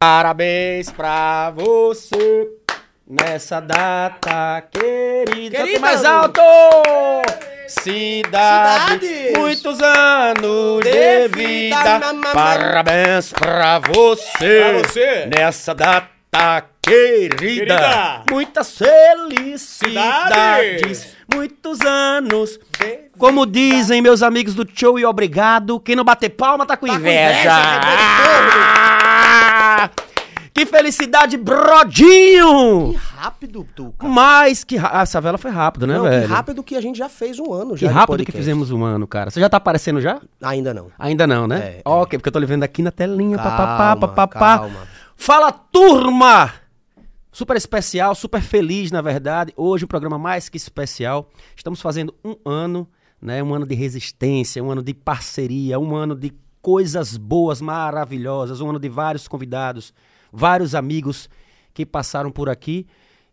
Parabéns pra você nessa data querida. Cante mais alto! Cidade, Cidades. muitos anos de De vida. vida. Parabéns pra você, Pra você. nessa data querida. Querida. Muitas felicidades, Cidades. muitos anos. Como dizem meus amigos do show e obrigado, quem não bater palma tá com com inveja. inveja, né? Ah! Que felicidade, Brodinho! Que rápido, Tuca. Mais que. ra- Ah, essa vela foi rápido, né, Não, velho? que rápido que a gente já fez um ano Que já de rápido que fizemos um ano, cara. Você já tá aparecendo já? Ainda não. Ainda não, né? É, ok, porque eu tô lhe vendo aqui na telinha. papapá, Calma, papapá. calma. Fala, turma! Super especial, super feliz, na verdade. Hoje, um programa mais que especial. Estamos fazendo um ano, né? Um ano de resistência, um ano de parceria, um ano de coisas boas, maravilhosas, um ano de vários convidados, vários amigos que passaram por aqui.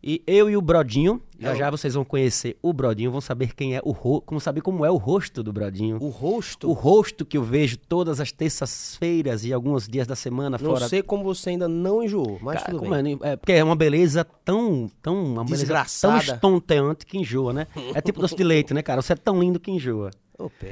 E eu e o Brodinho, já Eu- já vocês vão conhecer o Brodinho, vão saber quem é o ro... como saber como é o rosto do Brodinho. O rosto, O rosto que eu vejo todas as terças-feiras e alguns dias da semana não fora. sei como você ainda não enjoou, mas Cara, tudo bem. é, é, porque é uma beleza tão, tão, uma beleza tão estonteante que enjoa, né? É tipo doce de leite, né, cara? Você é tão lindo que enjoa.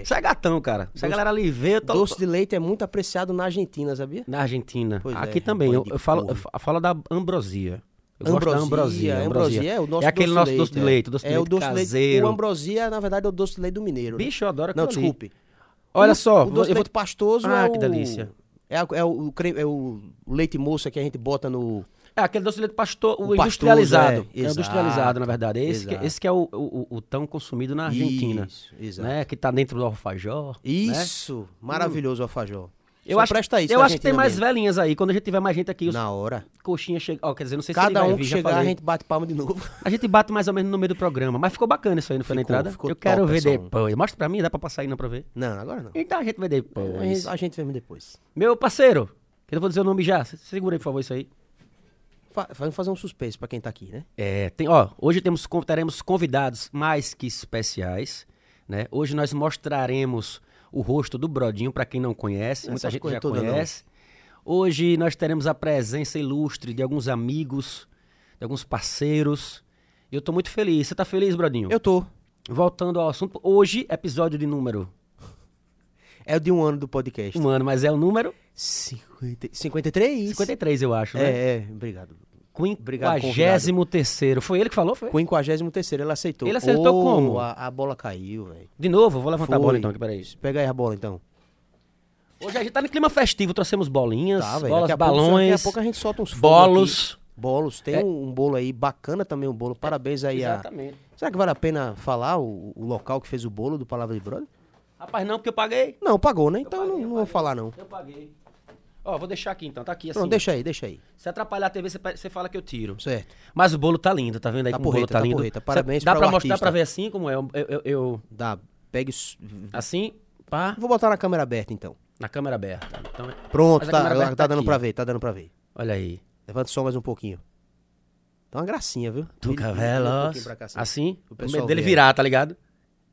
Você é gatão, cara. A Doce- galera ali vê, eu tô, Doce de leite é muito apreciado na Argentina, sabia? na Argentina. Pois Aqui é, também. Eu, eu falo, eu falo da ambrosia. Eu da ambrosia. ambrosia é o nosso É aquele doce nosso de doce de é. leite, o doce de é leite o doce de leite. caseiro. O ambrosia, na verdade, é o doce de leite do mineiro. né? Bicho, eu adoro Não, aquilo ali. desculpe. Olha O- só, o doce de vou leite pastoso Ah, é que o... delícia. É, é o, é o leite moça que a gente bota no... É aquele doce de leite pastor, o, O pastoso, industrializado. é. É, Exato. industrializado, na verdade. Esse, que, Exato. esse que é o, o, o tão consumido na Argentina. Isso, exato. Né? Que tá dentro do alfajor. né? Isso, maravilhoso o alfajor. Eu Só acho, presta isso eu na acho que tem mais mesmo. velhinhas aí. Quando a gente tiver mais gente aqui, os Na hora. coxinhas chegam. Ó, quer dizer, não sei se ele Cada um vir, que chegar, falei. a gente bate palma de novo. A gente bate mais ou menos no meio do programa. Mas ficou bacana isso aí, não foi na Ficou, entrada? ficou eu quero ver depois. Mostra pra mim, dá pra passar aí não pra ver? Não, agora não. Então a gente vê depois. a gente vê depois. Meu parceiro, que eu vou dizer o nome já. Se- Segura aí, por favor, isso aí. Vamos fazer um suspense pra quem tá aqui, né? É, tem, ó, hoje temos, teremos convidados mais que especiais, né? Hoje nós mostraremos o rosto do Brodinho para quem não conhece, muita Essas gente já todas não. conhece. Hoje nós teremos a presença ilustre de alguns amigos, de alguns parceiros. E eu tô muito feliz. Você tá feliz, Brodinho? Eu tô. Voltando ao assunto, hoje episódio de número É o de um ano do podcast. um ano, mas é o número 50, 53? 53, eu acho, né? É, é, obrigado. Quinquagésimo terceiro. Foi ele que falou, foi? 53 ele aceitou. Ele aceitou Ô, como? A, a bola caiu, velho. De novo, vou levantar a bola Foi. então aqui, peraí. Pega aí a bola, então. Hoje a gente tá no clima festivo, trouxemos bolinhas, Tá, bolas, Daqui a pouco- balões, Daqui a pouco a gente solta uns bolos. aqui. Bolos. Tem É. um, um bolo aí, bacana também o bolo. Parabéns aí a... Exatamente. Será que vale a pena falar o, o local que fez o bolo do Palavra de Brother? Rapaz, não, porque eu paguei. Não, pagou, né? Então paguei, não, eu não vou paguei. falar, não. Eu paguei. Ó, vou deixar aqui então, tá aqui assim. Não, deixa aí, deixa aí. Se atrapalhar a TV, você pe- você fala que eu tiro. Certo. Mas o bolo tá lindo, tá vendo aí Tá como o bolo porreta, tá tá lindo? porreta. Cê- Parabéns Dá para pra o mostrar artista. pra ver assim como é? Eu, eu, eu- Dá, pegue... os- assim, pá, Vou botar na câmera aberta, então. na câmera aberta. Então, é- Pronto, Mas a tá, câmera aberta tá tá dando aqui, pra ó. ver, tá dando pra ver. olha aí. Levanta só mais um pouquinho. Tá uma gracinha, viu? Tuca vira um pra cá, assim. Assim, O o pessoal medo dele virar, tá ligado?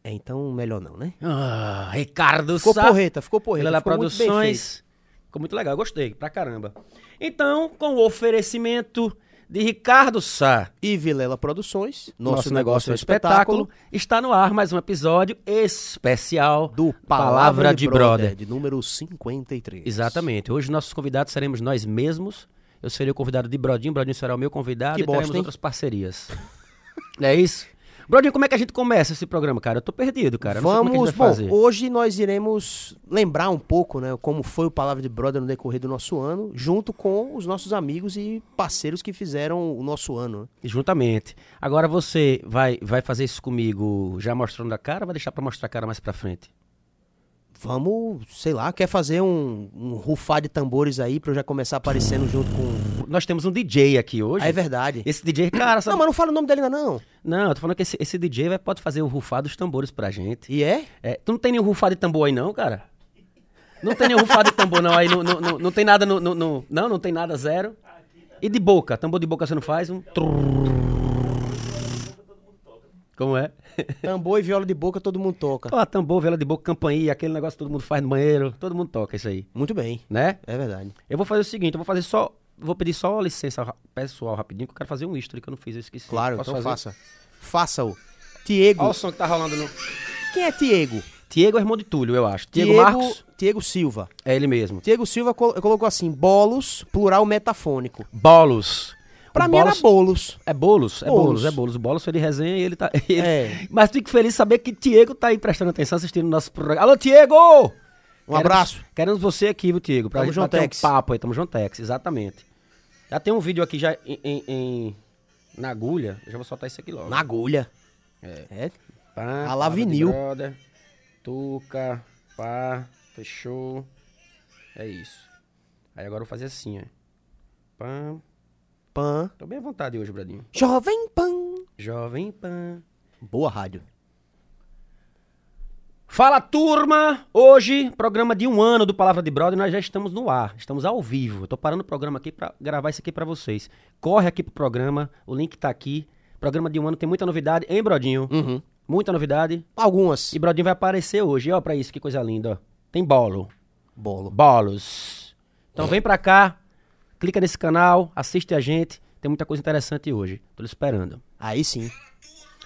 É, então melhor não, né? Ah, Ricardo Ficou Sá. porreta, ficou porreta. Pela ficou muito. Produções. Ficou muito legal, gostei, pra caramba. Então, com o oferecimento de Ricardo Sá, E Vilela Produções, nosso, negócio é um espetáculo, está no ar mais um episódio especial do Palavra de Brother. de número 53. Exatamente. Hoje nossos convidados seremos nós mesmos. Eu serei o convidado de Brodinho, Brodinho será o meu convidado Que e teremos bosta, hein? outras parcerias. é isso? Brodinho, como é que a gente começa esse programa, cara? Eu tô perdido, cara. É Vamos, bom, fazer. hoje nós iremos lembrar um pouco, né, como foi o Palavra de Brother no decorrer do nosso ano, junto com os nossos amigos e parceiros que fizeram o nosso ano. Juntamente. Agora você vai, vai fazer isso comigo já mostrando a cara ou vai deixar pra mostrar a cara mais pra frente? Vamos, sei lá, quer fazer um, um rufar de tambores aí pra eu já começar aparecendo junto com. Nós temos um DJ aqui hoje. Ah, é verdade. Esse DJ, cara, sabe? Não, mas não fala o nome dele ainda não. Não, eu tô falando que esse, esse DJ vai, pode fazer o rufar dos tambores pra gente. E é? É, tu não tem nenhum rufar de tambor aí não, cara? Não tem nenhum rufar de tambor não aí, não, não, não, não tem nada no, no- no- Não, não tem nada, zero. E de boca? Tambor de boca você não faz? Um... Como é? Tambor e viola de boca todo mundo toca. Ó, tambor, vela de boca, campainha, aquele negócio que todo mundo faz no banheiro. Todo mundo toca isso aí, Muito bem, né? é verdade. Eu vou fazer o seguinte, eu vou fazer só vou pedir só licença pessoal rapidinho, que eu quero fazer um history que eu não fiz, eu esqueci. Claro, Posso então fazer? faça. Faça-o. Tiego. Olha o som que tá rolando no... Quem é Tiego? Tiago é irmão de Túlio, eu acho. Tiago Marcos Tiego Silva. é ele mesmo. Tiego Silva col- colocou assim, bolos, plural metafônico. Bolos. Pra O mim era Bolos-. É bolos, é Bolos. é bolos. O bolos foi de resenha e ele tá. ele- É. Mas fico feliz saber que Diego tá aí prestando atenção, assistindo o nosso programa. Alô, Diego! Um abraço. Queremos você aqui, viu, Diego? Pra Tamo gente bater um papo aí, tamo juntex, exatamente. Já tem um vídeo aqui já em, em- em- na agulha. Eu já vou soltar isso aqui logo. Na agulha. É. É. Pá, A de vinil. brother, Tuca, pá, fechou. É isso. Aí agora eu vou fazer assim, ó. Pá. Pan. Tô bem à vontade hoje, Bradinho. Jovem Pan. Jovem Pan. Boa rádio. Fala turma! Hoje, programa de um ano do Palavra de Brother, nós já estamos no ar, estamos ao vivo. Eu tô parando o programa aqui pra gravar isso aqui pra vocês. Corre aqui pro programa, o link tá aqui. Programa de um ano tem muita novidade, hein, Brodinho? Uhum. Muita novidade. Algumas. E Brodinho vai aparecer hoje, ó, pra isso, que coisa linda, ó. Tem bolo. Bolo. Bolos. Então vem pra cá, clica nesse canal, assiste a gente. Tem muita coisa interessante hoje. Tô lhe esperando. Aí sim.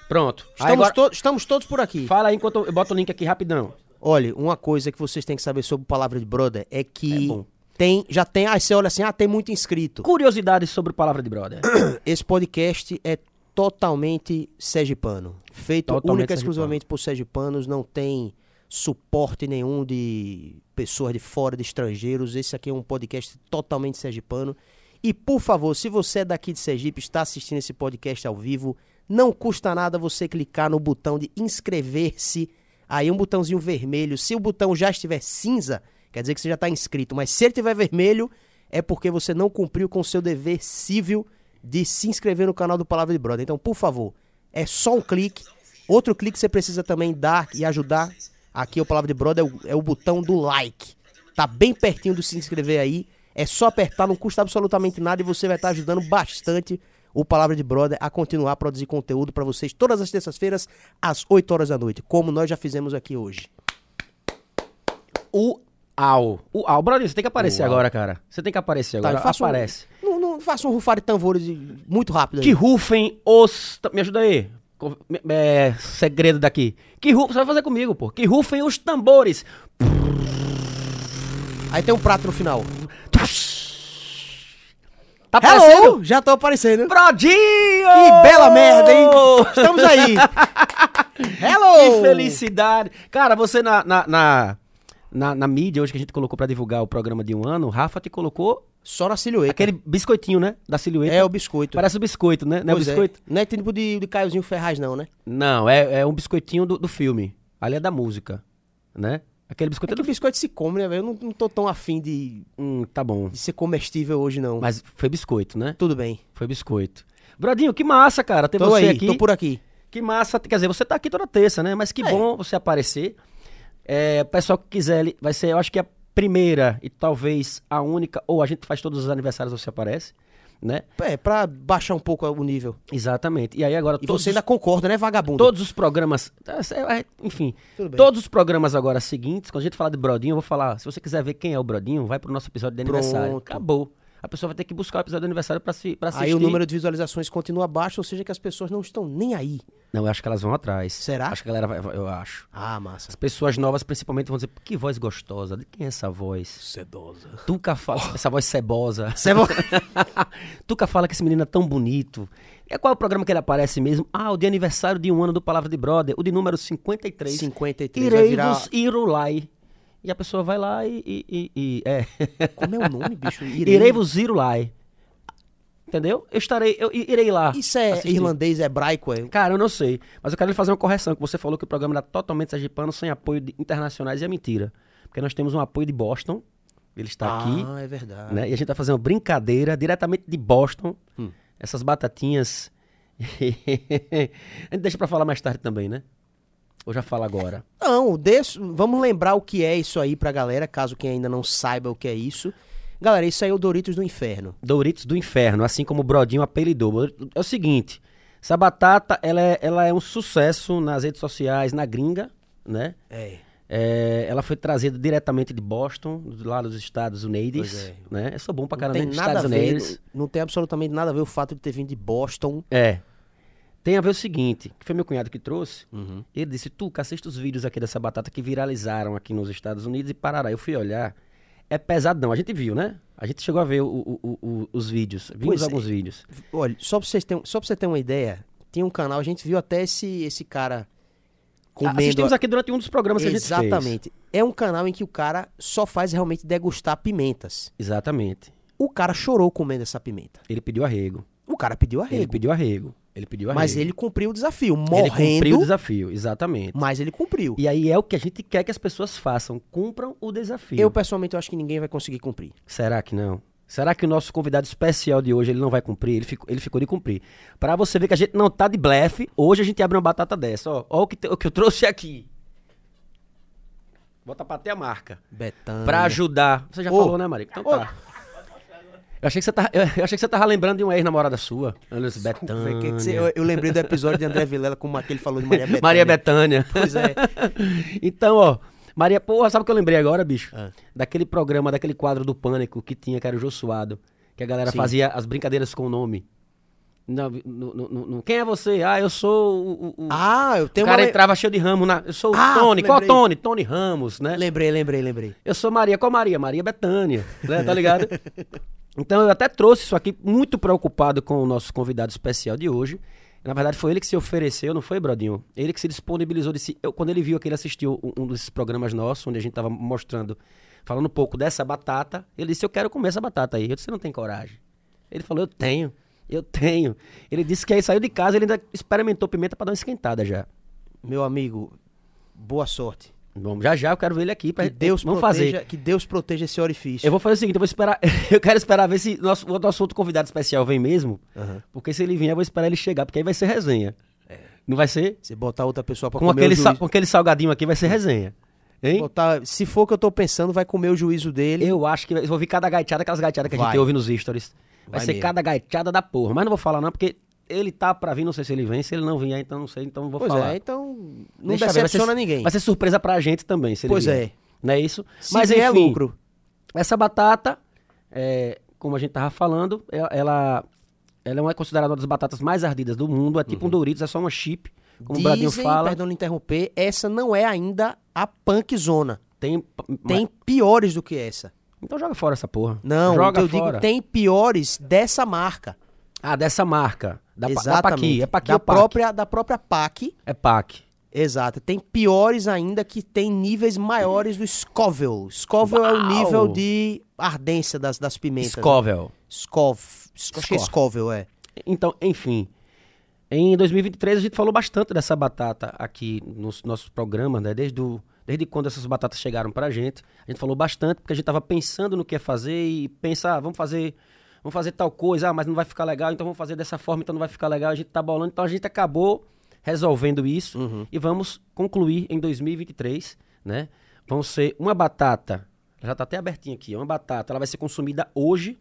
Pronto. Estamos, agora, to- estamos todos por aqui. fala aí enquanto eu boto o link aqui rapidão. Olha, uma coisa que vocês têm que saber sobre Palavra de Brother é que É tem, já tem, aí você olha assim, ah, tem muito inscrito. Curiosidades sobre Palavra de Brother. Esse podcast é totalmente sergipano. Feito Totalmente única e exclusivamente por sergipanos, não tem suporte nenhum de pessoas de fora, de estrangeiros. Esse aqui é um podcast totalmente sergipano. E, por favor, se você é daqui de Sergipe, está assistindo esse podcast ao vivo, não custa nada você clicar no botão de inscrever-se. Aí um botãozinho vermelho. Se o botão já estiver cinza, quer dizer que você já está inscrito. Mas se ele estiver vermelho, é porque você não cumpriu com o seu dever civil de se inscrever no canal do Palavra de Brother. Então, por favor, é só um clique. Outro clique você precisa também dar e ajudar aqui o Palavra de Brother é o, é o botão do like. Tá bem pertinho do se inscrever aí. É só apertar, não custa absolutamente nada e você vai estar ajudando bastante o Palavra de Brother a continuar a produzir conteúdo para vocês todas as terças-feiras às 8 horas da noite, como nós já fizemos aqui hoje. O Au. O Au. Brodinho, você tem que aparecer Uau. agora, cara. Você tem que aparecer Tá, agora. eu faço um- Aparece. Não, não faça um rufar de tambores muito rápido aí. Que rufem os... Me ajuda aí. É, segredo daqui. Que rufem... Você vai fazer comigo, pô. Que rufem os tambores. Aí tem um prato no final. Tá aparecendo? Hello! Já tô aparecendo. Brodinho! Que bela merda, hein? Estamos aí. Hello! Que felicidade. Cara, você na, na, na, na, na mídia hoje que a gente colocou pra divulgar o programa de um ano, o Rafa te colocou Só na silhueta. aquele biscoitinho, né? Da silhueta. É o biscoito. Parece o biscoito, né? Não é o Pois biscoito? Não é tipo de, de Caiozinho Ferraz, não, né? Não, é, é um biscoitinho do, do filme. Ali é da música, né? Aquele biscoito É é do biscoito se come, né, velho? Eu não, não tô tão afim de, Hum, tá bom. de ser comestível hoje, não. Mas foi biscoito, né? Tudo bem. Foi biscoito. Brodinho, que massa, cara, ter Tô você aí, aqui. tô por aqui. Que massa. Quer dizer, você tá aqui toda terça, né? Mas que É. bom você aparecer. É, o pessoal que quiser, vai ser, eu acho que a primeira e talvez a única, ou a gente faz todos os aniversários você aparece, né? É, pra baixar um pouco o nível. Exatamente. E aí agora E todos, você ainda concorda, né, vagabundo? todos os programas, é, é, enfim, Tudo bem. todos os programas agora seguintes, quando a gente falar de Brodinho, eu vou falar, se você quiser ver quem é o Brodinho, vai pro nosso episódio de aniversário. Pronto. Acabou. A pessoa vai ter que buscar o episódio de aniversário pra, se, pra assistir. Aí o número de visualizações continua baixo, ou seja que as pessoas não estão nem aí. Não, eu acho que elas vão atrás. Será? Acho que a galera vai, vai- eu acho. Ah, massa. As pessoas novas, principalmente, vão dizer, que voz gostosa, de quem é essa voz? Sedosa. Tuca fala, essa voz cebosa. Sebo... Tuca fala que esse menino é tão bonito. É qual é o programa que ele aparece mesmo? Ah, o de aniversário de um ano do Palavra de Brother, o de número 53. 53 vai Irei virar... irulai. E a pessoa vai lá e. e- e- e- é. Como é o nome, bicho? Irei vos irulai. Entendeu? Eu estarei. Eu irei lá. Isso é assistir. irlandês, hebraico, é? Cara, eu não sei. Mas eu quero lhe fazer uma correção, que você falou que o programa era totalmente sergipano, sem apoio de internacionais, e é mentira. Porque nós temos um apoio de Boston, ele está aqui, Ah, é verdade. né? E a gente vai fazer uma brincadeira diretamente de Boston. Hum. Essas batatinhas. a gente deixa pra falar mais tarde também, né? Ou já fala agora? Não, desse- vamos lembrar o que é isso aí pra galera, caso quem ainda não saiba o que é isso. Galera, isso aí é o Doritos do Inferno. Doritos do Inferno, assim como o Brodinho apelidou. É o seguinte, essa batata, ela é, ela é um sucesso nas redes sociais, na gringa, né? É. É, ela foi trazida diretamente de Boston, lá dos Estados Unidos. É. Né? Eu sou bom pra Não caramba tem dos nada a Estados ver, Unidos. não, não tem absolutamente nada a ver o fato de ter vindo de Boston. É. Tem a ver o seguinte, que foi meu cunhado que trouxe. Uhum. Ele disse, tu, assiste os vídeos aqui dessa batata que viralizaram aqui nos Estados Unidos e Parará. Eu fui olhar, é pesadão. A gente viu, né? A gente chegou a ver o- o- o- os vídeos, vimos Pois é. alguns vídeos. Olha, só pra, vocês terem, só pra você ter uma ideia, tinha um canal, a gente viu até esse, esse cara comendo... Assistimos aqui durante um dos programas que a gente fez. Exatamente. É um canal em que o cara só faz realmente degustar pimentas. Exatamente. O cara chorou comendo essa pimenta. Ele pediu arrego. O cara pediu Ele arrego. pediu arrego. Ele pediu. Mas ele cumpriu o desafio, Ele morrendo, cumpriu o desafio, exatamente. mas ele cumpriu. E aí é o que a gente quer que as pessoas façam, cumpram o desafio. Eu, pessoalmente, eu acho que ninguém vai conseguir cumprir. Será que não? Será que o nosso convidado especial de hoje ele não vai cumprir? Ele ficou, ele ficou de cumprir. Pra você ver que a gente não tá de blefe, hoje a gente abre uma batata dessa. Ó, ó o, que, te- o que eu trouxe aqui. Bota pra ter a marca. Betânia. Pra ajudar. Você já falou, né, Marico? Então tá. Eu achei, que você tava, eu, achei que você tava lembrando de uma ex-namorada sua. Alice Foi que- que Betânia. você- eu, eu lembrei do episódio de André Vilela como aquele falou de Maria Bethânia. Maria Betânia. Pois é. Então, ó, Maria, porra, sabe o que eu lembrei agora, bicho? Ah. Daquele programa, daquele quadro do Pânico que tinha, que era o Jô Suado, que a galera Sim. fazia as brincadeiras com o nome. Não, no- no- no- quem é você? Ah, eu sou o. o- o- Ah, eu o tenho cara uma... entrava cheio de ramo na. Eu sou o Ah, Tony. Qual lembrei. Tony? Tony Ramos, né? Lembrei, lembrei, lembrei. Eu sou Maria. Qual Maria? Maria Betânia. Né? Tá ligado? então eu até trouxe isso aqui muito preocupado com o nosso convidado especial de hoje. Na verdade, foi ele que se ofereceu, não foi, Brodinho? Ele que se disponibilizou. Disse, eu, quando ele viu que ele assistiu um, um desses programas nossos, onde a gente tava mostrando, falando um pouco dessa batata, ele disse: Eu quero comer essa batata aí. Eu disse: Você não tem coragem. Ele falou: Eu tenho. Eu tenho. Ele disse que aí saiu de casa, ele ainda experimentou pimenta pra dar uma esquentada já. Meu amigo, boa sorte. Vamos, já já eu quero ver ele aqui. Que Deus, vamos proteja, fazer. que Deus proteja esse orifício. Eu vou fazer o seguinte, eu vou esperar. eu quero esperar ver se nosso, o nosso outro convidado especial vem mesmo. Aham. Porque se ele vier, eu vou esperar ele chegar, porque aí vai ser resenha. Não vai ser? Você botar outra pessoa pra Com comer aquele, o sa- juízo. com aquele salgadinho aqui vai ser resenha. Hein? Botar, se for o que eu tô pensando, vai comer o juízo dele. Eu acho que vai- eu vou ouvir cada gaiteada, aquelas gaiteadas que a Vai. gente ouve nos stories. Vai, Vai ser mesmo. cada gaiteada da porra. Mas não vou falar não, porque ele tá pra vir, não sei se ele vem. Se ele não vier, então não sei, então não vou pois falar. é, então não Deixa ver, vai ser- decepciona ninguém. Vai ser surpresa pra gente também, se ele Pois vier. é. Não é isso? Se Mas é enfim, lucro. Essa batata, é, como a gente tava falando, é- ela, ela é considerada uma das batatas mais ardidas do mundo. É tipo um Doritos, é só uma chip, como o Bradinho Dizem, fala. perdão lhe interromper, essa não é ainda a punk zona. Tem, Tem piores do que essa. Então joga fora essa porra. Não, joga o que eu fora. digo, tem piores dessa marca. Ah, dessa marca. Da, da Exatamente. Paqui. É da ou Pac? própria da própria PAC. É Pac. Exato. Tem piores ainda que tem níveis maiores do Scoville. Scoville é o Uau! nível de ardência das, das pimentas. Scovel. Scov. Acho que é Scov. Scoville, é. Então, enfim. Em 2023 a gente falou bastante dessa batata aqui nos nossos programas, né? Desde, o, desde quando essas batatas chegaram pra gente. A gente falou bastante porque a gente tava pensando no que fazer e pensar, ah, vamos fazer, vamos fazer tal coisa, ah, mas não vai ficar legal, então vamos fazer dessa forma, então não vai ficar legal. A gente tá bolando, então a gente acabou resolvendo isso Uhum. e vamos concluir em 2023, né? Vão ser uma batata, já tá até abertinha aqui, uma batata, ela vai ser consumida hoje.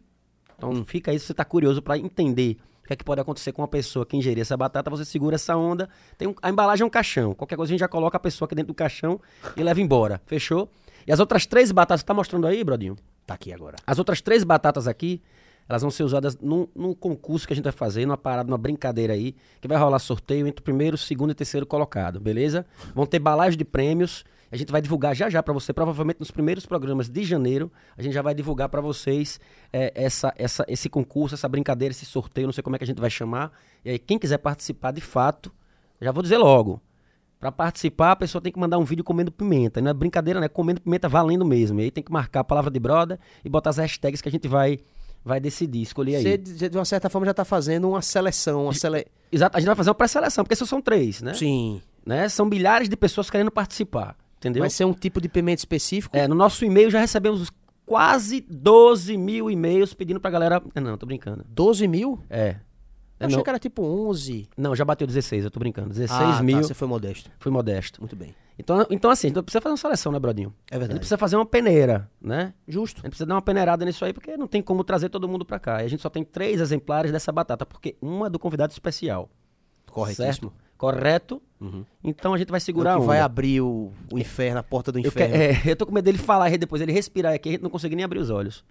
Então Hum. fica aí se você tá curioso para entender o que é que pode acontecer com uma pessoa que ingerir essa batata, você segura essa onda. Tem um- a embalagem é um caixão. Qualquer coisa a gente já coloca a pessoa aqui dentro do caixão e leva embora. Fechou? E as outras três batatas, tá mostrando aí, Brodinho? Tá aqui agora. As outras três batatas aqui, elas vão ser usadas num, num concurso que a gente vai fazer, numa parada, numa brincadeira aí, que vai rolar sorteio entre o primeiro, segundo e terceiro colocado, beleza? Vão ter balagem de prêmios. A gente vai divulgar já já pra você, provavelmente nos primeiros programas de janeiro, a gente já vai divulgar pra vocês é, essa, essa, esse concurso, essa brincadeira, esse sorteio, não sei como é que a gente vai chamar. E aí, quem quiser participar de fato, já vou dizer logo. Pra participar, a pessoa tem que mandar um vídeo comendo pimenta. Não é brincadeira, não é comendo pimenta valendo mesmo. E aí tem que marcar a palavra de broda e botar as hashtags que a gente vai, vai decidir, escolher aí. Você, de uma certa forma, já tá fazendo uma seleção. Uma sele... Exato, a gente vai fazer uma pré-seleção, porque só são três, né? Sim. né? São milhares de pessoas querendo participar, entendeu? Vai ser um tipo de pimenta específico? É, no nosso e-mail já recebemos quase 12 mil e-mails pedindo pra galera... É, Não, tô brincando. 12 mil? É. É, Eu achei não, que era tipo 11. não, já bateu 16, eu tô brincando. 16 ah, mil, Tá, você foi modesto. fui modesto. Muito bem. Então, então assim, a gente precisa fazer uma seleção, né, Brodinho? É A gente verdade. precisa fazer uma peneira, né? Justo. A gente precisa dar uma peneirada nisso aí, porque não tem como trazer todo mundo pra cá. E a gente só tem três exemplares dessa batata, porque uma é do convidado especial. Corretíssimo. Certo? Correto? Então a gente vai O segurar que a vai abrir o, o inferno, a porta do Eu, que- inferno. é, eu tô com medo dele falar e depois ele respirar aqui, a gente não consegue nem abrir os olhos.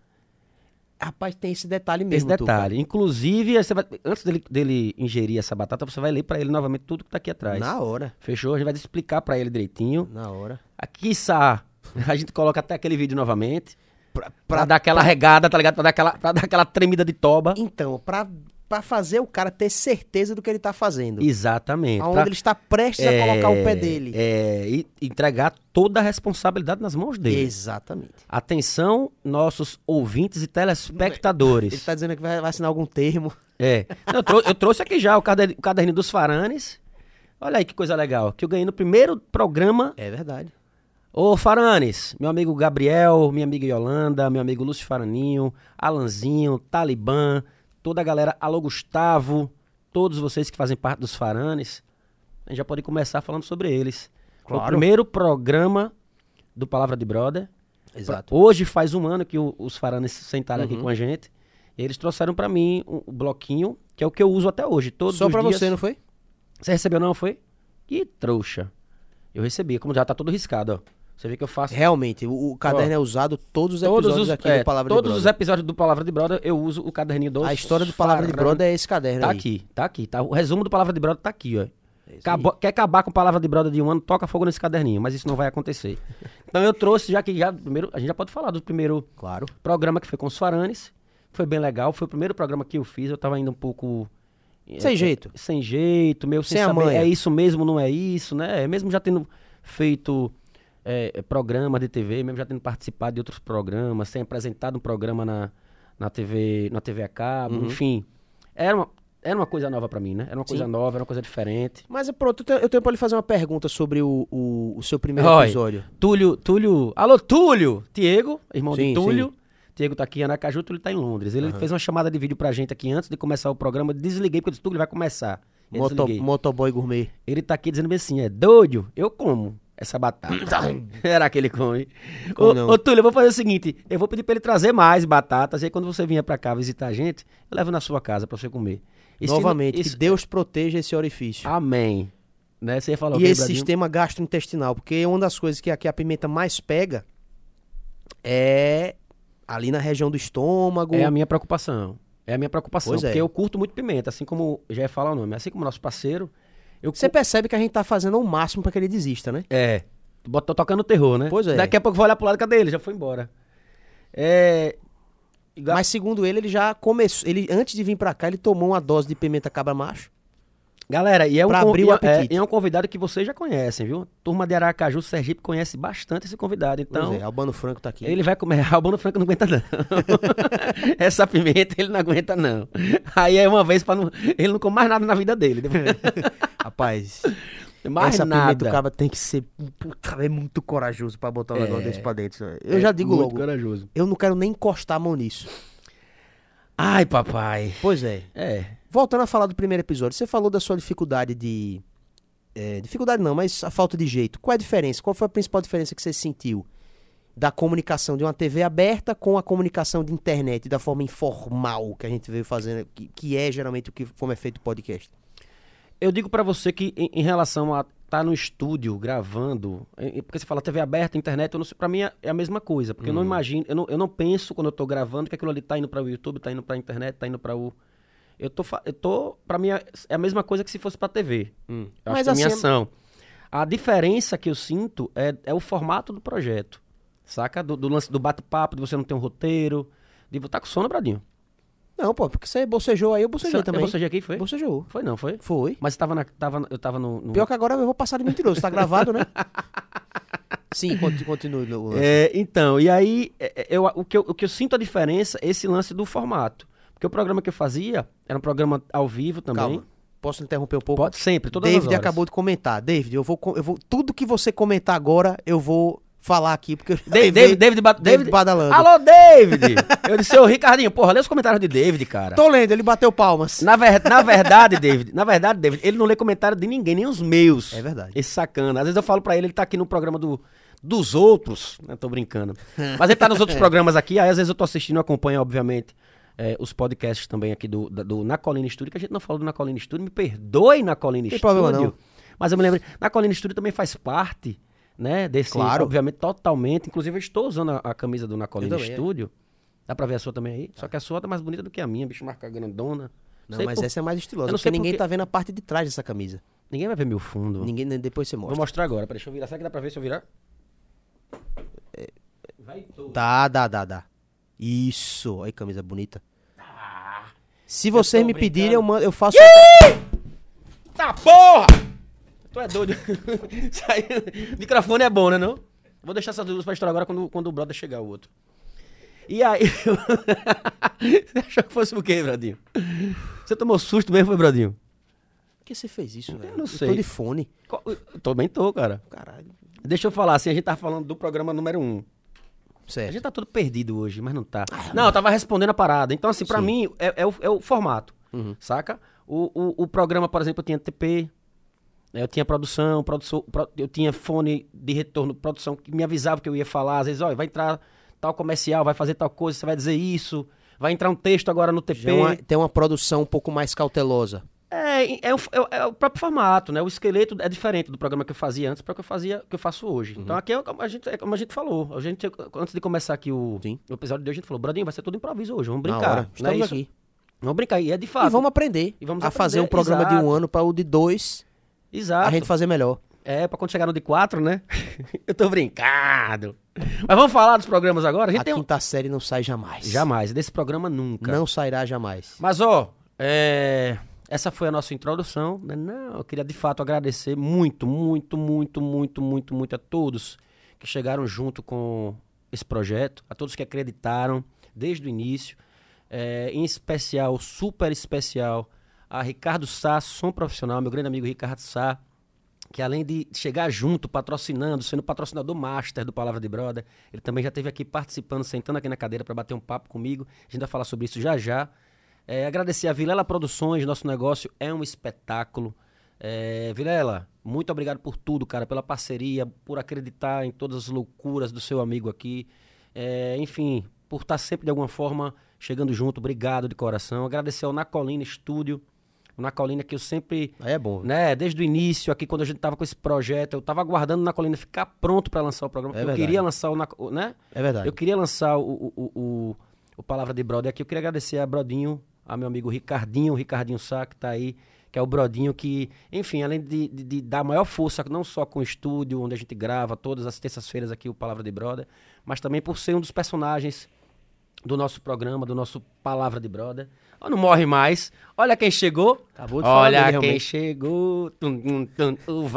Rapaz, tem esse detalhe Esse mesmo, Tuca. detalhe. Inclusive, vai- antes dele, dele ingerir essa batata, você vai ler pra ele novamente tudo que tá aqui atrás. Na hora, Fechou? A gente vai explicar pra ele direitinho. na hora. Aqui, Sá, a gente coloca até aquele vídeo novamente. Pra, Pra, pra- dar aquela regada, tá ligado? Pra dar aquela, pra dar aquela tremida de toba. Então, pra, pra fazer o cara ter certeza do que ele tá fazendo. Exatamente. Aonde Pra- ele está prestes a colocar o pé dele. É, e entregar toda a responsabilidade nas mãos dele. Exatamente. Atenção, nossos ouvintes e telespectadores. Ele tá dizendo que vai, vai assinar algum termo. É. Eu, trou- eu trouxe aqui já o caderno, o caderninho dos Faranes. Olha aí que coisa legal. Que eu ganhei no primeiro programa. É verdade. Ô, Faranes, meu amigo Gabriel, minha amiga Yolanda, meu amigo Lúcio Faraninho, Alanzinho, Talibã, toda a galera, alô Gustavo, todos vocês que fazem parte dos Faranes. A gente já pode começar falando sobre eles. Foi o Claro. primeiro programa do Palavra de Brother. Exato. Hoje faz um ano que o- os Faranes sentaram aqui Uhum. com a gente. E eles trouxeram pra mim um, um bloquinho, que é o que eu uso até hoje. Todos Só dias. você, não foi? Você recebeu não, foi? Que trouxa. Eu recebi, como já tá todo riscado, ó. Você vê que eu faço... Realmente, o, o caderno é usado todos os Todos episódios os, aqui é, do Palavra todos de os episódios do Palavra de Brother eu uso o caderninho dos A história do Palavra de Faranes. Brother é esse caderno Tá aí. aqui, tá aqui. Tá, o resumo do Palavra de Brother tá aqui, ó. É Acabou- quer acabar com Palavra de Brother de um ano, toca fogo nesse caderninho, mas isso não vai acontecer. então eu trouxe, já que já, primeiro, a gente já pode falar do primeiro. Claro. programa que foi com os Faranes. Foi bem legal, foi o primeiro programa que eu fiz, eu tava ainda um pouco... Sem é, jeito. Sem jeito, meio sem, Sem a saber, é isso mesmo, não é isso, né? Mesmo já tendo feito é, programas de TV, mesmo já tendo participado de outros programas, sem apresentado um programa na, na TV, na TV a cabo, Uhum. enfim. Era uma, era uma coisa nova pra mim, né? Era uma coisa Sim. nova, era uma coisa diferente. Mas pronto, eu tenho, pra lhe fazer uma pergunta sobre o, o, o seu primeiro Oi. episódio. Túlio, Túlio, alô Túlio, Diego, irmão Sim, de Túlio. Diego tá aqui em Aracaju, Túlio tá em Londres. Ele fez uma chamada de vídeo pra gente aqui antes de começar o programa. Desliguei, porque eu disse, Túlio vai começar. Moto, motoboy gourmet. Ele tá aqui dizendo bem assim, é doido, eu como essa batata. Será que ele come? Como Ô, ô, Túlio, eu vou fazer o seguinte, eu vou pedir pra ele trazer mais batatas, e aí quando você vier pra cá visitar a gente, eu levo na sua casa pra você comer. E Novamente, se- que Deus proteja esse orifício. Amém. Né? Você ia falar o e esse Bradinho? sistema gastrointestinal, porque uma das coisas que aqui a pimenta mais pega é ali na região do estômago. É a minha preocupação. É a minha preocupação, Pois é. porque eu curto muito pimenta, assim como, já ia falar o nome, assim como nosso parceiro, eu Você percebe que a gente tá fazendo o máximo pra que ele desista, né? É, tô tocando terror, né? Pois é. Daqui a pouco eu vou olhar pro lado, cadê ele? Já foi embora. É... Mas segundo ele, ele já começou. Ele, antes de vir pra cá, ele tomou uma dose de pimenta cabra macho. Galera, e é um, con- é- é, e é um convidado que vocês já conhecem, viu? Turma de Aracaju, Sergipe conhece bastante esse convidado. Então, Pois é, Albano Franco tá aqui. ele vai comer. Albano Franco não aguenta, não. Essa pimenta ele não aguenta, não. Aí é uma vez pra não. Ele não come mais nada na vida dele. Rapaz, mais essa pimenta nada. o cara tem que ser. Puta, é muito corajoso pra botar um É. negócio desse pra dentro. Eu já digo Muito logo, corajoso. eu não quero nem encostar a mão nisso. Ai, papai. Pois é. É. Voltando a falar do primeiro episódio, você falou da sua dificuldade de. é, dificuldade não, mas a falta de jeito. Qual é a diferença? Qual foi a principal diferença que você sentiu da comunicação de uma TV aberta com a comunicação de internet, da forma informal que a gente veio fazendo, que, que é geralmente o que como é feito o podcast? Eu digo pra você que em, em relação a estar tá no estúdio gravando, eh, porque você fala TV aberta, internet, eu não sei, pra mim é, é a mesma coisa, porque eu não imagino, eu não, eu não penso quando eu tô gravando que aquilo ali tá indo para o YouTube, tá indo pra internet, tá indo pra o eu tô, eu tô para mim é é a mesma coisa que se fosse pra TV. Eu Mas acho que é a minha assim- ação. A diferença que eu sinto é, é o formato do projeto. Saca? Do, do lance do bate-papo, de você não ter um roteiro. De tá com sono, Bradinho? Não, pô, porque você bocejou aí, eu bocejei Você- também. Eu bocejei aqui, foi? Bocejou. Foi não, foi? Foi. Mas tava na, tava, eu tava no... no- Pior que agora eu vou passar de mentiroso, tá gravado, né? Sim, conti- continue. o lance. É, então, e aí, é, é, eu, o, que eu, o que eu sinto a diferença é esse lance do formato. Porque o programa que eu fazia era um programa ao vivo também. Calma. Posso interromper um pouco? Pode sempre, todas as David horas. acabou de comentar. David, eu vou, eu vou. Tudo que você comentar agora, eu vou falar aqui, porque eu David, David, David, ba- David David- badalando. Alô, David! eu disse, ô Ricardinho, porra, lê os comentários de David, cara. Tô lendo, ele bateu palmas. Na, ver- na verdade, David, na verdade, David, ele não lê comentário de ninguém, nem os meus. É verdade. Esse sacana. Às vezes eu falo pra ele, ele tá aqui no programa do, dos outros, né? Tô brincando. Mas ele tá nos outros programas aqui, aí às vezes eu tô assistindo, acompanho, obviamente, é, os podcasts também aqui do, do Na Colina Estúdio, que a gente não falou do Na Colina Estúdio, me perdoe Na Colina Tem Estúdio. problema não. Mas eu me lembro, na Colina Estúdio também faz parte, né? Desse, Claro. obviamente, totalmente. Inclusive, eu estou usando a, a camisa do Na Colina é. Estúdio. Dá pra ver a sua também aí? Só que a sua tá mais bonita do que a minha, bicho, marca grandona. Não, Sei mas por- essa é mais Eu estilosa, não porque sei ninguém porque- tá vendo a parte de trás dessa camisa. Ninguém vai ver meu fundo. Ninguém, depois você Vou mostra. mostrar agora. Peraí, deixa eu virar. Será que dá pra ver se eu virar? Vai todo. Dá, dá, dá, dá. Isso, olha que camisa bonita. Se vocês me brincando. pedirem, eu, mando, eu faço. Tá porra! Tu é doido. Microfone é bom, né não? Vou deixar essas duas pra estourar agora quando, quando o brother chegar o outro. E aí... Você achou que fosse o quê, Bradinho? Você tomou susto mesmo, foi, Bradinho? Por que você fez isso, velho? não Eu sei. tô de fone. Eu Também tô, cara. Caralho. Deixa eu falar assim, a gente tá falando do programa número um. A Certo. gente tá todo perdido hoje, mas não tá. Não, eu tava respondendo a parada. Então, assim, pra Sim. mim, é, é o, é o formato, Uhum. saca? O, o, o programa, por exemplo, eu tinha TP, né, eu tinha produção, produção, pro- eu tinha fone de retorno, produção que me avisava que eu ia falar. Às vezes, olha, vai entrar tal comercial, vai fazer tal coisa, você vai dizer isso. Vai entrar um texto agora no TP. É uma- tem uma produção um pouco mais cautelosa. É, é, o, é o- é o próprio formato, né? O esqueleto é diferente do programa que eu fazia antes para o que eu fazia, que eu faço hoje. Então aqui é como a gente, é como a gente falou. A gente, antes de começar aqui o, o episódio de hoje, a gente falou, Bradinho, vai ser tudo improviso hoje, vamos brincar. Estamos isso? aqui. Vamos brincar. E é de fato. E vamos aprender E vamos a fazer aprender, um programa de um exato. ano para o de dois Exato. a gente fazer melhor. É, pra quando chegar no de quatro, né? eu tô brincado. Mas vamos falar dos programas agora? A gente A tem um... quinta série não sai jamais. Jamais, desse programa nunca. Não sairá jamais. Mas, ó, é, essa foi a nossa introdução. né? Não, eu queria de fato agradecer muito, muito, muito, muito, muito, muito a todos que chegaram junto com esse projeto, a todos que acreditaram desde o início. É, em especial, super especial, a Ricardo Sá, som profissional, meu grande amigo Ricardo Sá, que além de chegar junto, patrocinando, sendo patrocinador master do Palavra de Brother, ele também já esteve aqui participando, sentando aqui na cadeira para bater um papo comigo. A gente vai falar sobre isso já já. É, agradecer a Vilela Produções, nosso negócio é um espetáculo. É, Vilela, muito obrigado por tudo, cara, pela parceria, por acreditar em todas as loucuras do seu amigo aqui. É, enfim, por estar sempre de alguma forma chegando junto, obrigado de coração. Agradecer ao Nacolina Estúdio, o Nacolina que eu sempre Aí é bom. né, desde o início aqui, quando a gente tava com esse projeto, eu tava aguardando na colina ficar pronto para lançar o programa, É eu verdade. queria lançar o, né? É verdade. Eu queria lançar o, o, o, o- o Palavra de Brother aqui. Eu queria agradecer a Brodinho, a meu amigo Ricardinho, o Ricardinho Sá, que tá aí, que é o Brodinho que, enfim, além de, de, de dar maior força, não só com o estúdio, onde a gente grava todas as terças-feiras aqui o Palavra de Brother, mas também por ser um dos personagens do nosso programa, do nosso Palavra de Brother. Ó, Não morre mais. Olha quem chegou. Acabou de falar dele, Olha quem realmente. chegou. Tum, tum, tum, o.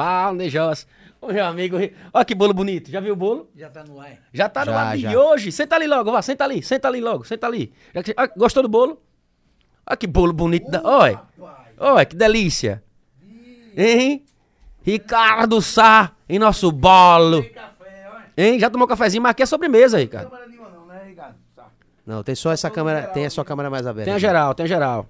O meu amigo. Olha que bolo bonito. Já viu o bolo? Já tá no ar. Já tá no Já, ar de já. hoje. Senta ali logo, vá. Senta ali. Senta ali logo. Senta ali. Já que- ah, gostou do bolo? Olha que bolo bonito. da- Olha. Olha que delícia. Hein? Ricardo Sá em nosso bolo. Hein? Já tomou cafezinho? Mas aqui é sobremesa, Ricardo. Câmera nenhuma não, né, Ricardo? Tá. Não, tem só essa câmera, tem a sua câmera mais aberta. Tem a geral, tem a geral.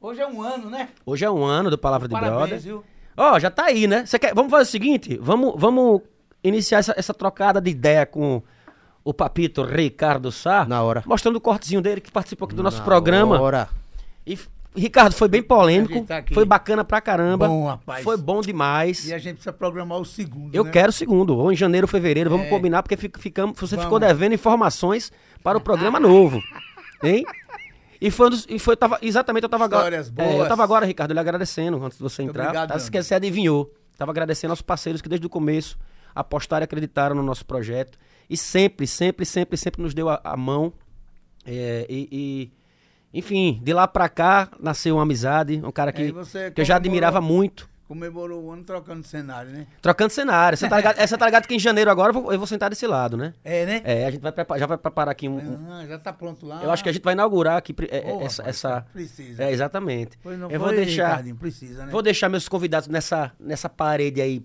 Hoje é um ano, né? Hoje é um ano do Palavra de Brother. Parabéns, viu? Ó, já tá aí, né? Você quer... Vamos fazer o seguinte: vamos, vamos iniciar essa, essa trocada de ideia com o papito Ricardo Sá. Na hora. Mostrando o cortezinho dele que participou aqui do nosso Na programa. hora. E, Ricardo, foi bem polêmico. Tá aqui. foi bacana pra caramba. Bom, rapaz. Foi bom demais. E a gente precisa programar o segundo, Eu né? quero o segundo, ou em janeiro ou fevereiro. Vamos É. combinar, porque fica- ficamos, você Vamos. ficou devendo informações para o programa novo. Hein? E foi, dos- e foi tava, exatamente, eu tava agora. É, eu tava agora, Ricardo, lhe agradecendo antes de você entrar. obrigado, tá, meu se que você adivinhou. Tava agradecendo aos parceiros que desde o começo apostaram e acreditaram no nosso projeto. E sempre, sempre, sempre, sempre nos deu a, a mão. É, e, e, enfim, de lá pra cá nasceu uma amizade. Um cara que, que eu já admirava muito. Comemorou o ano trocando cenário, né? Trocando cenário. Você tá ligado, essa tá ligado que em janeiro agora eu vou, eu vou sentar desse lado, né? É, né? É, a gente vai preparar, já vai preparar aqui um. Ah, já tá pronto lá. eu acho que a gente vai inaugurar aqui é, é, Ô, essa, rapaz, essa. Precisa. É, exatamente. Pois não eu vou deixar? Precisa, né? vou deixar meus convidados nessa, nessa parede aí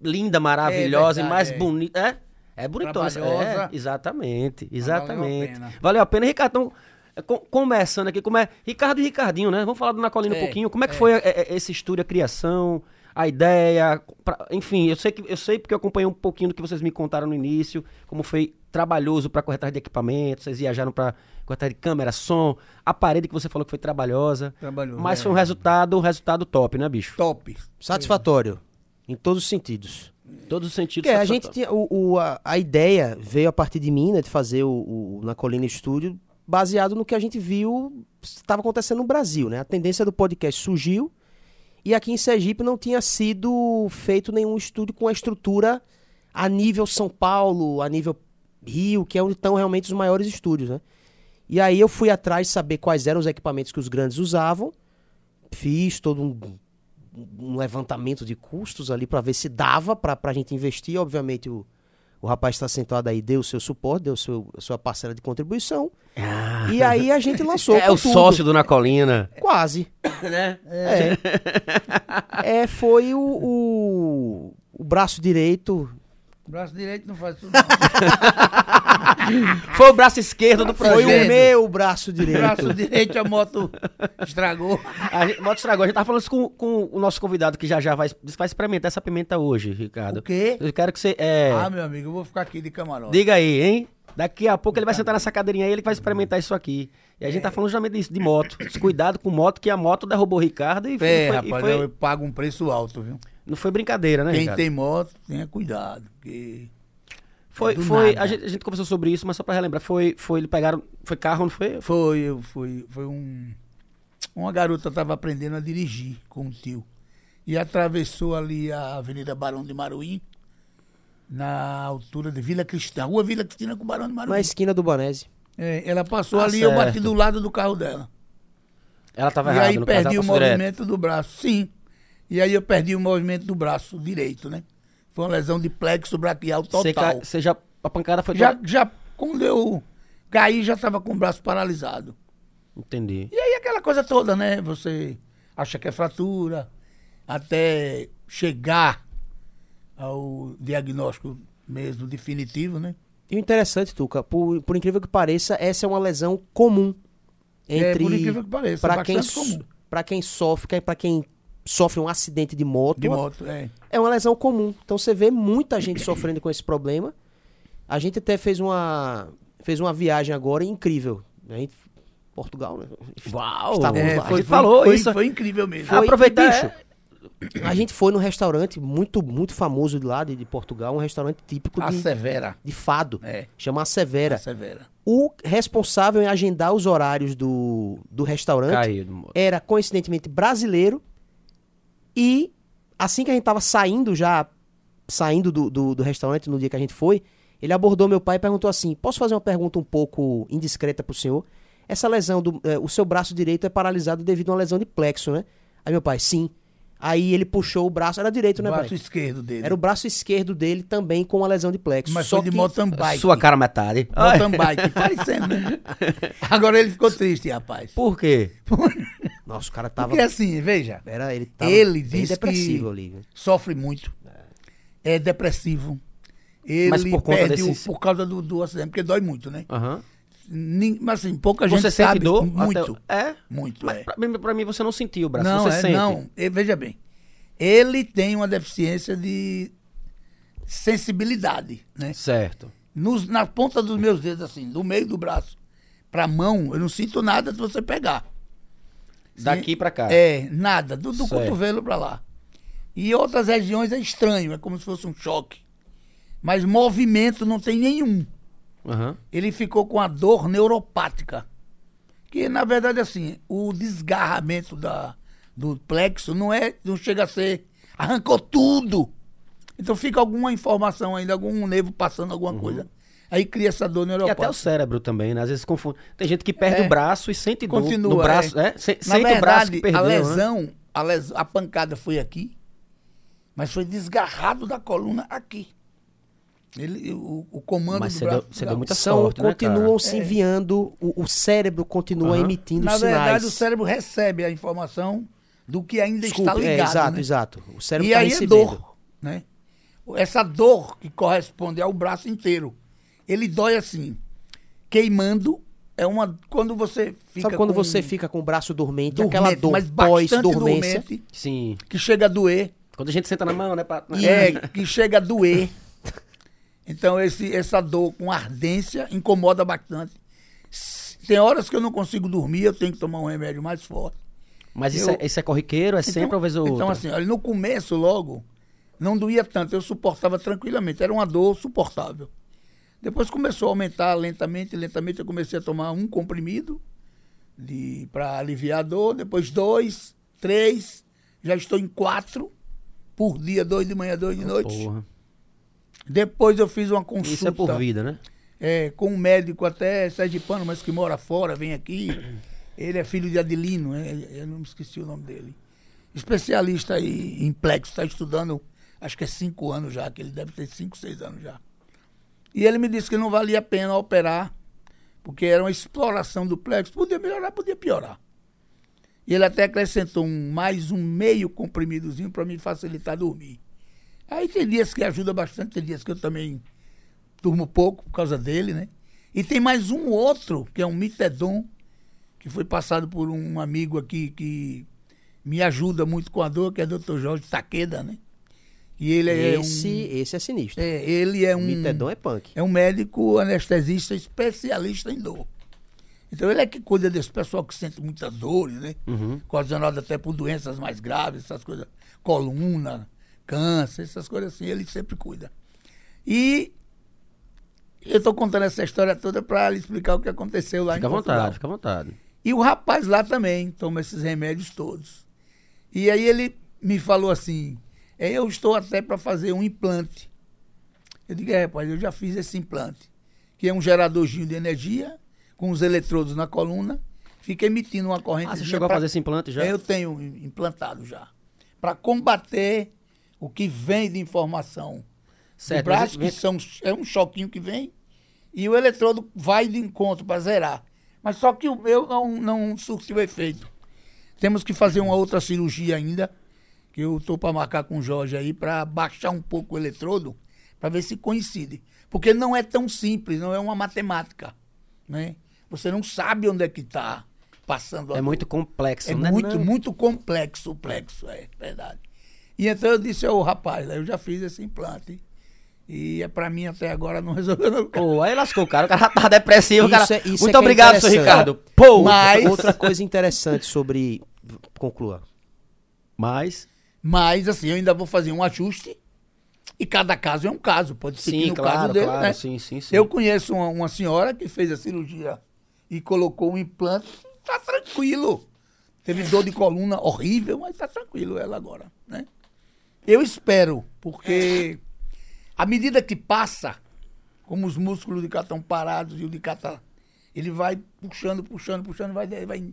linda, maravilhosa É e mais verdade, é. bonita. É, é bonitona. Trabalhosa. É, exatamente, valeu a exatamente. pena. Valeu a pena, Ricardo. Então, é, com- começando aqui, como é Ricardo e Ricardinho, né? Vamos falar do Nacolino um É, pouquinho. Como é que foi é, é, esse estúdio, a criação, a ideia, pra- enfim, eu sei que eu sei porque eu acompanhei um pouquinho do que vocês me contaram no início, como foi trabalhoso para corretagem de equipamentos, vocês viajaram para corretagem de câmera, som, a parede que você falou que foi trabalhosa, Trabalhou. mas é. foi um resultado, um resultado top, né, bicho? top. Satisfatório. Em todos os sentidos. Todos os sentidos. Porque a gente tinha. O, o- a, a ideia veio a partir de mim, né? De fazer o, o- na Colina Estúdio, baseado no que a gente viu estava acontecendo no Brasil, né? A tendência do podcast surgiu e aqui em Sergipe não tinha sido feito nenhum estúdio com a estrutura a nível São Paulo, a nível Rio, que é onde estão realmente os maiores estúdios, né? E aí eu fui atrás saber quais eram os equipamentos que os grandes usavam, fiz todo um, um levantamento de custos ali para ver se dava para a gente investir. Obviamente o, o rapaz está sentado aí, deu o seu suporte, deu seu, a sua parcela de contribuição. Ah, E aí a gente lançou. é o tudo. sócio do Na Colina, Quase. né? É. É, foi o, o, o braço direito. Braço direito não faz tudo. não. Foi o braço esquerdo do Foi projeto. o meu braço direito. Braço direito a moto estragou. A gente, moto estragou. A gente tava falando isso com, com o nosso convidado que já já vai, vai experimentar essa pimenta hoje, Ricardo. O quê? Eu quero que você. É, Ah, meu amigo, eu vou ficar aqui de camarote. diga aí, hein? Daqui a pouco ele vai sentar nessa cadeirinha aí, ele vai experimentar isso aqui. E a gente tá falando justamente disso, de moto. Cuidado com moto, que a moto derrubou o Ricardo e, É, foi, e rapaz, foi- eu pago um preço alto, viu? Não foi brincadeira, né, Quem Ricardo? tem moto, tenha cuidado. Porque Foi, do foi, a gente, a gente conversou sobre isso, mas só pra relembrar, foi, foi, eles pegaram, foi carro, não foi? foi, eu fui, foi um. Uma garota estava aprendendo a dirigir com o tio. E atravessou ali a Avenida Barão de Maruim, na altura de Vila Cristina. Rua Vila Cristina com Barão de Maruim. Na esquina do Banese. É, ela passou Ah, ali e eu bati do lado do carro dela. Ela tava e errada, aí no caso, perdi o passou direto. movimento do braço. Sim. E aí eu perdi o movimento do braço direito, né? Foi uma lesão de plexo braquial Você, total. você já, a pancada foi... Já, já, quando eu caí, já estava com o braço paralisado. Entendi. E aí aquela coisa toda, né? Você acha que é fratura, até chegar ao diagnóstico mesmo definitivo, né? E o interessante, Tuca, por, por incrível que pareça, essa é uma lesão comum é, entre por incrível que pareça, para é quem comum. para quem sofre, para quem sofre um acidente de moto, De moto, é. é uma lesão comum. Então você vê muita gente sofrendo com esse problema. A gente até fez uma fez uma viagem agora incrível. A gente, Portugal, né? Uau! Estávamos É, lá. a foi, gente falou foi, isso. Foi incrível mesmo. Foi- aproveitar, bicho, A gente foi num restaurante muito muito famoso de lá de, de Portugal, um restaurante típico A de, Severa. de fado, É, chama a Severa. Severa. O responsável em agendar os horários do, do restaurante moto. era coincidentemente brasileiro e assim que a gente tava saindo já, saindo do, do, do restaurante no dia que a gente foi, ele abordou meu pai e perguntou assim, posso fazer uma pergunta um pouco indiscreta pro senhor? Essa lesão, do, eh, o seu braço direito é paralisado devido a uma lesão de plexo, né? Aí meu pai, sim. Aí ele puxou o braço, era direito, né, o braço pai? esquerdo dele. Era o braço esquerdo dele também com uma lesão de plexo. Mas Só foi de que- mountain bike. Sua cara metade. Ai, Mountain bike, parecendo, né? Agora ele ficou triste, rapaz. Por quê? Nossa, o cara tava... Porque assim, veja, Era, ele tava Ele disse depressivo que- ali. né? sofre muito. É depressivo. Ele Mas por conta perde o- desses- por causa do, do acidente, porque dói muito, né? Aham. Nin- Mas assim, pouca Você gente sente sabe dor? muito. Até- É? Muito, Mas é. pra, mim- pra mim você não sentiu o braço, Não, você é, sente. não. E veja bem, ele tem uma deficiência de sensibilidade, né? Certo. Nos, na ponta dos meus dedos, assim, do meio do braço pra mão, eu não sinto nada se você pegar. Daqui pra cá. É, nada, do, do cotovelo pra lá. E outras regiões é estranho, é como se fosse um choque. Mas movimento não tem nenhum. Aham. Ele ficou com a dor neuropática. Que na verdade assim, o desgarramento da, do plexo não é, não chega a ser arrancou tudo. Então fica alguma informação ainda, algum nervo passando alguma coisa. Aí cria essa dor Uhum. E neuropática. até o cérebro também, né? Às vezes confunde. Tem gente que perde É. o braço e sente dor Continua, no braço, é. é? Se- Na sente o braço verdade, que perdeu, a né? lesão, a les- a pancada foi aqui, mas foi desgarrado da coluna aqui. Ele, o, o comando Mas do braço. deu- você deu muita São, sorte, né, continuam cara? se enviando, o, o cérebro continua Aham. emitindo Na sinais. verdade, o cérebro recebe a informação do que ainda Desculpe, está é, ligado. exato, né? exato. O cérebro E está aí é recebendo. dor, né? Essa dor que corresponde ao braço inteiro. Ele dói assim, queimando, é uma quando você fica Sabe quando com você fica com o braço dormente, dormente, aquela dor mas bastante pós-dormência? dormente, Sim. que chega a doer, Quando a gente senta na mão, né? Pra... É, que chega a doer. Então, esse, essa dor com ardência incomoda bastante. Tem horas que eu não consigo dormir, eu tenho que tomar um remédio mais forte. Mas isso, Eu- é, isso é corriqueiro, é sempre uma vez ou outra. Então, assim, olha, no começo, logo, não doía tanto, eu suportava tranquilamente, era uma dor suportável. Depois começou a aumentar lentamente, lentamente eu comecei a tomar um comprimido para aliviar a dor, depois dois, três, já estou em quatro por dia, dois de manhã, dois de noite. Porra. Depois eu fiz uma consulta Isso é por vida, né? é, com um médico até sergipano, mas que mora fora, vem aqui. Ele é filho de Adelino, né? eu não me esqueci o nome dele. Especialista em plexo, está estudando, acho que é cinco anos já, que ele deve ter cinco, seis anos já. E ele me disse que não valia a pena operar, porque era uma exploração do plexo. Podia melhorar, podia piorar. E ele até acrescentou um, mais um meio comprimidozinho para me facilitar dormir. Aí tem dias que ajuda bastante, tem dias que eu também durmo pouco por causa dele, né? E tem mais um outro, que é um mitedon, que foi passado por um amigo aqui que me ajuda muito com a dor, que é o Dr. Jorge Taqueda, né? E ele é esse, um. esse é sinistro. É, ele é um. Mitedon é punk. É um médico anestesista especialista em dor. Então ele é que cuida desse pessoal que sente muitas dores, né? Uhum. Até por doenças mais graves, essas coisas, coluna, câncer, essas coisas assim, ele sempre cuida. E eu estou contando essa história toda para lhe explicar o que aconteceu lá Fica à em Portugal. vontade, fica à vontade. E o rapaz lá também toma esses remédios todos. E aí ele me falou assim: é, eu estou até para fazer um implante. Eu digo, é, rapaz, eu já fiz esse implante, que é um geradorzinho de energia, com os eletrodos na coluna, fica emitindo uma corrente. Ah, você chegou a fazer esse implante já? Eu tenho implantado já. Para combater o que vem de informação Certo, do braço, que são, é um choquinho que vem, e o eletrodo vai de encontro para zerar. Mas só que o meu não, não surtiu efeito. Temos que fazer uma outra cirurgia ainda, que eu estou para marcar com o Jorge aí, para baixar um pouco o eletrodo, para ver se coincide. Porque não é tão simples, não é uma matemática. Né? Você não sabe onde é que está passando a É dor. muito complexo, É né? muito, Não. muito complexo o plexo, é verdade. E então eu disse ao rapaz, eu já fiz esse implante. E é pra mim até agora não resolveu não. Pô, aí lascou o cara, o cara tava depressivo, o cara. Isso é- isso é Muito que é obrigado, seu interessante. Ricardo. Pô, Mas- Outra coisa interessante sobre. Conclua. mas Mas assim, eu ainda vou fazer um ajuste. E cada caso é um caso. Pode ser que sim, no claro, caso dele, claro, né? sim, sim, sim. Eu conheço uma, uma senhora que fez a cirurgia e colocou um implante. Tá tranquilo. Teve dor de coluna horrível, mas tá tranquilo ela agora, né? Eu espero, porque à medida que passa, como os músculos de cá estão parados e o de cá tá, ele vai puxando, puxando, puxando, vai, vai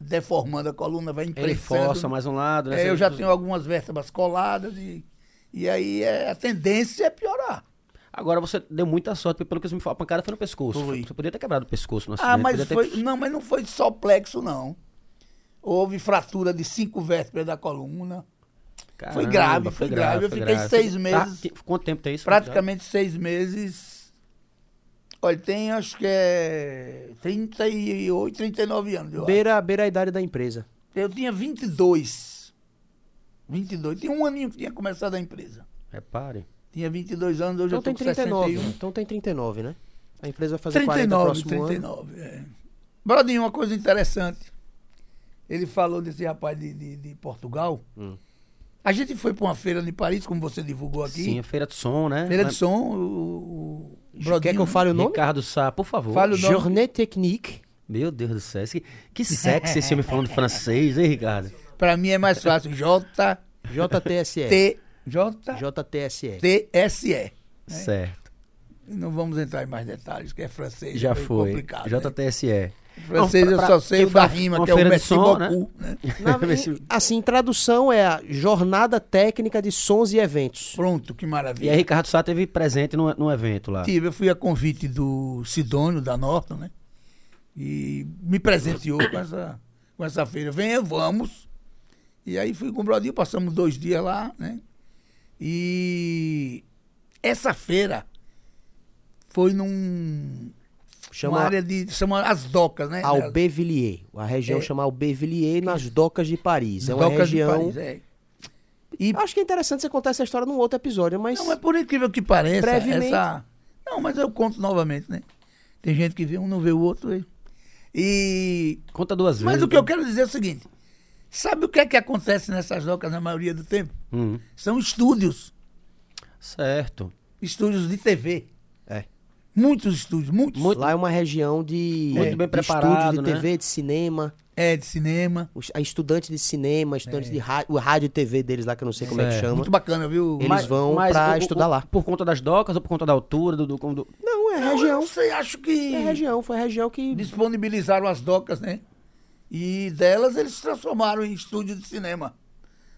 deformando a coluna, vai Ele impressando. força mais um lado, né? É, eu já tenho algumas vértebras coladas e, e aí é, a tendência é piorar. Agora você deu muita sorte, porque pelo que você me falou, a pancada foi no pescoço. Foi. Você podia ter quebrado o pescoço no Ah, acidente. mas podia ter- foi, não, mas não foi só plexo, não. Houve fratura de cinco vértebras da coluna. Caramba, foi grave, foi grave. Eu foi fiquei seis Tá, meses- que- quanto tempo tem isso? Praticamente seis meses. Olha, tem acho que é 38, 39 anos. Eu, acho. Beira, beira a idade da empresa. eu tinha 22. 22. Tinha um aninho que tinha começado a empresa. Repare. Tinha 22 anos, hoje Então eu tô tem com 39. 61. Então tem 39, né? A empresa vai fazer 40 39, próximo ano. 39, é. Brodinho, uma coisa interessante. Ele falou desse rapaz de, de, de Portugal. Hum. A gente foi para uma feira de Paris, como você divulgou aqui. Sim, a feira de som, né? Feira de som, o, o Brodinho. Quer que eu fale o nome? Ricardo Sá, por favor. Fale o nome. Journée Technique. Meu Deus do céu. Que, que sexy esse homem falando francês, hein, Ricardo? Para mim é mais fácil. J JTSE. T J JTSE. T S E. Certo. Não vamos entrar em mais detalhes, que é francês. Já é foi. complicado. né? JTSE. Francês Não, eu só sei pra- o da rima, que é o Merci som, né? beaucoup, né? Na- assim, tradução é a Jornada Técnica de Sons e Eventos. Pronto, que E maravilha. aí, Ricardo Sá teve presente no, no evento lá. Tive, eu fui a convite do Sidônio, da Norton, né? E me presenteou com essa, com essa feira. Venha, vamos. E aí fui com o Brodinho, passamos dois dias lá, né? E essa feira foi num. Chama uma área de. Chama as docas, né? Aubervilliers. A região É. chama Aubervilliers nas docas de Paris. É uma Docas de região Paris, é. E Acho que é interessante você contar essa história num outro episódio, mas. Não, mas por incrível que pareça, Brevemente. essa. Não, mas eu conto novamente, né? Tem gente que vê um, não vê o outro. E. Conta duas vezes. Mas o que eu quero dizer é o seguinte: sabe o que é que acontece nessas docas na maioria do tempo? Hum, São estúdios. certo. Estúdios de TV. É. Muitos estúdios, muitos. Muito- Lá é uma região de, Muito bem de preparado, estúdio de né? TV, de cinema. É, de cinema. Os- A estudante de cinema, estudante de rádio, o rádio e TV deles lá, que eu não sei como é que Certo. chama. Muito bacana, viu? Eles vão pra estudar lá. Por conta das docas ou por conta da altura? Do, do, do- Não, é Não, eu região. não sei, acho que É região, foi a região que. disponibilizaram as docas, né? E delas eles se transformaram em estúdio de cinema.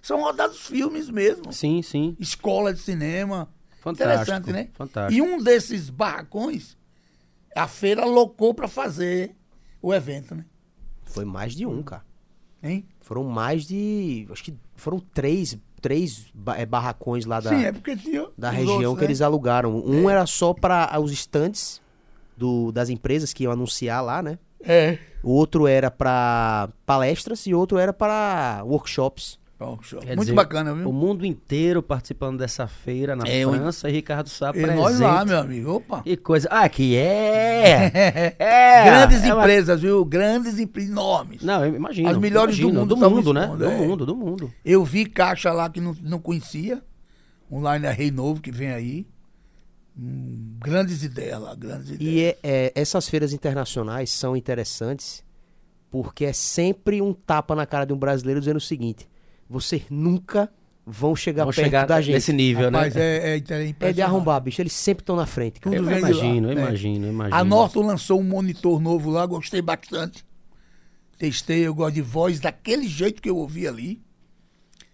São rodados filmes mesmo. Sim, sim. Escola de cinema. Fantástico. Interessante, né? Fantástico. E um desses barracões, a feira locou pra fazer o evento, né? Foi mais de um, cara. Hein? Foram mais de. Acho que foram três, três é, barracões lá da, Sim, é porque tinha da região outros, que né? eles alugaram. Um era só para os estantes do, das empresas que iam anunciar lá, né? É. O outro era para palestras e outro era para workshops. Bom, Muito dizer, bacana, viu? O mundo inteiro participando dessa feira na É, eu- França e Ricardo Sá E presente. nós lá, meu amigo. Opa. E coisa. Ah, que é! é! Grandes é uma- empresas, viu? Grandes empresas enormes. Não, eu imagino. As melhores do imagino, mundo Do mundo, né? Do é. mundo, do mundo. Eu vi caixa lá que não, não conhecia. Um line Rei Novo que vem aí. Hum, grandes ideias lá, grandes ideias. E é- é, essas feiras internacionais são interessantes porque é sempre um tapa na cara de um brasileiro dizendo o seguinte: vocês nunca vão chegar Vamos perto chegar da gente. nesse nível, Rapaz, né? é, é, inter- É de arrombar, bicho. Eles sempre estão na frente. cara. Tudo Eu vem de lá. imagino, eu É. imagino, eu imagino. A Norton lançou um monitor novo lá, gostei bastante. Testei, eu gosto de voz daquele jeito que eu ouvi ali.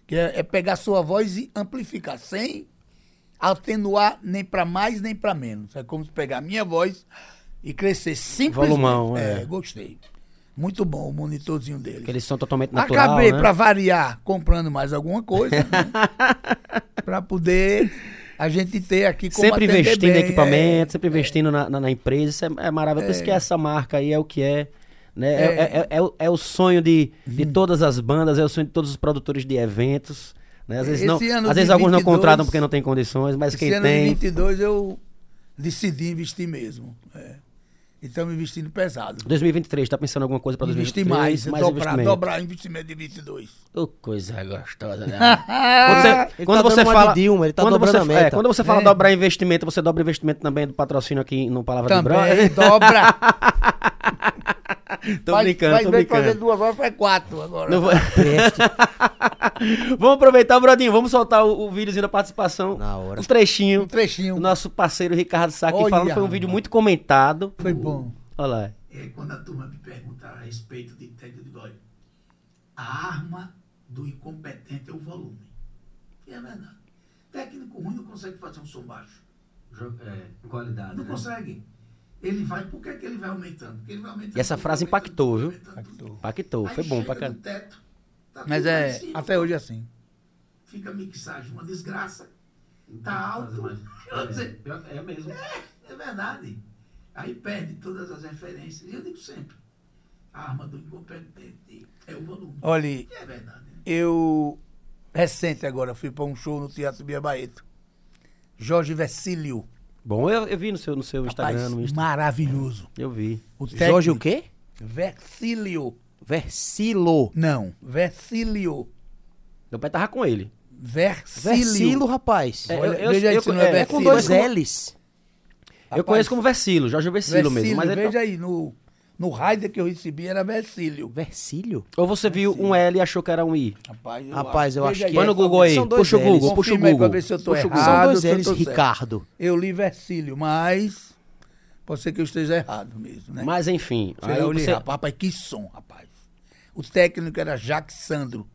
Que é, é pegar sua voz e amplificar, sem atenuar nem pra mais nem pra menos. É como se pegar a minha voz e crescer simplesmente. Volumão, é. gostei. Muito bom o monitorzinho dele. Que eles são totalmente natural, Acabei, né? pra variar, comprando mais alguma coisa. né? pra poder a gente ter aqui como Sempre investindo em bem, equipamento, é. sempre investindo na, na, na empresa. Isso é, é maravilhoso. Por isso que essa marca aí é o que é. Né? É, é, é- é o- é o sonho de, de Uhum. todas as bandas, é o sonho de todos os produtores de eventos. Né? Às vezes, não, às vezes de alguns não 22, contratam porque não tem condições, mas quem ano de tem. 22 eu decidi investir mesmo. É. Então investindo pesado. 2023, tá pensando em alguma coisa para 2023? Investir mais, mais dobrar, investimento. dobrar o investimento de 22. Ô, coisa gostosa, né? Ele quando tá você dando uma fala, de Dilma, ele tá quando dobrando você, é, quando você fala É. dobrar investimento, você dobra investimento também do patrocínio aqui no Palavra de Também, Brother. dobra. tô Faz- brincando, faz tô bem fazer brincando. duas horas, faz quatro agora. Não vou- vamos aproveitar, Brodinho, vamos soltar o, o videozinho da participação. Na hora. Um trechinho. Um trechinho. O nosso parceiro Ricardo Sá aqui Olha, falando, foi um vídeo muito comentado. Foi bom. Olha lá. É, quando a turma me pergunta a respeito de técnica, eu digo, olha, a arma do incompetente é o volume. E é verdade. Técnico ruim não consegue fazer um som baixo. qualidade. Não consegue. Ele vai, por que, que ele vai aumentando? Porque ele vai aumentando. E essa frase impactou, viu? Impactou, Aí foi bom pra caramba. tá Mas é, cima, até hoje é assim. Fica a mixagem uma desgraça. Tá alto. Eu sei, É, mesmo. É verdade. Aí perde todas as referências. E eu digo sempre, a arma do incompetente é o volume. Olha, é verdade. né? eu recente agora fui para um show no Teatro Bia Baeto. Jorge Vecílio. Bom, eu, eu vi no seu, no seu Instagram, Rapaz, no Insta. maravilhoso. Eu vi. O Jorge o quê? Versilio. Versilo. Não, Versilio. Meu pai tava com ele. Versilio. Versilo, rapaz. É, Olha, eu- eu- veja aí eu- não é, é, é com dois L's. eu conheço como Versilo, Jorge Versilo mesmo. Mas ele veja aí, no, no rider que eu recebi era Versilio. Versilo? Ou você viu um L e achou que era um I? Rapaz, eu Rapaz, eu acho que Põe no é- Google aí. são dois Puxa o. Google, puxa o Google. pra ver se eu tô Puxa errado. São dois eu L's, certo. Ricardo. Eu li Versilio, mas pode ser que eu esteja errado mesmo, né? Mas enfim. Aí eu li, você... rapaz, rapaz, que som, rapaz. O técnico era Jacques Sandro,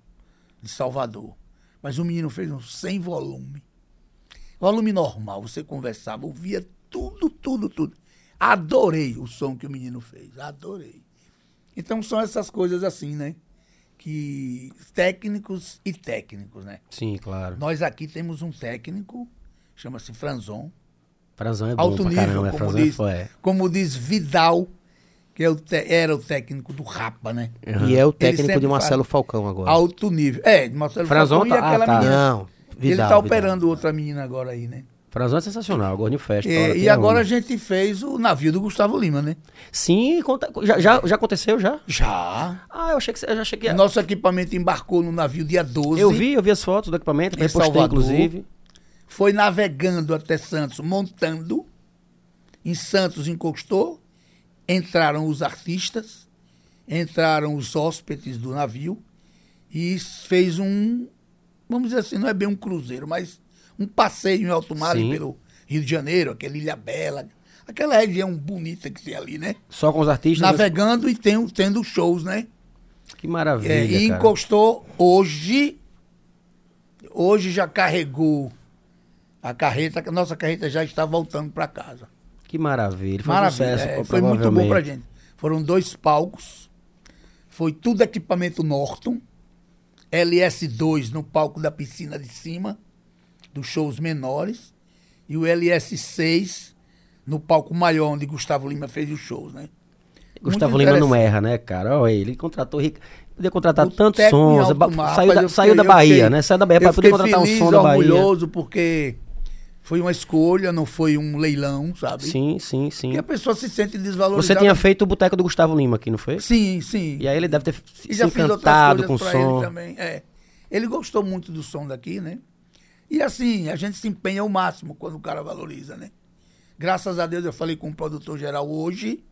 de Salvador. Mas o menino fez um sem volume. Volume normal, você conversava, ouvia tudo, tudo, tudo. Adorei o som que o menino fez, adorei. Então são essas coisas assim, né? Que técnicos e técnicos, né? Sim, claro. Nós aqui temos um técnico, chama-se Franzon, Franzão é bom alto pra nível, caramba, como Franzão é diz, é. como diz Vidal, que é o te- era o técnico do Rapa, né? E é o Ele técnico de Marcelo. Falcão agora. Alto nível. É, de Marcelo Franzon Falcão e tá- ah, aquela tá. menina. Não, ele Vidal, tá Vidal. operando outra menina agora aí, né? Franzão é sensacional, Gordinho Festa. É, e agora a gente fez o navio do Gustavo Lima, né? Sim, conta- já, já, já aconteceu já? Já. Ah, eu achei que eu já achei que. Nosso equipamento embarcou no navio dia 12. Eu vi, eu vi as fotos do equipamento, Em repostei, Salvador. inclusive. Foi navegando até Santos, montando. Em Santos encostou. Entraram os artistas. Entraram os hóspedes do navio. E fez um. Vamos dizer assim, não é bem um cruzeiro, mas um passeio em alto mar Sim. pelo Rio de Janeiro, aquela Ilha Bela. Aquela região bonita que tem ali, né? Só com os artistas. Navegando e tem, tendo shows, né? Que maravilha. É, e cara. encostou hoje. Hoje já carregou a carreta, a nossa carreta já está voltando para casa. Que maravilha. Foi um Maravilha. sucesso, é, foi muito bom pra gente. Foram dois palcos. Foi tudo equipamento Norton. LS2 no palco da piscina de cima, dos shows menores. E o LS6 no palco maior, onde Gustavo Lima fez os shows, né? Gustavo Lima não erra, né, cara? Olha, ele contratou rico. Podia contratar O tantos sons. mar, saiu da, saiu da fiquei- eu Bahia, fiquei- né? Saiu da Bahia para poder contratar um feliz, som da Bahia. orgulhoso, porque foi uma escolha, não foi um leilão, sabe? Sim, sim, sim. E a pessoa se sente desvalorizada. Você tinha feito o boteco do Gustavo Lima aqui, não foi? Sim, sim. E aí ele deve ter E se já encantado com o pra ele som. também. É. Ele gostou muito do som daqui, né? E assim, a gente se empenha ao máximo quando o cara valoriza, né? Graças a Deus eu falei com o produtor geral hoje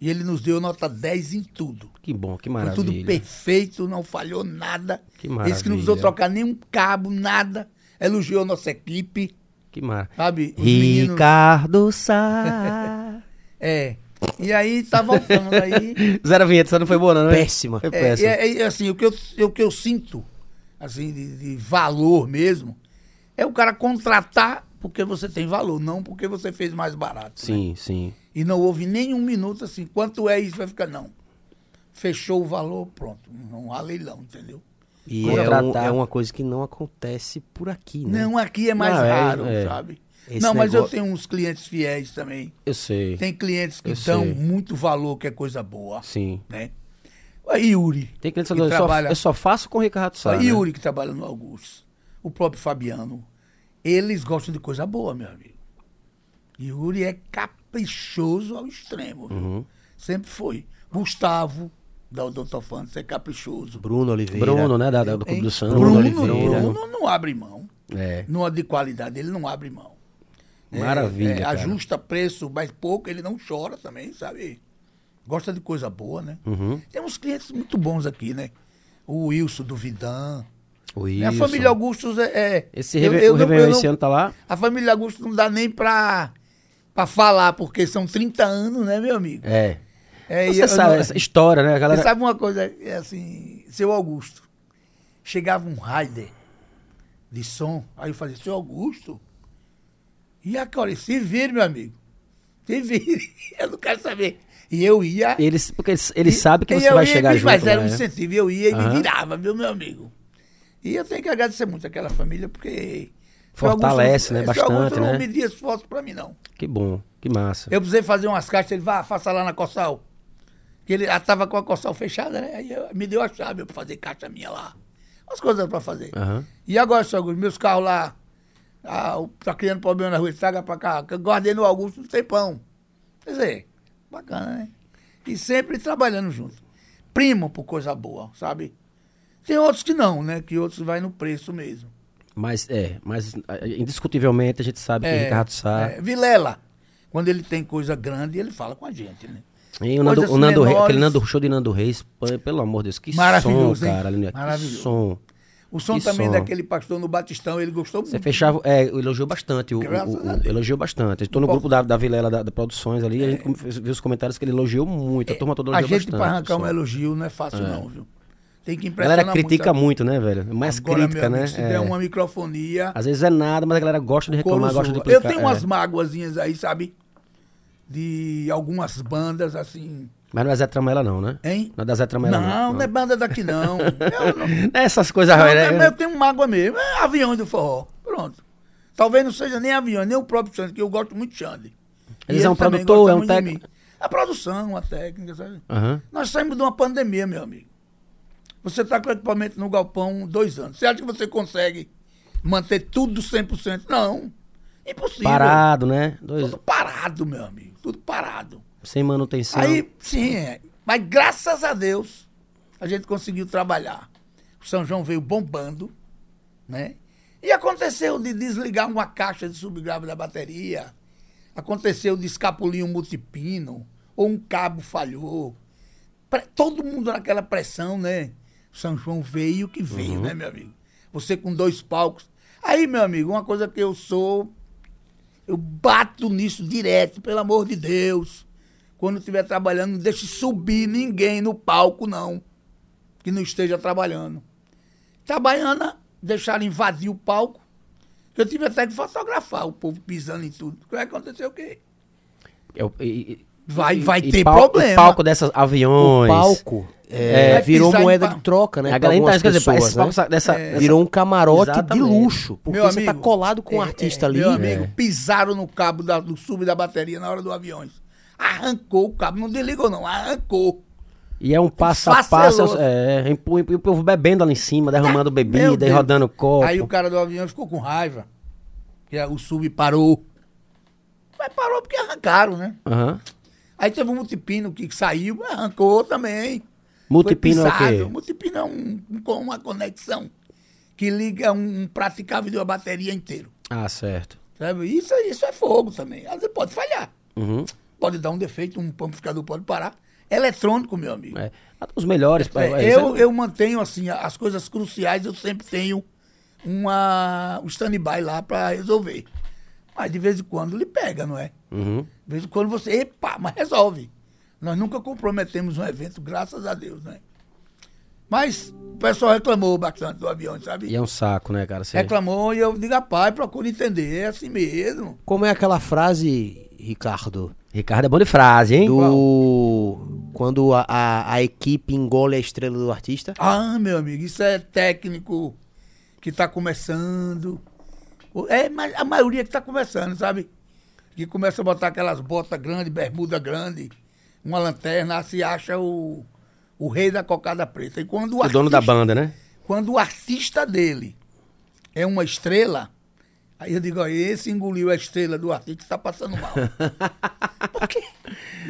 e ele nos deu nota 10 em tudo. Que bom, que Foi maravilha. tudo perfeito, não falhou nada. Que Esse que não precisou maravilha. trocar nenhum cabo, nada. Elogiou nossa equipe, Que maravilha. sabe? Os meninos- Ricardo Sá. É. E aí tá voltando aí. Zero vinheta, só não foi boa, não, né? Péssima. Foi É, péssima. é, é, assim, o que eu, o que eu sinto, assim, de, de valor mesmo, é o cara contratar porque você tem valor, não porque você fez mais barato. né? Sim, sim. E não houve nenhum minuto assim, quanto é isso? Vai ficar, não. Fechou o valor, pronto. Não há leilão, entendeu? E é, um- Contratar. é uma coisa que não acontece por aqui, né? Não, aqui é mais Não, é, raro, é. sabe? Esse não, mas eu negócio- tenho uns clientes fiéis também. Eu sei. Tem clientes que Eu dão sei. muito valor, que é coisa boa, Sim. né? A Yuri. Tem clientes que que eu, só, trabalha- eu só faço com o Ricardo Sá. A né? Yuri que trabalha no Augusto, o próprio Fabiano, eles gostam de coisa boa, meu amigo. Yuri é caprichoso ao extremo? Uhum. sempre foi. Gustavo, da Odonto Fantas, é caprichoso. Bruno Oliveira. Bruno, né? Da, da- do Clube Hein? do Samba. Bruno, Oliveira. Bruno não abre mão. É. Numa de qualidade, ele não abre mão. É, Maravilha, é, cara. ajusta preço, mas pouco, ele não chora também, sabe? Gosta de coisa boa, né? Uhum. Tem uns clientes muito bons aqui, né? O Wilson do Vidan. O Minha Wilson. família Augustos é. é- Esse eu- eu o não- eu não- esse ano tá lá? A família Augusto não dá nem pra, pra falar, porque são 30 anos, né, meu amigo? É. É, Você sabe, não- essa história, né? A Você galera... sabe uma coisa, é assim, seu Augusto, chegava um rider de som, aí eu fazia, seu Augusto, e agora, se vire, meu amigo, se vire, eu não quero saber. E eu ia... Eles, porque eles, eles e- sabem que você vai chegar mas junto, Mas era um né? incentivo, eu ia e Aham. me virava, viu, meu amigo? E eu tenho que agradecer muito aquela família, porque... Fortalece, né, Augusto bastante, não né? media esforço pra mim, não. Que bom, que massa. Eu precisei fazer umas caixas, ele vai, faça lá na Cossal. Que ele ah, tava com a Cossal fechada, né? Aí eu- me deu a chave pra fazer caixa minha lá. Umas coisas pra fazer. Aham. E agora, seu Augusto, meus carros lá, ah, tá criando problema na rua, traga pra cá. Eu guardei no Augusto um tempão. Quer dizer, bacana, né? E sempre trabalhando junto. Primo por coisa boa, sabe? Tem outros que não, né? Que outros vai no preço mesmo. Mas, é, mas indiscutivelmente a gente sabe que É, Ricardo Sá... é, Vilela, quando ele tem coisa grande, ele fala com a gente, né? E o Nando, o Nando Reis, aquele Nando, show de Nando Reis, pelo amor de Deus, que som, hein? cara. Aline, Maravilhoso. Que som. O som Que também som. daquele pastor no Batistão, ele gostou Você muito. fechava, é, elogiou bastante, o, Graças o- o- a elogiou bastante. Estou no Pô. grupo da, da Vilela da, da Produções ali, a gente com- viu os comentários que ele elogiou muito, a turma toda A elogiou gente, bastante. para arrancar o um elogio, não é fácil, não, viu? Tem que A impressionar galera critica muito. muito, né, velho? Mais Agora, crítica, meu né? Se É. der uma microfonia, Às vezes é nada, mas a galera gosta de reclamar, gosta de implicar. Eu tenho é. umas mágoazinhas aí, sabe? De algumas bandas, assim. Mas não é Zé Tramela não, né? Hein? Não é da Zé Tramela não. Não, não é banda daqui, não. Eu não, é essas coisas, não, né? mas eu tenho mágoa mesmo. É aviões do forró. Pronto. Talvez não seja nem avião, nem o próprio Xande, que eu gosto muito de Xande. Eles é um produtor, é um técnico. A produção, a técnica, sabe? Aham. Nós saímos de uma pandemia, meu amigo. Você está com equipamento no galpão dois anos. Você acha que você consegue manter tudo 100%? Não. Impossível. Parado, né? Dois, Tudo parado, meu amigo. Tudo parado. sem manutenção. Aí, sim, é. mas graças a Deus, a gente conseguiu trabalhar. O São João veio bombando, né? E aconteceu de desligar uma caixa de subgrave da bateria. Aconteceu de escapulir um multipino, ou um cabo falhou. Todo mundo naquela pressão, né? São João veio que veio, né, meu amigo? Você com dois palcos. Aí, meu amigo, uma coisa que eu sou eu bato nisso direto, pelo amor de Deus. Quando estiver trabalhando, não deixe subir ninguém no palco, não. Que não esteja trabalhando. Trabalhando, deixaram invadir o palco. Eu tive até que fotografar o povo pisando em tudo. Vai acontecer o quê? É o- e- Vai, vai e ter pal- problema. O palco dessas O aviões. palco é, Vai virou em moeda de troca, né? A galera, algumas quer dizer, pessoas, esse palco né? sa- dessa, dessa- Virou um camarote Exatamente. de luxo. Porque Meu você tá colado com um é, artista é, ali. Meu amigo, É. pisaram no cabo da- do sub da bateria na hora do aviões. Arrancou o cabo, não desligou não, arrancou. E é um passo a passo. É, e o povo bebendo ali em cima, derramando Meu bebida e rodando copo. Aí o cara do avião ficou com raiva. Que o sub parou. Mas parou porque arrancaram, né? Aham. Aí teve um multipino que saiu, mas arrancou também. Multipino é Foi o pisado. quê? Multipino é um, um- uma conexão que liga um, um praticável de uma bateria inteiro. Ah, certo. Sabe? Isso, isso é fogo também. Às vezes pode falhar. Uhum. Pode dar um defeito, um amplificador pode parar. Eletrônico, meu amigo. É. Os melhores. É, é, isso eu, é- eu mantenho assim, as coisas cruciais eu sempre tenho uma, um stand-by lá para resolver. Mas de vez em quando ele pega, não é? Uhum. De vez em quando você, epa, mas resolve. Nós nunca comprometemos um evento, graças a Deus, né? Mas o pessoal reclamou bastante do avião, sabe? E é um saco, né, cara? Você- Reclamou e eu digo, rapaz, procura entender, é assim mesmo. Como é aquela frase, Ricardo, Ricardo é bom de frase, hein? do... Quando a, a, a equipe engole a estrela do artista? Ah, meu amigo, isso é técnico que está começando. É mas a maioria que está começando, sabe? Que começa a botar aquelas botas grandes, bermuda grande, uma lanterna, se acha o, o rei da cocada preta. E quando o, O dono da artista- banda, né? Quando o artista dele é uma estrela, aí eu digo, ó, esse engoliu a estrela do artista está passando mal. Porque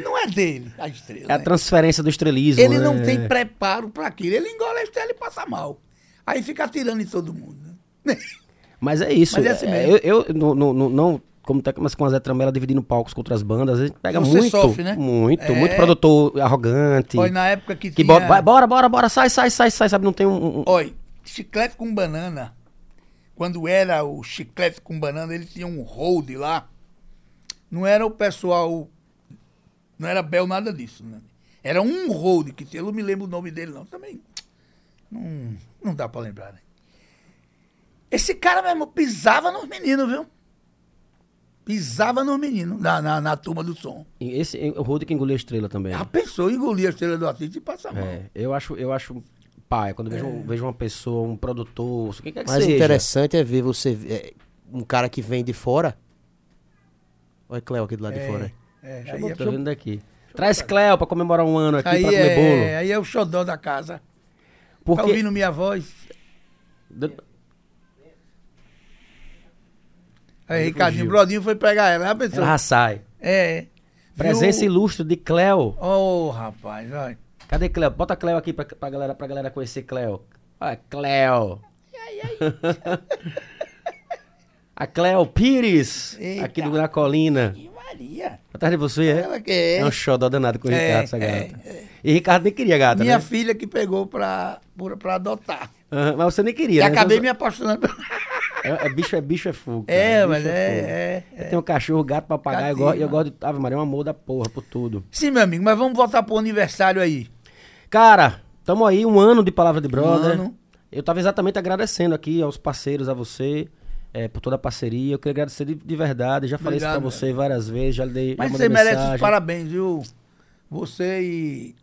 não é dele a estrela. É a né? transferência do estrelismo. Ele né? não tem preparo para aquilo. Ele engole a estrela e passa mal. Aí fica atirando em todo mundo. né? Mas é isso. Mas é assim é, mesmo. eu, eu não, não- não- como tá mas com a Zé Tramela dividindo palcos com outras bandas, a gente pega Você muito. sofre, né? Muito, É. muito produtor arrogante. Olha, na época que, que tinha... bo- vai, bora, bora, bora, sai, sai, sai, sai, sabe? Não tem um. um- Olha, chiclete com banana. Quando era o chiclete com banana, ele tinha um hold lá. Não era o pessoal... Não era Bel nada disso. Né? Era um hold que tinha. Eu não me lembro o nome dele, não. Também não, não dá pra lembrar, né? Esse cara mesmo pisava nos meninos, viu? Pisava nos meninos, na, na, na turma do som. Esse, o Rodo que engoliu a estrela também. Já pensou em engolir a estrela do artista e passar mal. É, eu acho, eu acho pai, quando eu vejo, vejo uma pessoa, um produtor, quem quer que Mais seja. interessante é ver você, é, um cara que vem de fora. Olha Cleo aqui do lado de fora. É, Deixa eu aí, botar, é, tô vendo daqui. Traz Cleo pra comemorar um ano aqui aí, pra comer bolo. é, aí é o xodó da casa. Tá Porque. ouvindo minha voz? Aí, Ricardinho, fugiu. Brodinho foi pegar ela. Já pensou? Ela sai. É. Presença Viu? ilustre de Cleo. Ô, rapaz, vai. Cadê Cleo? Bota Cleo aqui pra, pra, galera, pra galera conhecer Cleo. Ah, Cleo. A Cleo Pires, Eita. aqui do, na colina. Que Maria. Atrás de você, é? Ela que é. É um xodó danado com o É, Ricardo, essa é, gata. E Ricardo nem queria gata, Minha né? filha que pegou pra, pra adotar. Aham, mas você nem queria, E né? acabei Então, me apaixonando. é, é bicho, é bicho, é fogo. cara. É, mas fogo. é, é, Eu tenho um cachorro, gato, papagaio, eu Gatinho, gosto, eu né? gosto de... Ave Maria, é um amor da porra por tudo. Sim, meu amigo, mas vamos voltar pro aniversário aí. Cara, tamo aí, um ano de Palavra de Brother. ano. Eu tava exatamente agradecendo aqui aos parceiros, a você, é, por toda a parceria. Eu queria agradecer de, de verdade. Já falei Obrigado, isso pra você várias vezes, já dei Mas já você merece mensagem. os parabéns, viu? Você e.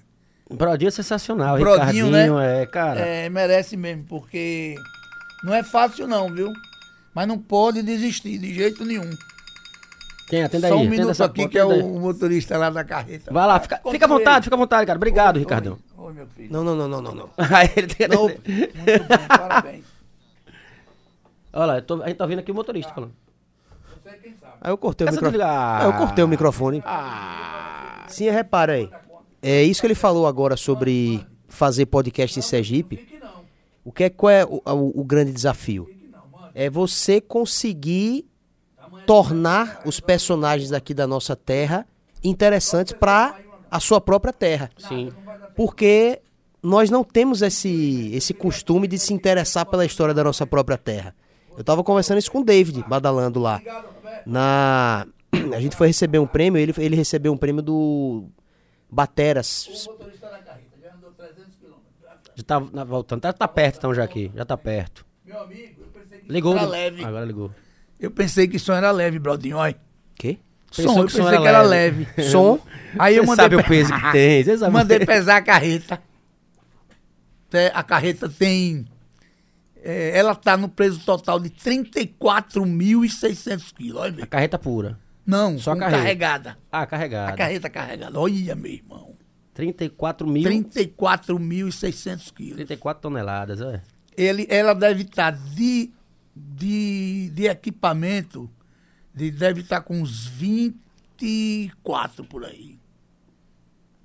Brodinho é sensacional, Brodinho, Ricardinho, né? é, cara. É, merece mesmo, porque não é fácil não, viu? Mas não pode desistir de jeito nenhum. Quem atende aí? Só um Atenda minuto essa aqui porta, que é o motorista lá da carreta. Vai lá, fica, fica à vontade, fica à vontade, cara. Obrigado, Ricardão. Oi, meu filho. Não, não, não, não, não, não. Aí ele tem Não, Muito bom, parabéns. Olha lá, tô- a gente tá vendo aqui o motorista falando. Você quem sabe. Aí eu cortei o microfone. Aí eu cortei o microfone. Ah. Sim, repara aí. É isso que ele falou agora sobre fazer podcast em Sergipe. O que é, qual é o, o- o grande desafio? É você conseguir tornar os personagens aqui da nossa terra interessantes para a sua própria terra. Sim. Porque nós não temos esse, esse costume de se interessar pela história da nossa própria terra. Eu tava conversando isso com o David, badalando lá. Na... A gente foi receber um prêmio, ele, ele recebeu um prêmio do Bateras. Já tá na- voltando. Tá, tá perto então já aqui. Já tá perto. Meu amigo, eu pensei que Ligou. era leve. Agora ligou. Eu pensei que som era leve, Brodinho, olha. Quê? Pensou Som, eu som pensei era que era leve. leve. Som? Aí eu Você mandei sabe o pe- peso que tem. Você sabe o Mandei pesar a carreta. Te- A carreta tem. é, ela tá no peso total de 34.600 quilos. Olha, A carreta pura. Não, Só a carregada. Ah, A carregada. carreta carregada. Olha, meu irmão. 34 mil. 34.600 quilos. 34 toneladas, é. Ele, ela deve estar de, de, de equipamento, de, deve estar com uns 24 por aí.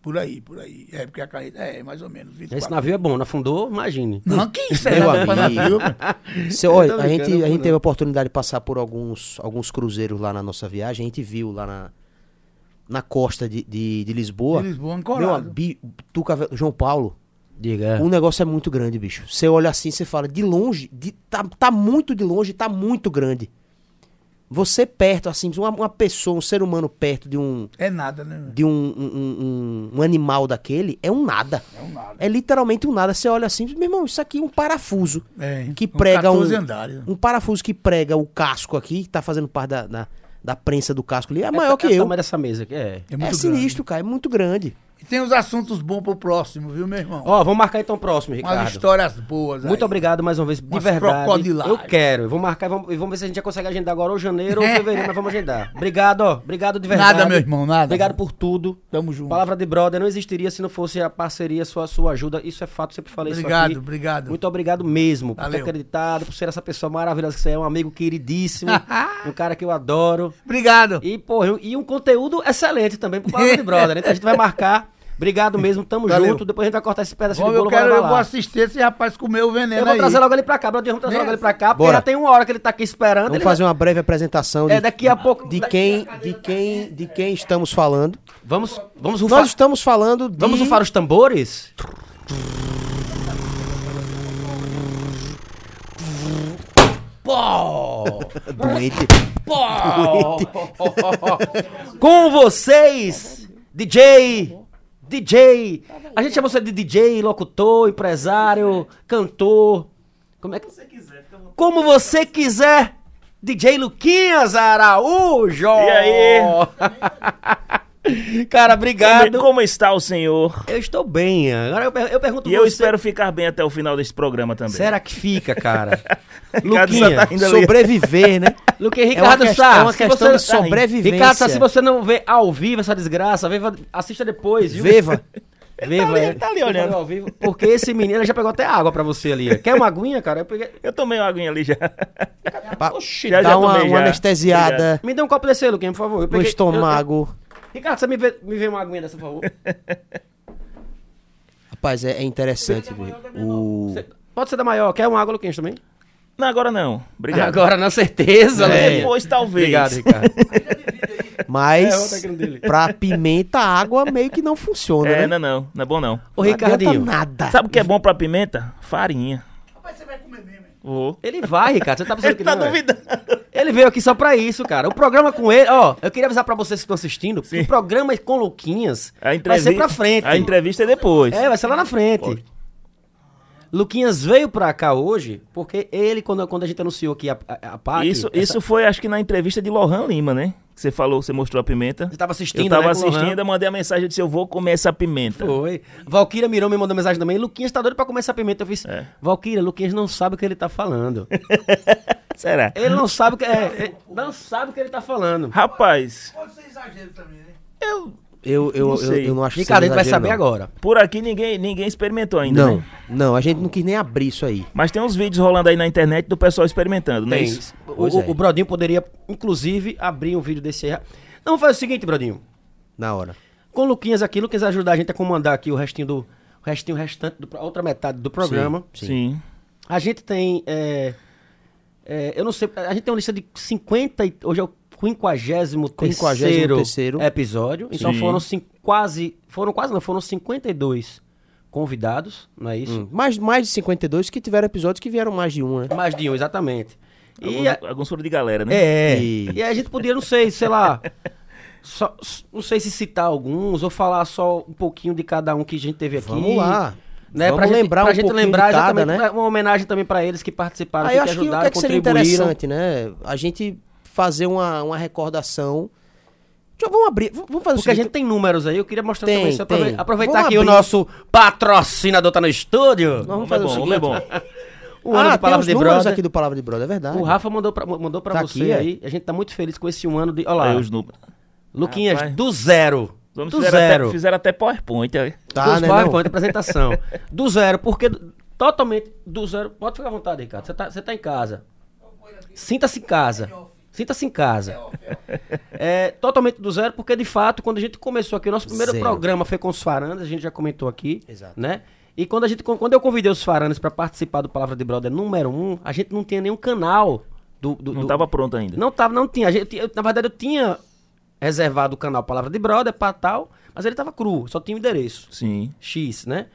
Por aí, por aí. É, porque a carreta é mais ou menos 24. Esse navio é bom, não afundou? Imagine. Não, que isso é Meu amigo. navio. Cê, olha, a gente, a gente teve a oportunidade de passar por alguns, alguns cruzeiros lá na nossa viagem. A gente viu lá na, na costa de, de, de Lisboa. De Lisboa, Meu, ancorado. abi- tu, Cave- João Paulo, Diga. o negócio é muito grande, bicho. Você olha assim, você fala, de longe, de, tá, tá muito de longe, tá muito grande. Você perto, assim, uma, uma pessoa, um ser humano perto de um, É nada, né? de um, um, um- um animal daquele, é um nada. É um nada. É literalmente um nada. Você olha assim, meu irmão, isso aqui é um parafuso. É, que prega um, 14 andares. um parafuso que prega o casco aqui, que tá fazendo parte da, da, da prensa do casco ali, é maior que é o eu. tamanho dessa mesa aqui, é. É, É sinistro, cara, é muito grande. E tem uns assuntos bons pro próximo, viu, meu irmão? Ó, vamos marcar então o próximo, Umas Ricardo. histórias boas. Muito aí. obrigado mais uma vez, de Umas verdade. Eu quero. Vou marcar e vamos, vamos ver se a gente já consegue agendar agora ou janeiro ou fevereiro, mas vamos agendar. Obrigado, ó. Obrigado de verdade. Nada, meu irmão, nada. Obrigado por tudo. Tamo junto. Palavra de brother não existiria se não fosse a parceria, sua, sua ajuda. Isso é fato, sempre falei Obrigado, isso aqui. obrigado. Muito obrigado mesmo por ter acreditado, por ser essa pessoa maravilhosa que você é, um amigo queridíssimo, um cara que eu adoro. Obrigado. E, porra, e um conteúdo excelente também pro Palavra de Brother. Então a gente vai marcar. Obrigado mesmo, tamo Valeu. junto. Depois a gente vai cortar esse pedaço Bom, de bolo eu vai quero, eu vou assistir esse rapaz comer o veneno Eu vou aí. trazer logo ele pra cá, brother. Vamos trazer logo ele pra cá, porque Bora. já tem uma hora que ele tá aqui esperando. Vamos fazer uma breve apresentação de, É, daqui a pouco- de quem, de quem, de quem estamos falando. Vamos, vamos rufar. Nós estamos falando de... Vamos rufar os tambores? Pô! Doente. Com vocês, DJ, DJ. A gente chama você de DJ, locutor, empresário, cantor. Como é que você quiser. Como você quiser. DJ Luquinhas Araújo. E aí? Cara, Como, obrigado. como está o senhor? Eu estou bem. Agora eu, eu pergunto E eu você, espero ficar bem até o final desse programa também. Será que fica, cara? Ricardo Luquinha, tá. Sobreviver, né? Luque, É uma, Ricardo quest- Sá, é uma se questão você- de sobrevivência. Ricardo Sá, se você não vê ao vivo essa desgraça, veva- assista depois, viu? Veva. Viva, ali, é. ele tá ali Eu olhando. ao vivo, porque esse menino já pegou até água pra você ali. Quer uma aguinha, cara? Eu peguei... Eu tomei uma aguinha ali já. Oxi, Já, Dá já uma, uma já. anestesiada Me dê um copo desse aí, Luquinha, por favor. Eu no peguei- estômago. eu- eu- Ricardo, você me vê, me vê uma aguinha dessa, por favor. Rapaz, é, é interessante. viu? O... Você- Pode ser da maior. Quer uma água, Luquinhas, também? Não, agora não. Obrigado. Agora, na certeza, É. Depois, talvez. Obrigado, Ricardo. É, Mas, dele. pra pimenta, a água meio que não funciona, É, né? não, não. Não é bom não. Ô, Não Ricardinho, nada. Sabe o que é bom pra pimenta? Farinha. Rapaz, você vai comer? Vou. ele vai, Ricardo. Você tá pensando Ele que tá não é? duvidando. Ele veio aqui só pra isso, cara. O programa com ele, ó, eu queria avisar pra vocês que estão assistindo, que Sim. o programa com Luquinhas A vai ser pra frente. A entrevista é depois. É, vai ser lá na frente. Pode. Luquinhas veio pra cá hoje, porque ele, quando, quando a gente anunciou aqui a, a, a PAC... Isso, essa- isso foi, acho que na entrevista de Lohan Lima, né? que você falou, você mostrou a pimenta. Você tava assistindo, Eu tava né, assistindo, eu mandei a mensagem, eu disse, eu vou comer essa pimenta. Foi. Valquíria Mirão me mandou mensagem também. Luquinhas tá doido pra comer essa pimenta. Eu fiz. É. Valquíria, Luquinhas não sabe o que ele tá falando. Será? Ele não sabe o que. É, ele não sabe o que ele tá falando. Rapaz, Pode ser exagero também, né? eu... Eu, eu, Não eu, sei. eu não acho que Ricardo, a seja gente vai exagero, saber não. agora. Por aqui ninguém, ninguém experimentou ainda, Não, né? não, a gente não quis nem abrir isso aí. Mas tem uns vídeos rolando aí na internet do pessoal experimentando, não é Tem. isso? O, é. o Brodinho poderia, inclusive, abrir um vídeo desse aí. Não, vamos fazer o seguinte, Brodinho. Na hora. Com o Luquinhas aqui, Luquinhas ajudar a gente a comandar aqui o restinho do. O restinho restante, do, a outra metade do programa. Sim. Sim. A gente tem. é, é, eu não sei. A gente tem uma lista de 50. e- Hoje é o 53 53º. episódio. Então Sim. foram quase. Foram quase, não, foram 52 convidados, não é isso? Hum, Mais, mais de 52 que tiveram episódios que vieram mais de um, né? Mais de um, exatamente. E Alguns, a- alguns foram de galera, né? É, E- e a gente podia, não sei, sei lá. só- não sei se citar alguns ou falar só um pouquinho de cada um que a gente teve aqui. Vamos lá. Né, Vamos pra gente, lembrar pra um gente pouquinho lembrar cada, exatamente, né? uma homenagem também pra eles que participaram, Aí que, eu acho que o que, ajudaram, é que seria contribuíram. interessante, né? A gente fazer uma, uma recordação. Vamos abrir. Vamos fazer Porque a seguinte. gente tem números aí, eu queria mostrar Tem, também. só tem. Aproveitar Vamos que o nosso patrocinador tá no estúdio. Nós vamos Homem é fazer bom, o seguinte. é bom. O ano ah, de tem Palavra os de números Brother. aqui do Palavra de Brother, é verdade. O Rafa mandou pra, mandou pra Tá você aqui, é? aí. A gente tá muito feliz com esse um ano de. Olha lá. Aí os números. Luquinhas, Rapaz. do zero. Os homens Do fizeram zero. até, fizeram até PowerPoint. aí. Tá, dos né? PowerPoint, não? apresentação. Do zero, porque do- totalmente do zero. Pode ficar à vontade, Ricardo. Você tá, você tá em casa. Sinta-se em casa. Sinta-se em casa. É, totalmente do zero, porque de fato, quando a gente começou aqui, o nosso primeiro Zero. programa foi com os Faranas, a gente já comentou aqui. Exato. Né? E quando, a gente, quando eu convidei os Faranas para participar do Palavra de Brother número um, a gente não tinha nenhum canal. Do, do, Não do- tava pronto ainda. não tava, não tinha. A gente, eu, na verdade, eu tinha reservado o canal Palavra de Brother pra tal, mas ele tava cru, só tinha o endereço. Sim. X, né?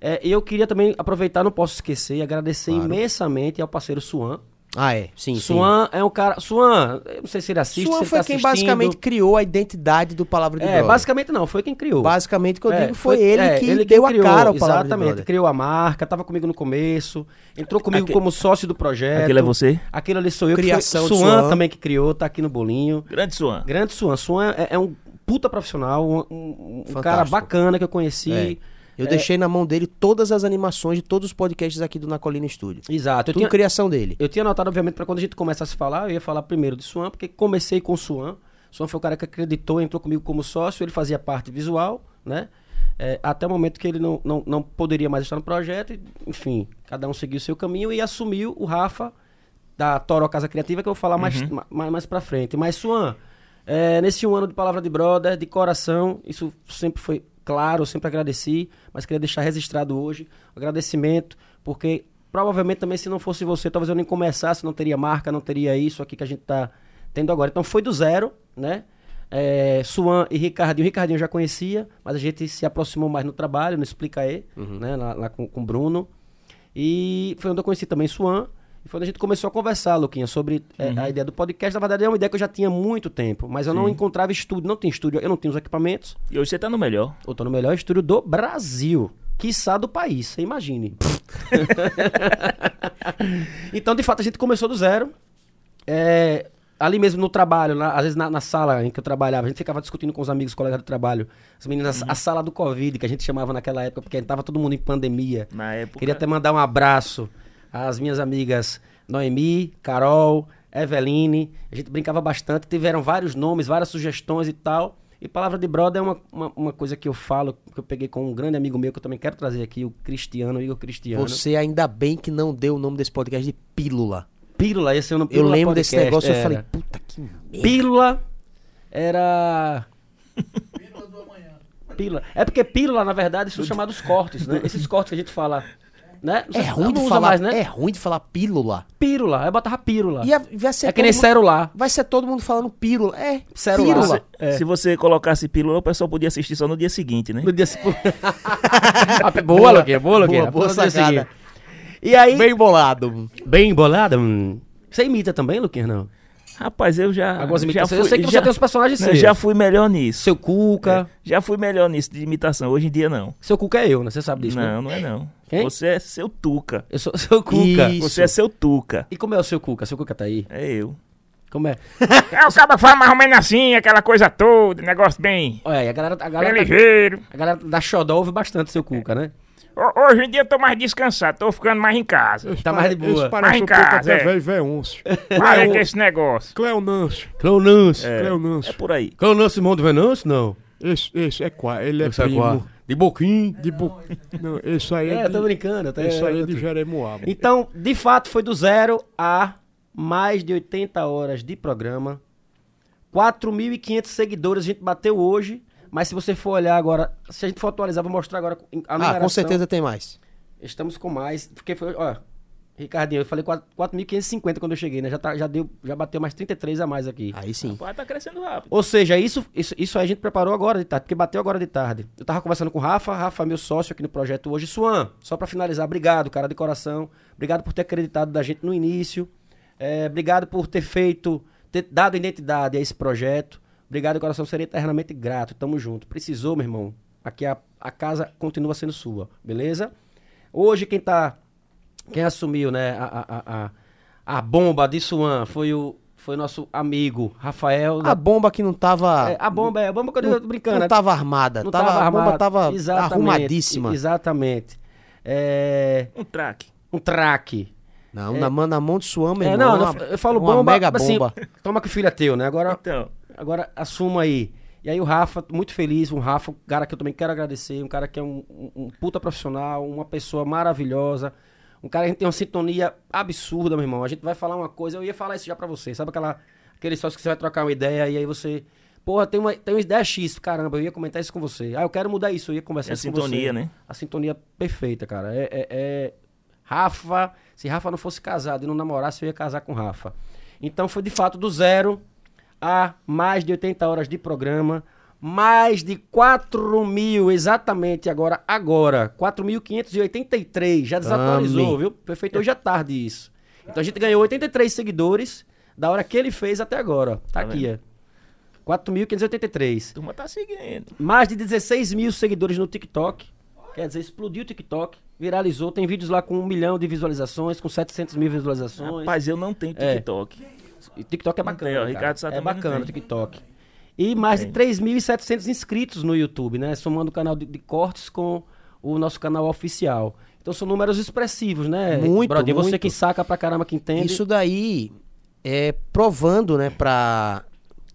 É, e eu queria também aproveitar, não posso esquecer, e agradecer Claro. imensamente ao parceiro Suan. Ah, é. Sim, sim. Suan é um cara. Suan, não sei se ele assiste. Suan se ele foi tá quem assistindo. basicamente criou a identidade do Palavra de É, Brother. basicamente não, foi quem criou. Basicamente, o que eu É, digo foi, ele é, que ele deu criou, a cara ao Palavra de Exatamente, criou a marca, tava comigo no começo, entrou comigo Aque- como sócio do projeto. Aquele é você? Aquele ali sou eu, Criação que de foi Suan Suan. também que criou, tá aqui no bolinho. Grande Suan. Grande Suan. Suan é, é um puta profissional, um, um- um cara bacana que eu conheci. É. Eu É. deixei na mão dele todas as animações de todos os podcasts aqui do Na Colina Estúdio. Exato. Eu Tudo tinha, criação dele. eu tinha anotado, obviamente, para quando a gente começasse a falar, eu ia falar primeiro de Suan, porque comecei com o Suan. Suan foi o cara que acreditou, entrou comigo como sócio, ele fazia parte visual, né? É, até o momento que ele não, não, não poderia mais estar no projeto, e, enfim, cada um seguiu o seu caminho e assumiu o Rafa da Toro Casa Criativa, que eu vou falar mais, ma- mais, mais pra frente. Mas, Suan, é, nesse um ano de Palavra de Brother, de coração, isso sempre foi claro, eu sempre agradeci, mas queria deixar registrado hoje o agradecimento, porque provavelmente também se não fosse você, talvez eu nem começasse, não teria marca, não teria isso aqui que a gente tá tendo agora. Então foi do zero, né? É, Suan e Ricardinho. Ricardinho eu já conhecia, mas a gente se aproximou mais no trabalho, no Explica aí, né? Lá, lá com, com o Bruno. E foi onde eu conheci também Suan. E foi onde a gente começou a conversar, Luquinha, sobre é, a ideia do podcast. Na verdade, é uma ideia que eu já tinha há muito tempo, mas eu não encontrava estúdio, não tinha estúdio, eu não tinha os equipamentos. E hoje você tá no melhor. Eu tô no melhor estúdio do Brasil. Quiçá do país, você imagine. então, de fato, a gente começou do zero. É, ali mesmo no trabalho, na- às vezes na, na sala em que eu trabalhava, a gente ficava discutindo com os amigos, colegas do trabalho. As meninas, a sala do Covid, que a gente chamava naquela época, porque tava todo mundo em pandemia. Na época. Queria até mandar um abraço às minhas amigas Noemi, Carol, Eveline. A gente brincava bastante, tiveram vários nomes, várias sugestões e tal. E Palavra de Brother é uma, uma, uma coisa que eu falo, que eu peguei com um grande amigo meu, que eu também quero trazer aqui, o Cristiano, o Igor Cristiano. Você ainda bem que não deu o nome desse podcast de Pílula. Pílula, esse é o nome Eu Pílula lembro desse Podcast, negócio, eu era. falei, puta que merda. Pílula era. Pílula. É porque pílula, na verdade, são chamados cortes, né? Esses cortes que a gente fala. Né? É ruim não de usa falar, mais, né? é ruim de falar pílula. Pílula, aí botava pílula. E a- vai ser É que nem mundo- celular. Vai ser todo mundo falando pílula. É, Celular. pílula. É. Se você colocasse pílula, o pessoal podia assistir só no dia seguinte, né? No dia se- Ah, boa, Luquinha, boa, Luquinha. Boa, boa No dia sacada. seguinte. E aí, bem, Bem bolado. embolada. hum. Você imita também, Luquinha, não? Rapaz, eu já. Algumas já imitações. Eu fui- sei que você já- tem os personagens Não, seus. já fui melhor nisso. Seu Cuca. Já fui melhor nisso de imitação. Hoje em dia, não. Seu Cuca é eu, né? Você sabe disso, né? não, não é não. Quem? Você é seu Tuca. Eu sou seu Cuca. Isso. Você é seu Tuca. E como é o seu Cuca? Seu Cuca tá aí? É eu. Como é? É, o cara fala mais ou menos assim, aquela coisa toda, negócio bem, Olha, a galera, a bem galera, ligeiro. a galera da Xodó ouve bastante seu Cuca, né? Ho- Hoje em dia eu tô mais descansado, tô ficando mais em casa. Tá mais de boa. Mais em casa, é. velho Veôncio. Para com esse negócio. Cleonâncio. Cleonâncio. É, Cleonâncio. é por aí. Cleonâncio Simão do Venâncio? Não. Esse, esse é qual? Ele é Esse é primo. qual? De Boquim. De bu... Não, esse aí é, É, eu tô de... brincando. Até, Esse aí é de Jeremoabo. Então, de fato, foi do zero a mais de 80 horas de programa. 4.500 seguidores a gente bateu hoje. Mas se você for olhar agora, se a gente for atualizar, vou mostrar agora a Ah, numeração. com certeza tem mais. Estamos com mais. Porque foi, ó, Ricardinho, eu falei 4 4.550 quando eu cheguei, né? Já, tá, já, deu, já bateu mais 33 a mais aqui. Aí sim. Pode tá crescendo rápido. Ou seja, isso, isso, isso aí a gente preparou agora de tarde, porque bateu agora de tarde. Eu tava conversando com o Rafa, Rafa é meu sócio aqui no projeto hoje. Suan, só pra finalizar, obrigado, cara de coração. Obrigado por ter acreditado da gente no início. É, obrigado por ter feito, ter dado identidade a esse projeto. Obrigado coração, serei eternamente grato. Tamo junto. Precisou, meu irmão. Aqui a, a casa continua sendo sua, beleza? Hoje quem tá. Quem assumiu, né, a, a, a, a- bomba de Suan foi o, foi o nosso amigo Rafael. A bomba que não tava. É, a bomba é a bomba que eu tô brincando. Não tava armada. Não tava, tava a bomba tava Exatamente, arrumadíssima. Exatamente. É, Um traque. um traque. Não, na, mão- na mão de Suama, meu É, irmão. não, uma- não, eu falo uma bomba, mega assim, bomba. toma que o filho é teu, né? Agora, Então, agora assuma aí. E aí o Rafa, muito feliz, um Rafa, um cara que eu também quero agradecer, um cara que é um, um- um puta profissional, uma pessoa maravilhosa, um cara que a gente tem uma sintonia absurda, meu irmão. A gente vai falar uma coisa, eu ia falar isso já pra você, sabe aquela, aquele sócio que você vai trocar uma ideia e aí você, porra, tem uma, tem uma ideia X, caramba, eu ia comentar isso com você. Ah, eu quero mudar isso, eu ia conversar É a isso com você. sintonia, né? A sintonia perfeita, cara. É, é- é- Rafa, se Rafa não fosse casado e não namorasse, eu ia casar com Rafa. Então foi de fato do zero a mais de 80 horas de programa, mais de 4 mil, exatamente agora, agora, 4.583, já desatualizou, Amém. viu? Foi feito hoje à tarde isso. Então a gente ganhou 83 seguidores da hora que ele fez até agora. Tá, Tá aqui, ó. 4.583. a turma tá seguindo. Mais de 16 mil seguidores no TikTok. Quer dizer, explodiu o TikTok. Viralizou. Tem vídeos lá com um milhão de visualizações, com 700 mil visualizações. Rapaz, eu não tenho É. TikTok. E TikTok é Não bacana. tem, ó. Ricardo Sá é bacana o. TikTok. E mais de tem. 3.700 inscritos no YouTube, né? Somando o canal de, de cortes com o nosso canal oficial. Então são números expressivos, né? Muito, você muito. que saca pra caramba, que entende. Isso daí é provando, né, pra,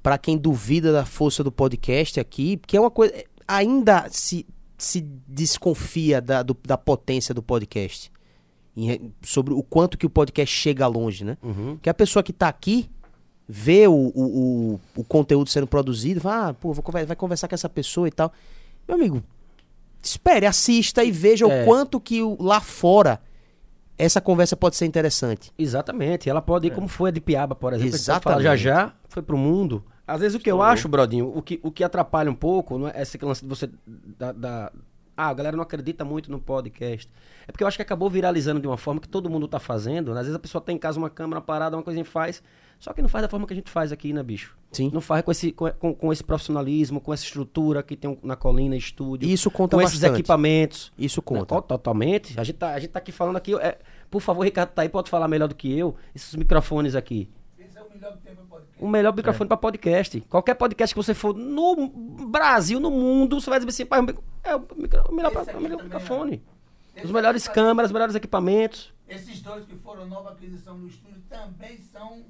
pra quem duvida da força do podcast aqui, que é uma coisa. Ainda se, se desconfia da, do- da potência do podcast. Em re- sobre o quanto que o podcast chega longe, né? Uhum. Que a pessoa que tá aqui vê o, o, o, o conteúdo sendo produzido, fala, ah, pô, vou, conver- vai conversar com essa pessoa e tal. Meu amigo, espere, assista e veja É. o quanto que o- lá fora essa conversa pode ser interessante. Exatamente. Ela pode ir como foi a de Piaba, por exemplo. Exatamente. já já, foi pro mundo. Às vezes o que eu acho, Brodinho, o que, o que atrapalha um pouco, não é esse lance de você. Da, da- ah, a galera não acredita muito no podcast. É porque eu acho que acabou viralizando de uma forma que todo mundo tá fazendo. Às vezes a pessoa tem em casa uma câmera parada, uma coisinha e faz. Só que não faz da forma que a gente faz aqui, né, bicho? Sim. Não faz com esse, com, com- com esse profissionalismo, com essa estrutura que tem na colina, estúdio. Isso conta Com esses bastante. equipamentos. Isso conta. Não, Totalmente. A gente, tá, a gente tá aqui falando aqui. é, por favor, Ricardo tá aí, pode falar melhor do que eu. Esses microfones aqui. Esse é o melhor que tem para podcast. O melhor microfone pra podcast. Qualquer podcast que você for no Brasil, no mundo, você vai dizer assim, pai, é o, micro- o melhor, pra- o melhor microfone. Esse Os melhores aqui- câmeras, os melhores equipamentos. Esses dois que foram nova aquisição no estúdio também são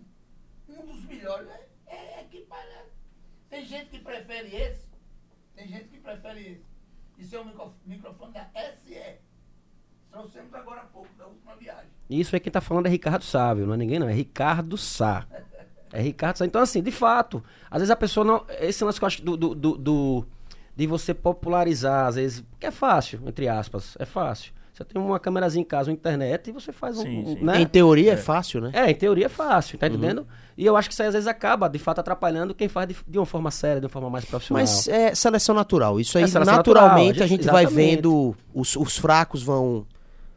um dos melhores. É, é que parece. Tem gente que prefere esse, tem gente que prefere esse. Isso é o micro- microfone da SE. Trouxemos agora há pouco, da última viagem. E isso aí quem tá falando é Ricardo Sávio, não é ninguém não, é Ricardo Sá. É Ricardo. Então, assim, de fato, às vezes a pessoa não. Esse lance que eu acho do, do, do- do- de você popularizar, às vezes, porque é fácil, entre aspas, é fácil. Você tem uma câmerazinha em casa, uma internet, e você faz um. Sim, um- sim. né? Em teoria é, fácil, né? É, em teoria é fácil, tá entendendo? E eu acho que isso aí às vezes acaba, de fato, atrapalhando quem faz de, de uma forma séria, de uma forma mais profissional. Mas é seleção natural. Isso aí, É seleção naturalmente, natural, a gente exatamente. vai vendo, os, os fracos vão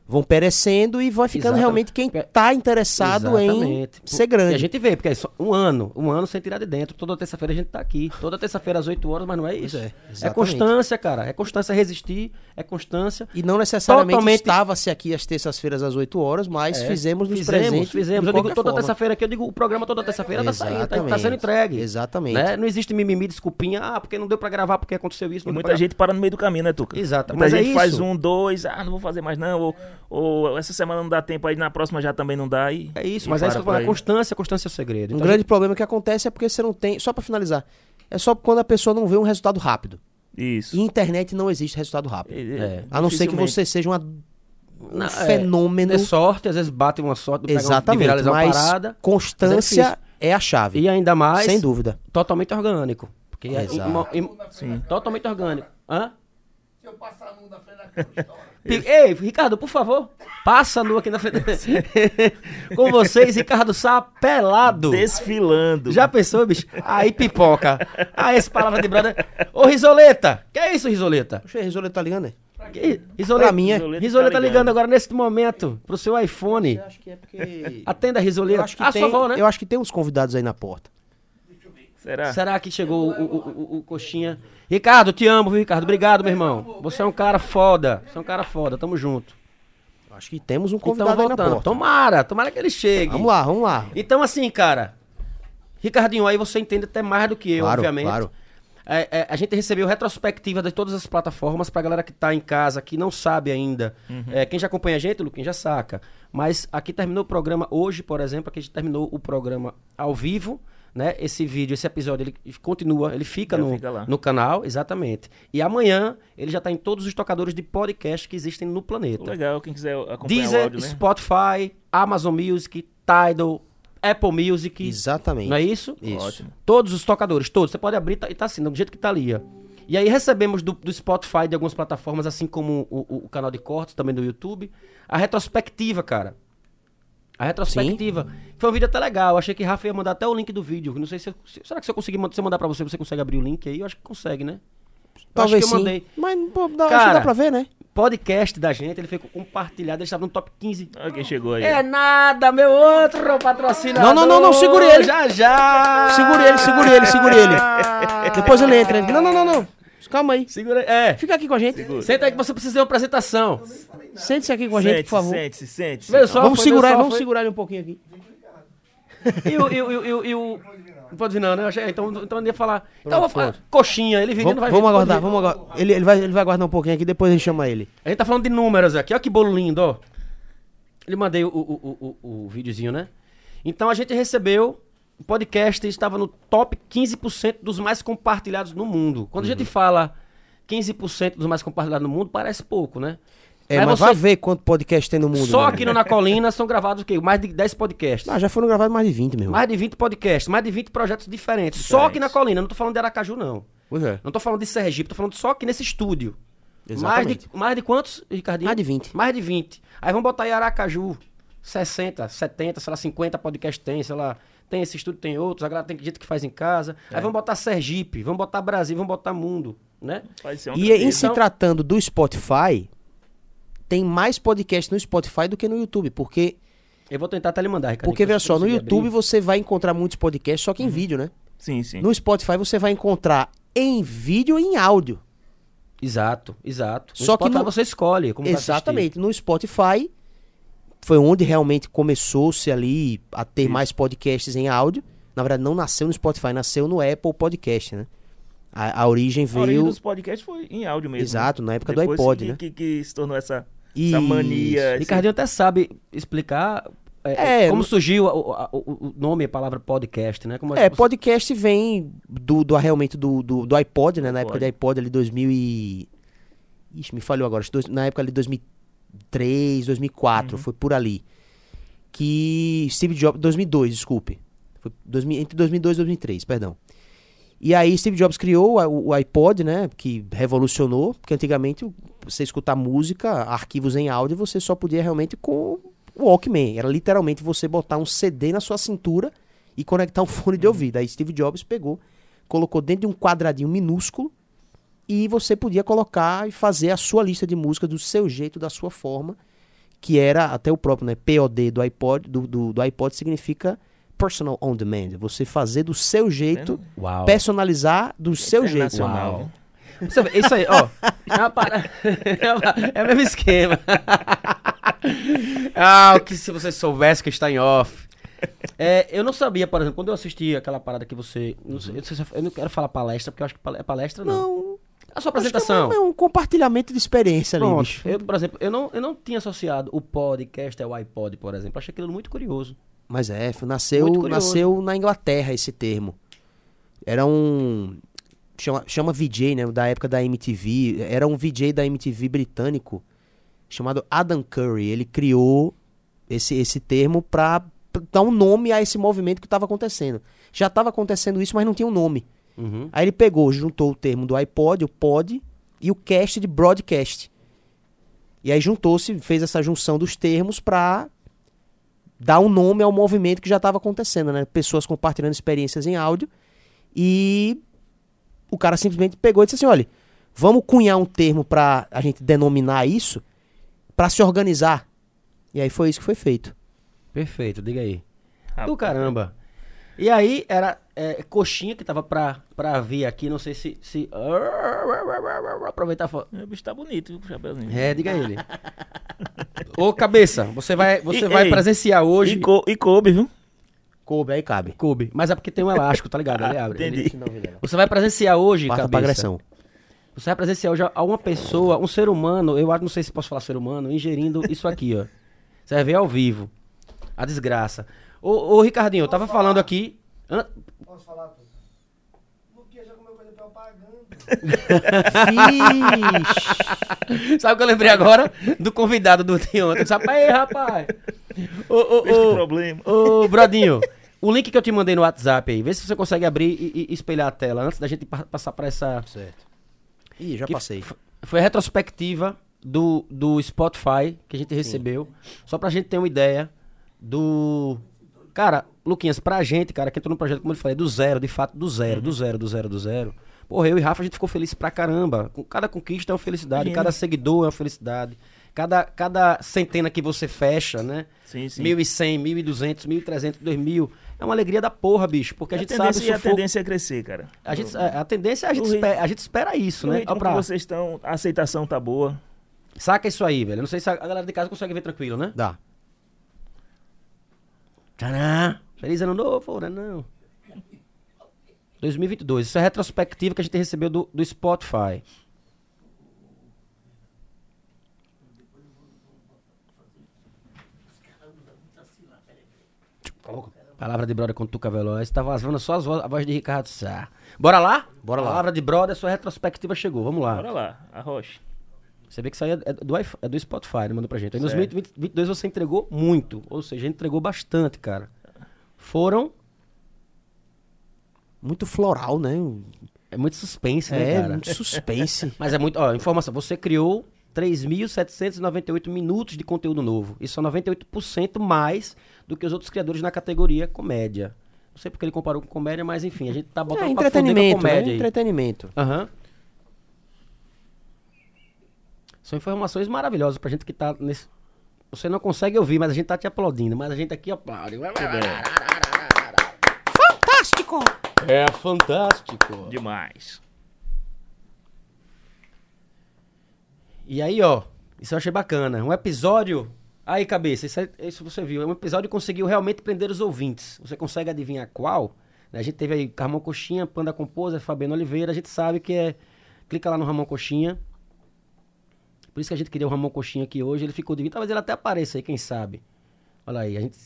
vão perecendo e vai ficando Exatamente. realmente quem tá interessado em Exatamente. ser E grande. a gente vê, porque é só um ano, um ano sem tirar de dentro. Toda terça-feira a gente tá aqui. Toda terça-feira às 8 horas, mas não é isso. é, é, constância, cara. É constância resistir, é constância. E não necessariamente Totalmente- estava-se aqui às terças-feiras às 8 horas, mas É, fizemos nos fizemos, presentes. fizemos. Eu digo toda terça-feira aqui, eu digo o programa toda terça-feira tá saindo, tá, tá sendo entregue. Exatamente. Né? Não existe mimimi, desculpinha, ah, porque não deu pra gravar, porque aconteceu isso. E muita pra- gente para no meio do caminho, né, Tuca? Exato, Muita mas é gente faz isso. um, dois, ah, não vou fazer mais não, ou, ou essa semana não dá tempo, aí na próxima já também não dá. E, É isso, e mas é isso que eu para falo, a constância, a constância é o segredo. Um Então, grande problema que acontece é porque você não tem. Só pra finalizar. É só quando a pessoa não vê um resultado rápido. Isso. E internet não existe resultado rápido. É, A não ser que você seja uma, um Não, é, fenômeno. É sorte, às vezes bate uma sorte um- Exatamente. viralizar uma Mas parada. constância mas é é, a chave. E ainda mais, Sem dúvida. totalmente orgânico. Porque é Exato. im- im- totalmente orgânico. Hã? Se eu passar na frente da câmera, estoura. Pi- Ei, Ricardo, por favor, passa nu aqui na frente. Com vocês, Ricardo Sá pelado. Desfilando. Já pensou, bicho? Aí pipoca. Aí essa palavra de brother. Ô, Risoleta! Que é isso, Risoleta? Poxa, a Risoleta tá ligando, né? Risoleta, Pra mim é. Risoleta Risoleta tá tá ligando ligando. agora nesse momento pro seu iPhone. Eu acho que é porque. Atenda a Risoleta. Eu acho, que ah, tem, sua avó, né? eu acho que tem uns convidados aí na porta. Será? Será que chegou o, o- o- o coxinha? Ricardo, te amo, viu, Ricardo? Obrigado, meu irmão. Você é um cara foda. Você é um cara foda. Tamo junto. Acho que temos um Então convidado aí na voltando. porta. Tomara, tomara que ele chegue. Vamos lá, vamos lá. Então, assim, cara. Ricardinho, aí você entende até mais do que eu, Claro, obviamente. claro. É, é, a gente recebeu retrospectiva de todas as plataformas pra galera que tá em casa, que não sabe ainda. É, quem já acompanha a gente, o Luquinha já saca. Mas aqui terminou o programa hoje, por exemplo, aqui a gente terminou o programa ao vivo, né? Esse vídeo, esse episódio, ele continua, ele fica, Já no, fica no canal, exatamente. E amanhã ele já tá em todos os tocadores de podcast que existem no planeta. Legal, quem quiser acompanhar o Deezer, áudio, né? Spotify, Amazon Music, Tidal, Apple Music. Exatamente. Não é isso? Isso. Ótimo. Todos os tocadores, todos. Você pode abrir tá- e tá assim, do jeito que tá ali, ó. E aí recebemos do, do Spotify, de algumas plataformas, assim como o, o- o canal de cortes, também do YouTube, a retrospectiva, cara. A retrospectiva. Foi um vídeo até legal. Eu achei que Rafa ia mandar até o link do vídeo. Não sei se, eu- será que se eu conseguir se eu mandar pra você, você consegue abrir o link aí? Eu acho que consegue, né? Talvez acho que eu sim. mandei. Mas pô, dá, acho que Cara, dá pra ver, né? Podcast da gente, ele foi compartilhado, ele estava no top 15 Olha quem chegou aí. é nada, meu outro patrocinador. Não, não, não, não, segure ele. Já, já. Segure ele, segure ele, segure ele. Depois ele entra. Não, não, não, não. Calma aí. Segura É. Fica aqui com a gente. Senta aí que você precisa de uma apresentação. Sente-se aqui com a gente, por favor. Sente-se, sente-se. Meu, só Vamos segurar, só vamos foi. segurar ele um pouquinho aqui. E o. E o, e o, e o, e o- Não pode vir, não, né? Eu Então, então eu ia falar. Então eu vou falar. Coxinha, ele vindo, Vamos, não vai vamos vir, aguardar, vamos aguardar. Ele, ele, vai, ele vai aguardar um pouquinho aqui, depois a gente chama ele. A gente tá falando de números aqui. Olha que bolo lindo, ó. Ele mandei o, o, o, o, o videozinho, né? Então a gente recebeu. O podcast estava no top 15% dos mais compartilhados no mundo. Quando a Uhum. gente fala 15% dos mais compartilhados no mundo, parece pouco, né? É, Aí mas você- vai ver quanto podcast tem no mundo. Só né? aqui no Na Colina são gravados o quê? Mais de 10 podcasts. Ah, já foram gravados mais de 20, meu irmão. Mais de 20 podcasts, mais de 20 projetos diferentes. Só aqui na Colina, não tô falando de Aracaju, não. Pois é. Não tô falando de Sergipe, tô falando só aqui nesse estúdio. Mais Exatamente. de, mais de quantos, Ricardinho? Mais de 20. Mais de 20. Aí vamos botar aí Aracaju. 60, 70, sei lá, 50 podcasts tem, sei lá. Tem esse estúdio, tem outros. Agora tem gente que faz em casa. Aí vamos botar Sergipe, vamos botar Brasil, vamos botar Mundo, né? E em se Então- tratando do Spotify, tem mais podcast no Spotify do que no YouTube, porque Eu vou tentar até lhe mandar, Ricardinho. porque veja só, no YouTube abrir. você vai encontrar muitos podcasts só que em vídeo, né? Sim, sim. No Spotify você vai encontrar em vídeo e em áudio. Exato, exato. No Só que Spotify no- você escolhe como. Exatamente. No Spotify foi onde realmente começou-se ali a ter mais podcasts em áudio. Na verdade, não nasceu no Spotify, nasceu no Apple Podcast, né? A, a origem A origem veio. dos podcasts foi em áudio mesmo. Exato, né? na época do Depois iPod, que, né? Que, que se tornou essa, Isso. essa mania. Ricardinho até sabe explicar é, É, como surgiu o, a- o- o nome, a palavra podcast, né? Como É, você- podcast vem do, do realmente do, do, do iPod, né? Na época iPod. do iPod ali 2000 e... Ixi, me falhou agora. Na época ali 2003, 2004, foi por ali. Que Steve Jobs... 2002, desculpe. Foi 2000 entre 2002 e 2003, perdão. E aí Steve Jobs criou o, o iPod, né? Que revolucionou, porque antigamente você escutar música, arquivos em áudio, você só podia realmente com o Walkman. Era literalmente você botar um CD na sua cintura e conectar um fone de ouvido. Aí Steve Jobs pegou, colocou dentro de um quadradinho minúsculo e você podia colocar e fazer a sua lista de músicas do seu jeito, da sua forma, que era até o próprio, né? POD do iPod, do, do, do iPod significa personal on demand. Você fazer do seu jeito, Uau. personalizar do seu jeito. Uau. Você vê, isso aí, ó. É, uma para- é o mesmo esquema. ah, o que se você soubesse que está em off. É, eu não sabia, por exemplo, quando eu assisti aquela parada que você. Não sei, eu, não sei se eu- eu não quero falar palestra, porque eu acho que é palestra, não. Não, A sua apresentação. é um, é um compartilhamento de experiência ali, Pronto. bicho. Eu, por exemplo, eu não, eu não tinha associado o podcast ao iPod, por exemplo. Achei aquilo muito curioso. Mas é, nasceu, nasceu na Inglaterra esse termo. Era um. Chama, chama VJ, né? Da época da MTV. Era um VJ da MTV britânico chamado Adam Curry. Ele criou esse, esse termo pra pra dar um nome a esse movimento que estava acontecendo. Já estava acontecendo isso, mas não tinha um nome. Uhum. Aí ele pegou, juntou o termo do iPod, o pod, e o cast de broadcast. E aí juntou-se, fez essa junção dos termos pra dar um nome ao movimento que já estava acontecendo, né? Pessoas compartilhando experiências em áudio. E o cara simplesmente pegou e disse assim: olha, vamos cunhar um termo pra a gente denominar isso, pra se organizar. E aí foi isso que foi feito. Perfeito, diga aí. Rapaz. Do caramba. E aí era é, coxinha que tava pra, pra vir aqui, não sei se. se... Aproveitar. e falar. O bicho tá bonito, viu, o chapéuzinho. É, diga ele. Ô, cabeça, você vai, você E- vai ei, presenciar hoje. E, co- e coube, viu? Coube, aí cabe. Coube. Mas é porque tem um elástico, tá ligado? Ele abre. Entendi. Você vai presenciar hoje, Parta pra cabeça. agressão. Você vai presenciar hoje a uma pessoa, um ser humano, eu acho, não sei se posso falar ser humano, ingerindo isso aqui, ó. Você vai ver ao vivo. A desgraça. Ô, ô Ricardinho, eu tava falando aqui. an- Posso falar? Luquinha já comeu coisa propaganda. Vixe. Sabe o que eu lembrei agora? Do convidado do de ontem. Sabe, aí, rapaz. Ô, ô, ô, problema. ô, Brodinho, o link que eu te mandei no WhatsApp aí, vê se você consegue abrir e, e espelhar a tela antes da gente pa- passar pra essa. Certo. Ih, já que passei. Foi a retrospectiva do, do Spotify que a gente recebeu. Só pra gente ter uma ideia do. Cara, Luquinhas, pra gente, cara, que entrou no projeto, como eu falei, do zero, de fato, do zero, do zero, do zero, do zero. Porra, eu e Rafa, a gente ficou feliz pra caramba. Com cada conquista é uma felicidade, cada seguidor é uma felicidade. Cada, cada centena que você fecha, né? Sim, sim. 1.100, 1.200, 1.300, 2.000. É uma alegria da porra, bicho. Porque a, gente sabe o tendência, e a sufoco. tendência é crescer, cara. A, gente, a, a tendência é a gente, ritmo- espera, a gente espera isso, né? ritmo pra- que vocês estão, a aceitação tá boa. Saca isso aí, velho. Não sei se a a galera de casa consegue ver tranquilo, né? Dá. Tcharam! Feliz ano novo, né? Não. 2022. Isso é a retrospectiva que a gente recebeu do, do Spotify. Palavra de brother com Tuca Veloz. Tá vazando só as vo- a voz de Ricardo Sá. Bora lá? Bora lá. Palavra de brother, sua retrospectiva chegou. Vamos lá. Bora lá, arrocha. Você vê que isso aí é é do, é do Spotify, né? Mandou pra gente. Aí, Em Certo. 2022 você entregou muito. Ou seja, entregou bastante, cara. Foram. Muito floral, né? É muito suspense, né, É, cara? muito suspense. Mas é muito. Ó, informação. Você criou 3.798 minutos de conteúdo novo. Isso é 98% mais do que os outros criadores na categoria comédia. Não sei porque ele comparou com comédia, mas enfim, a gente tá botando é pra entretenimento, né? comédia aí. Entretenimento. Aham. São informações maravilhosas pra gente que tá nesse. Você não consegue ouvir, mas a gente tá te aplaudindo. Mas a gente aqui aplaude. Fantástico! É fantástico. Demais. E aí, ó, isso eu achei bacana. Um episódio. Aí, cabeça, isso, é- isso você viu. Um episódio que conseguiu realmente prender os ouvintes. Você consegue adivinhar qual? Né, A gente teve aí Ramon Coxinha, Panda Composer, Fabiano Oliveira. A gente sabe que é. Clica lá no Ramon Coxinha. Por isso que a gente queria o Ramon Coxinha aqui hoje. Ele ficou de vir. Talvez ele até apareça aí, quem sabe. Olha aí, a gente.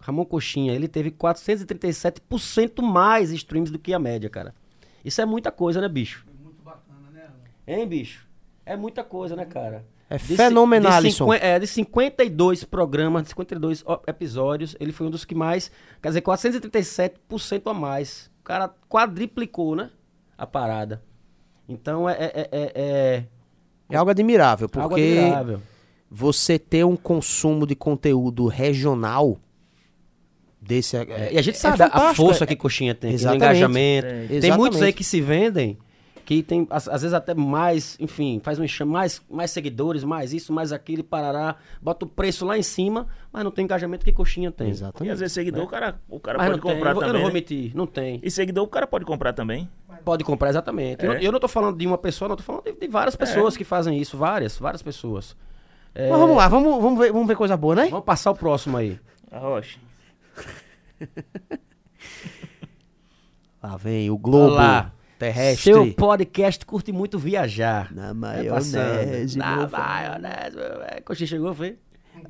Ramon Coxinha, ele teve 437% mais streams do que a média, cara. Isso é muita coisa, né, bicho? Muito bacana, né? Hein, bicho? É muita coisa, né, cara? É De fenomenal, de cincuen- É, de 52 programas, de 52 ó, episódios, ele foi um dos que mais. Quer dizer, 437% a mais. O cara quadriplicou, né? A parada. Então é, é, é, é- É algo admirável, é algo porque admirável. você ter um consumo de conteúdo regional desse é, e a gente é sabe a força é- que Coxinha tem, Exatamente. engajamento. É, Tem muitos aí que se vendem que tem, às, às vezes até mais, enfim, faz um enxame, mais, mais seguidores, mais isso, mais aquilo, e parará, bota o preço lá em cima, mas não tem engajamento que coxinha tem. E Exatamente. às vezes seguidor, o cara, o cara Mas pode não tem, comprar eu, também. não vou né? mentir, não tem. E seguidor, o cara pode comprar também. Pode comprar, exatamente. Eu, É. não- eu não tô falando de uma pessoa, não, tô falando de, de várias pessoas que fazem isso, várias, várias pessoas. É, Mas vamos lá, vamos, vamos, ver, vamos ver coisa boa, né? Vamos passar o próximo aí. A Rocha. Lá vem o Globo Olá. terrestre. Seu podcast curte muito viajar. Na maionese, Na meu filho. maionese. É, Coxinha chegou, foi?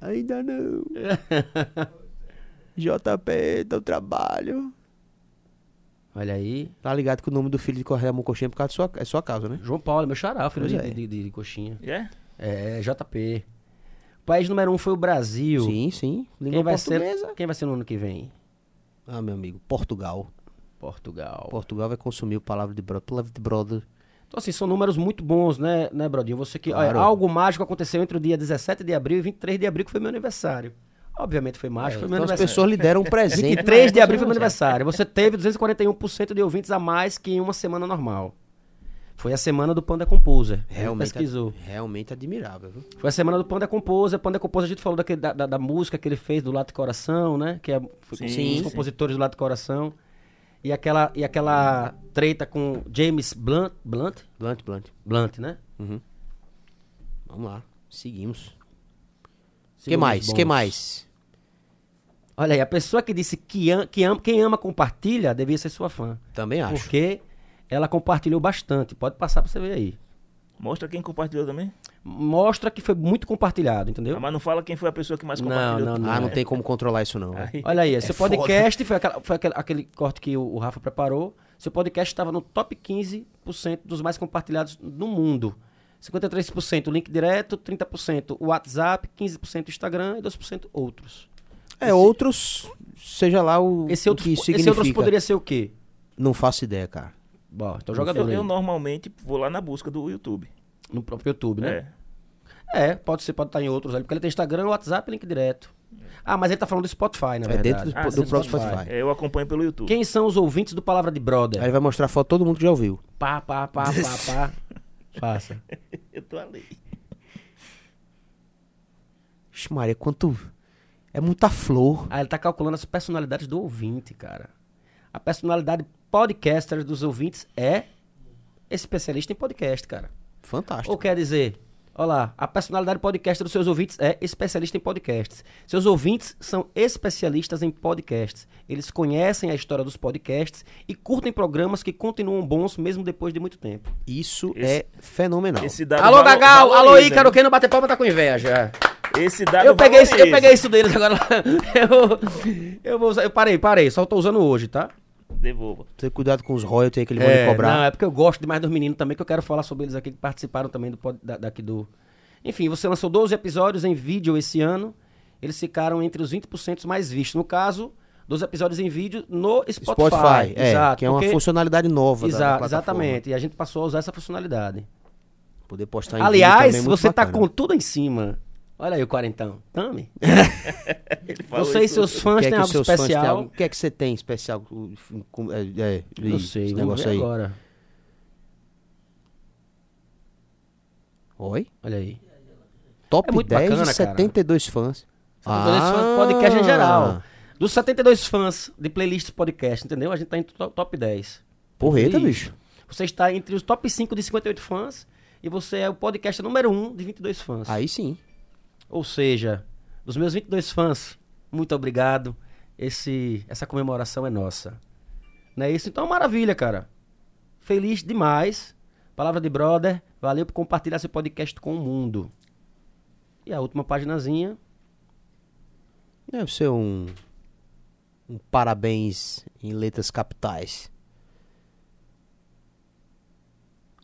Ainda não. JP, teu trabalho. Olha aí. Tá ligado que o nome do filho de Correia é por causa da sua, é sua causa, né? João Paulo, meu xará, filho Pois de, é. de, de- de coxinha. É? É, JP. O país número um foi o Brasil. Sim, sim. Língua Quem vai, portuguesa. ser, quem vai ser no ano que vem? Ah, meu amigo, Portugal. Portugal. Portugal vai consumir o palavra de brother. Palavra de brother. Então, assim, são números muito bons, né, né Brodinho? Você que. Claro. olha, algo mágico aconteceu entre o dia 17 de abril e 23 de abril, que foi meu aniversário. Obviamente foi mágico, foi meu Então as pessoas lhe deram um presente. 23 de né? abril foi meu aniversário. Você teve 241% de ouvintes a mais que em uma semana normal. Foi a semana do Panda Composer. Realmente. Pesquisou. realmente admirável, viu? Foi a semana do Panda Composer. Panda Composer, a gente falou daquele- da, da, da música que ele fez do Lado de Coração, né? Que é foi com Sim, os sim. compositores do Lado de Coração. E aquela, e aquela treta com James Blunt, Blunt? Blunt, blunt. Blunt, né? Vamos lá. Seguimos. O que mais? bons. que mais? Olha aí, a pessoa que disse que, am, que ama, quem ama compartilha devia ser sua fã. Também acho. Porque ela compartilhou bastante. Pode passar pra você ver aí. Mostra quem compartilhou também. Mostra que foi muito compartilhado, entendeu? Ah, mas não fala quem foi a pessoa que mais Não, compartilhou. não, Ah, não É. tem como controlar isso não. Aí- Olha aí, seu foda. podcast foi, aquela- foi aquele, aquele corte que o, o Rafa preparou. Seu podcast estava no top 15% dos mais compartilhados no mundo. 53% link direto, 30% WhatsApp, 15% Instagram e 2% outros. É, outros, seja lá o, Esse o outros, que esse significa. outros poderia ser o quê? Não faço ideia, cara. Bom, então Eu, jogador aí, eu normalmente vou lá na busca do YouTube. no próprio YouTube, né? É. É, pode ser, pode estar em outros ali, porque ele tem Instagram, WhatsApp, link direto. Ah, mas ele tá falando do Spotify, na É verdade. dentro do, Ah, do sim, próprio Spotify. É, eu acompanho pelo YouTube. Quem são os ouvintes do Palavra de Brother? Aí ele vai mostrar a foto todo mundo que já ouviu. Pá, pá, pá, pá, pá. Faça. Eu tô ali. Ixi, Maria, quanto. É muita flor. Ah, ele tá calculando as personalidades do ouvinte, cara. A personalidade podcaster dos ouvintes é especialista em podcast, cara. Fantástico. Ou quer dizer, olha lá, a personalidade podcaster dos seus ouvintes é especialista em podcasts. Seus ouvintes são especialistas em podcasts. Eles conhecem a história dos podcasts e curtem programas que continuam bons mesmo depois de muito tempo. Isso Esse- é fenomenal. Alô, valo- Gagal! Alô, Ícaro! né? Quem não bater palma tá com inveja. Esse dado Eu peguei, isso, eu peguei isso deles agora. Eu, eu vou usar. Eu parei, parei. Só tô usando hoje, tá? Devolva. Ter cuidado com os royalties aí que ele vai cobrar. Não, é porque eu gosto demais dos meninos também, que eu quero falar sobre eles aqui, que participaram também do, da, daqui do... Enfim, você lançou 12 episódios em vídeo esse ano. Eles ficaram entre os 20% mais vistos. No caso, 12 episódios em vídeo no Spotify. Spotify, é, Exato. que é uma porque- funcionalidade nova da- da Exa- plataforma. Exatamente. E a gente passou a usar essa funcionalidade. Poder postar em vídeo Aliás, também é muito você tá bacana. com tudo em cima. Olha aí o quarentão. Tame. Ele falou Você e isso. seus O fãs têm algo fãs especial. O que é que você tem especial? com- É, é, Não sei, vamos ver aí. agora. Oi? Olha aí. Top É muito 10 bacana, e cara. 72 fãs. Ah. 72 fãs podcast em geral. Dos 72 fãs de playlists podcast, entendeu? A gente tá em to- top 10. Porreta, Isso. bicho. Você está entre os top 5 de 58 fãs e você é o podcast número 1 de 22 fãs. Aí sim. Ou seja, dos meus 22 fãs, muito obrigado. Esse, essa comemoração é nossa. Não é isso? Então, maravilha, cara. Feliz demais. Palavra de brother. Valeu por compartilhar esse podcast com o mundo. E a última paginazinha. Deve ser um. Um parabéns em letras capitais.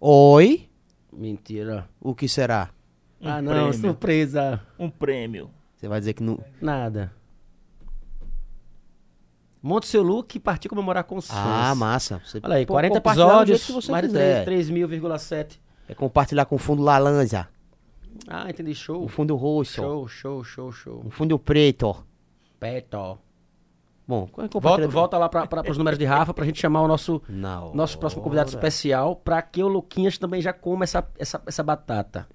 Oi? Mentira. O que será? Um ah, não, prêmio. surpresa. Um prêmio. Você vai dizer que não. Nada. Monte seu look e partir comemorar com os fãs. Ah, massa. Você Olha aí, pode 40 compartilhar do episódios, mais de quiser. 3 mil,7. É compartilhar com fundo laranja, Ah, entendi. Show. um fundo roxo, Show, show, show, show. um fundo preto. Peto. Bom, é Volta, volta lá para os números de Rafa pra gente chamar o nosso, nosso próximo convidado especial pra que o Luquinhas também já coma essa, essa, essa batata.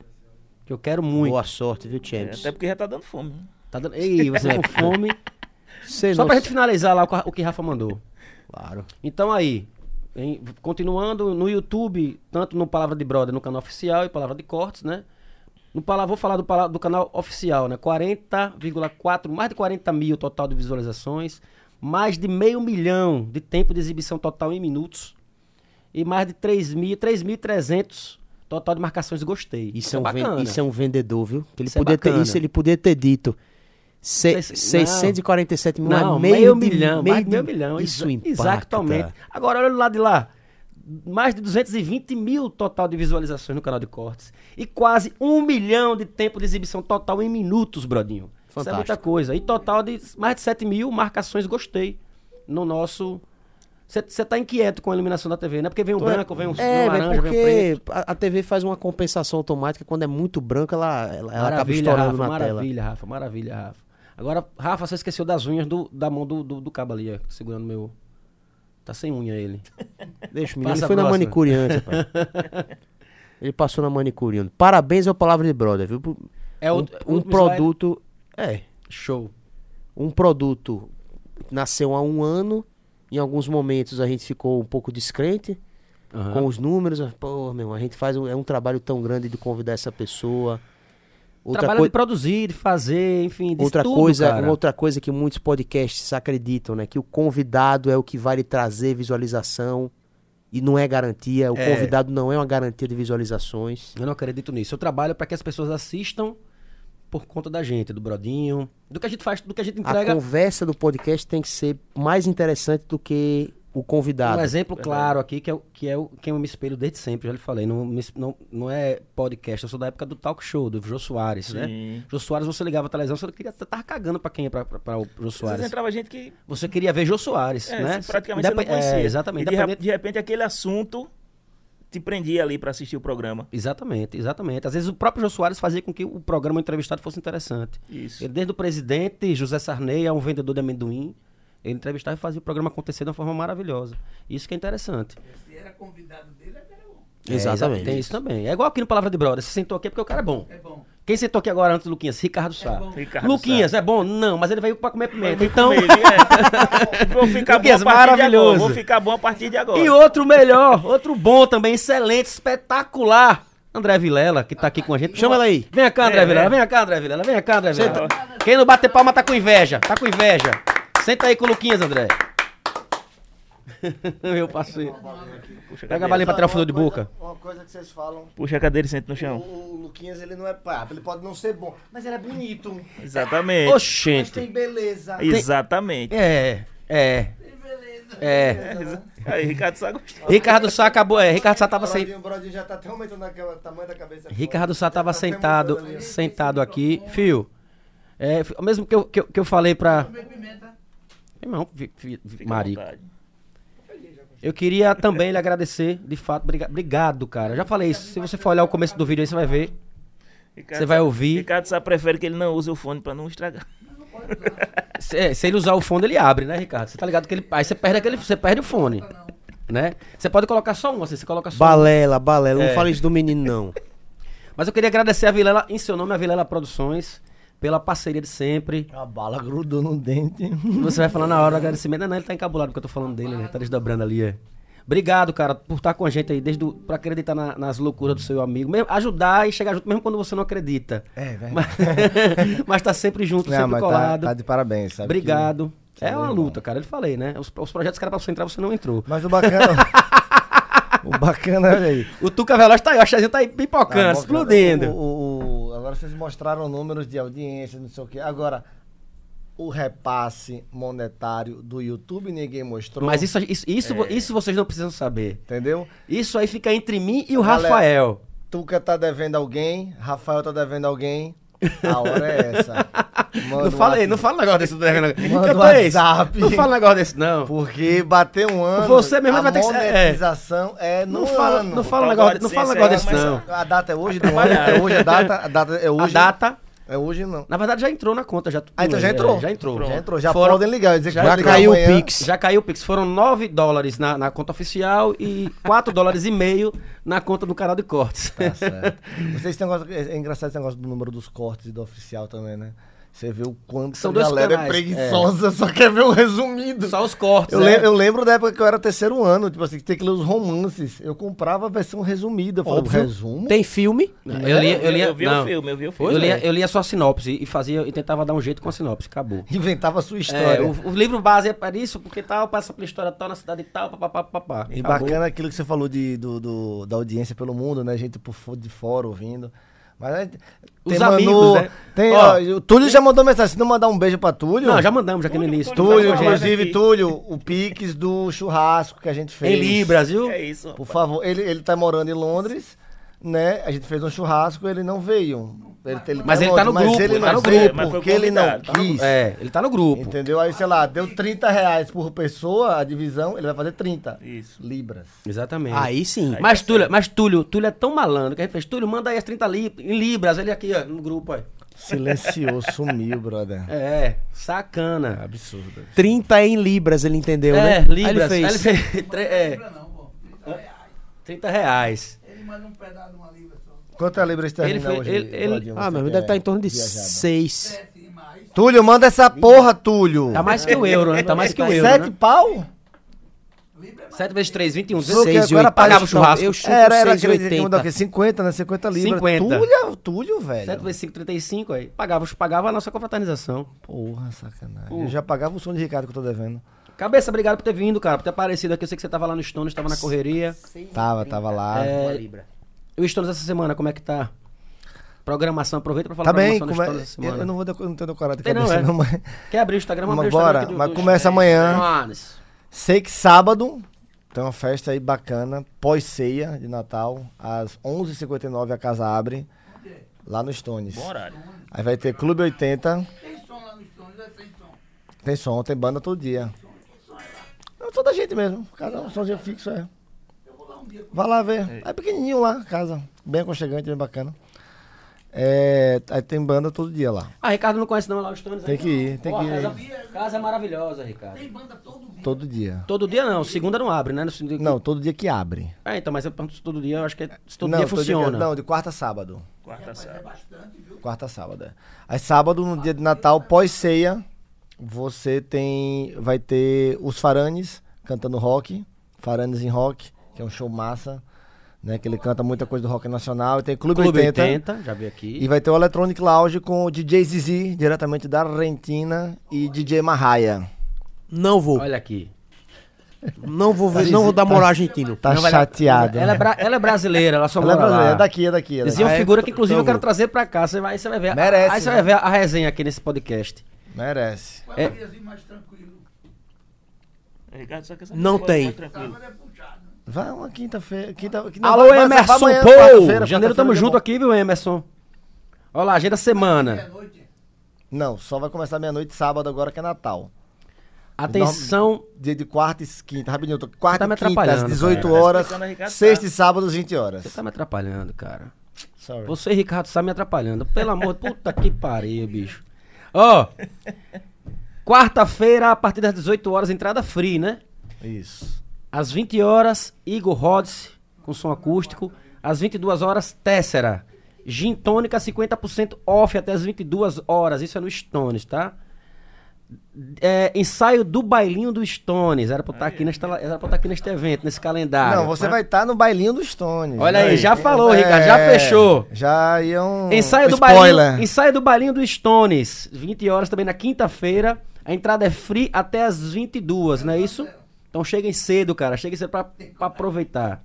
Que eu quero muito. Boa sorte, viu, É, Champs? até porque já tá dando fome. Tá dando... Ei, você com fome. Sei Só não- pra gente finalizar lá o que- Rafa mandou. Claro. Então aí, em- continuando no YouTube, tanto no Palavra de Brother, no canal oficial e Palavra de Cortes, né? No Palavra, vou falar do, do canal oficial, né? 40,4, mais de 40 mil total de visualizações, mais de meio milhão de tempo de exibição total em minutos e mais de 3 mil, 3.300 total de marcações gostei. Isso é, um ven- bacana. isso é um vendedor, viu? Ele Isso é podia ter, bacana. isso ele podia ter dito. Se, Seis- 647 mil, Não, é meio, meio, de- milhão, meio meio de- milhão. Isso impacta. Exatamente. Agora, olha do lado de lá. Mais de 220 mil total de visualizações no canal de cortes. E quase um milhão de tempo de exibição total em minutos, Brodinho. Isso é Fantástico. muita coisa. E total de mais de 7 mil marcações gostei no nosso... Você tá inquieto com a eliminação da TV, né? Porque vem um branco, vem um, É, um laranja, vem um preto. porque a, a TV faz uma compensação automática. Quando é muito branca, ela, ela, ela acaba Maravilha, estourando Rafa, na tela. maravilha, Rafa, maravilha, Rafa. Agora, Rafa, você esqueceu das unhas do, da mão do, do, do cabo ali, ó, segurando meu... Tá sem unha ele. Deixa o menino. Ele foi na manicure antes, rapaz. Ele passou na manicure. antes. Parabéns ao Palavra de Brother, viu? É um, o- um slide- produto. É. Show. Um produto nasceu há um ano. Em alguns momentos a gente ficou um pouco descrente Aham. com os números. Pô, meu, a gente faz um, é um trabalho tão grande de convidar essa pessoa. Outra, Trabalho coi- de produzir, de fazer, enfim, de outra tudo, coisa, cara. uma outra coisa que muitos podcasts acreditam, né? Que o convidado é o que vai lhe trazer visualização e não é garantia. O É. convidado não é uma garantia de visualizações. Eu não acredito nisso. Eu trabalho para que as pessoas assistam por conta da gente, do Brodinho, do que a gente faz, do que a gente A entrega. conversa do podcast tem que ser mais interessante do que o convidado. Um exemplo claro aqui, que é, o- que é o, quem eu me espelho desde sempre, já lhe falei. Não, não, não é podcast, eu sou da época do talk show, do Jô Soares, né? Sim. Jô Soares, você ligava a televisão, você, queria, você tava cagando pra quem? Pra, pra, pra o Jô Soares. entrava gente que Você queria ver Jô Soares, é, né? praticamente você não Independ- conhecia. É, exatamente. E de, de repente aquele assunto te prendia ali pra assistir o programa. Exatamente, exatamente. Às vezes o próprio Jô Soares fazia com que o programa entrevistado fosse interessante. Isso. Ele, desde o presidente, José Sarney, a um vendedor de amendoim, ele entrevistava e fazia o programa acontecer de uma forma maravilhosa. Isso que é interessante. Se era convidado dele, é era bom. É, Exatamente. exa- tem isso também. É igual aqui no Palavra de Brother. Você sentou aqui é porque o cara é bom. É bom. Quem sentou aqui agora antes do Luquinhas? Ricardo Sá. bom. Ricardo Luquinhas, Sá. é bom? Não, mas ele veio pra comer pimenta. Então. Com ele, é. Vou ficar bom a Luquinhas, partir de agora. maravilhoso. Vou ficar bom a partir de agora. E outro melhor, outro bom também, excelente, espetacular. André Vilela, que tá aqui com a gente. Chama ela aí. Vem cá, André É, Vilela. é. Vem cá, André Vilela. Vem cá, André Vilela. Quem não bater palma tá com inveja. Tá com inveja. Senta aí com o Luquinhas, André. Eu passei. Puxa Pega a balinha pra tirar o fedor de boca. Uma coisa que vocês falam, Puxa a cadeira e senta no o, chão. o Luquinhas ele não é papo, ele pode não ser bom, mas ele é bonito, Exatamente. mas Oxente. tem beleza. Exatamente. É, é. É. Aí, Ricardo Sá gostou. Ricardo Sá acabou. É, Ricardo Sá tava. Brodinho, o Brodinho já tá até aumentando aquela tamanho da cabeça. Ricardo Sá tava tá sentado, sentado aqui. Fio. É, mesmo que eu, que eu, que eu falei pra. Irmão, marico. Eu queria também lhe agradecer, de fato, briga- obrigado, cara. Já falei isso. Se você for olhar o começo do vídeo aí, você vai ver. Ricardo Você vai ouvir. Ricardo Sá prefere que ele não use o fone pra não estragar. Se, é, se ele usar o fone, ele abre, né, Ricardo? Você tá ligado que ele. Aí você perde aquele. Você perde o fone. Né? Você pode colocar só um, assim, você coloca só um. Balela, balela. É. Não fala isso do menino, não. Mas eu queria agradecer a Vilela, em seu nome, a Vilela Produções, pela parceria de sempre. A bala grudou no dente. Você vai falar na hora do agradecimento. Não, não, ele tá encabulado porque eu tô falando dele, né? Tá desdobrando ali, é. Obrigado, cara, por estar com a gente aí, desde o, pra acreditar na- nas loucuras do seu amigo. Mesmo, ajudar e chegar junto, mesmo quando você não acredita. É, velho. Mas, mas tá sempre junto, sempre colado. tá de parabéns, sabe? Obrigado. que- É uma luta, cara. Eu falei, né? Os, os projetos que era pra você entrar, você não entrou. Mas o bacana. o bacana, olha aí. O Tuca Veloz tá aí, o Chazinho tá aí pipocando, Tá bom, explodindo. o- o- agora vocês mostraram números de audiência, não sei o quê. Agora, o repasse monetário do YouTube ninguém mostrou. Mas isso, isso, isso, É. isso vocês não precisam saber. Entendeu? Isso aí fica entre mim e o Galera, Rafael. Tuca tá devendo alguém, Rafael tá devendo alguém. A hora é essa. Manda Não um fala aí, WhatsApp. não fala um negócio desse. Não, Manda um é? WhatsApp. Não fala um negócio desse, não. Porque bateu um ano. Você mesmo vai ter que ser- é. monetização é, no Não fala, ano. não fala um negócio, não fala um negócio é desse, não. A data é hoje do ano. É hoje a data. A data é hoje. A data É hoje não. Na verdade, já entrou na conta. Já, Ah, então já É, entrou. já entrou. Já entrou. Já Foram- podem ligar. Dizer que já Já ligar caiu o. Pix. Já caiu o Pix. Foram 9 dólares na, na conta oficial e 4 dólares e meio na conta do canal de cortes. Tá certo. Vocês têm negócio, é é engraçado esse negócio do número dos cortes e do oficial também, né? Você vê o quanto São a dois galera canais, é preguiçosa, só quer ver o resumido. Só os cortes. Eu, né? le- eu lembro da época que eu era terceiro ano, tipo assim, que tem que ler os romances. Eu comprava a versão resumida. Eu falava, resumo? Tem filme? Eu lia, eu lia, eu vi não. o filme, eu vi o filme. Eu lia, eu lia só a sinopse e fazia e tentava dar um jeito com a sinopse. Acabou. Inventava a sua É, história. o, o livro base é para isso, porque tal, passa pela história tal, na cidade tal, papapá, papapá. E Acabou. bacana aquilo que você falou de, do, do- da audiência pelo mundo, né? Gente por de fora ouvindo. Mas é, Os Manu- amigos, né? Tem, Ó, ó, o Túlio já mandou mensagem. Se não mandar um beijo pra Túlio. Não, já mandamos aqui no início. Túlio, inclusive. Túlio, o Pix do churrasco que a gente fez. Em Libras, viu? É isso. Por favor, ele, ele tá morando em Londres, né? A gente fez um churrasco, ele não veio. Ele, ele Mas ele tá no Londres, grupo, Mas ele ele tá não no grupo, mas porque ele não convidado, tá no quis. É, ele tá no grupo. Entendeu? Aí, sei lá, deu 30 reais por pessoa, a divisão, ele vai fazer 30 Isso. libras. Exatamente. Aí sim. Mas Túlio, mas Túlio, Túlio é tão malandro que a gente fez, Túlio, manda aí as 30 li em libras, ele aqui, ó, no grupo, ó. Silenciou, sumiu, brother. É, sacana. Absurdo. 30 em libras, ele entendeu, É, né? libras. Aí Aí ele fez. fez tre- é, Não, pô. 30 reais. 30 reais. Ele manda um pedaço de uma libra. Quanto é a libra esterlina Ele foi- hoje? ele- ele- Ah, que deve estar em torno de viajado? 6. Sete mais. Túlio, manda essa porra, Túlio. Tá mais que o euro, né? Tá mais que o euro, Sete né? pau? 7 vezes 3, 21. Sou que 16 agora e pagava o churrasco. eu chuto Era, era 6,80. aquele que mandou o quê? 50, né? 50 libras. 50. Túlio, Túlio, velho. 7 vezes 5, 35 aí. Pagava, pagava a nossa confraternização. Porra, sacanagem. Uh. Eu já pagava o som de Ricardo que eu tô devendo. Cabeça, obrigado por ter vindo, cara, por ter aparecido aqui. Eu sei que você tava lá no Stones, tava na correria. Tava, tava lá. É, E o Stones essa semana, como é que tá? Programação, aproveita pra falar Tá bem, programação do come... Stones essa eu, semana. eu não vou decorar, não tenho decorado de Tem não, é. não, mas... Quer abrir o Instagram? Vamos o Instagram bora, aqui mas do começa amanhã. Stones. Sei que sábado tem uma festa aí bacana, pós-ceia de Natal, às 11h59 a casa abre, lá no Stones. Bom horário. Aí vai ter Clube 80, Tem som lá no Stones, é sem som. tem som, tem banda todo dia. É toda gente mesmo, cada um somzinho fixo, é. Vai lá ver, é pequenininho lá, casa, bem aconchegante, bem bacana. É, aí tem banda todo dia lá, Ah, Ricardo não conhece não lá os Stones. tem aí. que ir, tem que a casa, ir, casa é maravilhosa, Ricardo. Tem banda todo dia. todo dia. Todo dia não, segunda não abre, né? No- Não, todo dia que abre. Ah, então, mas eu pergunto todo dia, eu acho que é, todo não, dia todo funciona. não, de quarta a sábado. Quarta série. Quarta a sábado. é. Aí sábado, no dia de Natal, pós-ceia, você tem. Vai ter os Faranes cantando rock. Faranes em rock, que é um show massa. Né, que ele canta muita coisa do rock nacional. E tem Clube, Clube 80, 80, já vi aqui. E vai ter o Electronic Lounge com o DJ Zizi, diretamente da Argentina, e DJ Marraia. Não vou. Olha aqui. Não vou ver, não vou dar moral argentino. Tá Não dar- chateado. Ela é, bra- ela é brasileira, ela só Ela é brasileira, lá. é daqui, é daqui. É daqui. Dizia uma é? figura que, inclusive, eu quero trazer pra cá. Você vai, você vai ver. Merece, Aí você né? vai ver a resenha aqui nesse podcast. Merece. Qual É. é Não se tem. Vai uma quinta-feira. Quinta, não, Alô, vai- vai Emerson amanhã, Paul! Janeiro tamo junto de aqui, viu, Emerson? Olha lá, agenda semana. Meia-noite. Não, só vai começar meia-noite sábado agora que é Natal. Atenção, Dia de quarta e quinta, rapidinho, eu tô quarta tá me e quinta, às atrapalhando, 18 cara. horas, Tá sexta e sábado às 20 horas. você tá me atrapalhando, cara. Sorry. Você, Ricardo, tá me atrapalhando. Pelo amor, puta que pariu, bicho. Ó, quarta-feira, a partir das 18 horas, entrada free, né? Isso. Às 20 horas, Igor Rhodes, com som acústico. Às 22 horas, Tessera. Gin tônica 50% off até as 22 horas. Isso é no Stones, tá? É, ensaio do bailinho do Stones. Era pra estar aqui, nesta, era pra estar aqui neste evento, nesse calendário. Não, você tá? vai estar no bailinho do Stones. Olha aí, já falou, É, Ricardo, já fechou. Já ia um Ensaio do, spoiler. bailinho, ensaio do bailinho do Stones. 20 horas também na quinta-feira. A entrada é free até as 22, não é isso? Então cheguem cedo, cara. Cheguem cedo pra, pra aproveitar.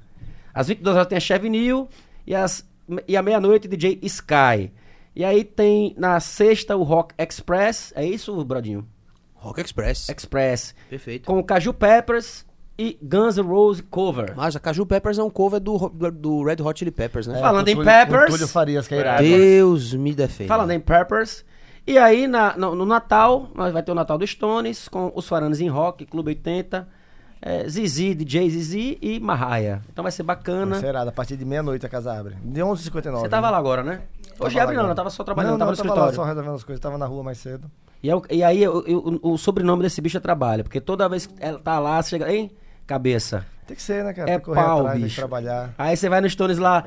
Às 22 horas tem a Chevy New e, às, e à meia-noite DJ Sky. E aí tem na sexta o Rock Express. É isso, Brodinho? Rock Express. Express. Perfeito. Com o Caju Peppers e Guns N' Roses cover. Mas a Caju Peppers é um cover do, do, do Red Hot Chili Peppers, né? É, Falando em Peppers- Túlio Farias, que é irado. Deus me defenda. Falando em Peppers. E aí, na- no, no Natal, nós vai ter o Natal dos Stones, com os Faranes em Rock, Clube 80, é, Zizi, DJ Zizi e Marraia. Então vai ser bacana. Vai ser irado, a partir de meia-noite a casa abre. De 11h59. Você tava lá agora, né? Hoje Tava abre lá não, agora. eu tava só trabalhando, não, tava não, no tava lá escritório. só resolvendo as coisas, tava na rua mais cedo. E, é o- e aí eu- eu- o, o sobrenome desse bicho é trabalho, porque toda vez que ela tá lá, você chega, hein, cabeça. Tem que ser, né, cara? É tem que correr pau, atrás, tem que bicho. trabalhar. Aí você vai no Stones lá,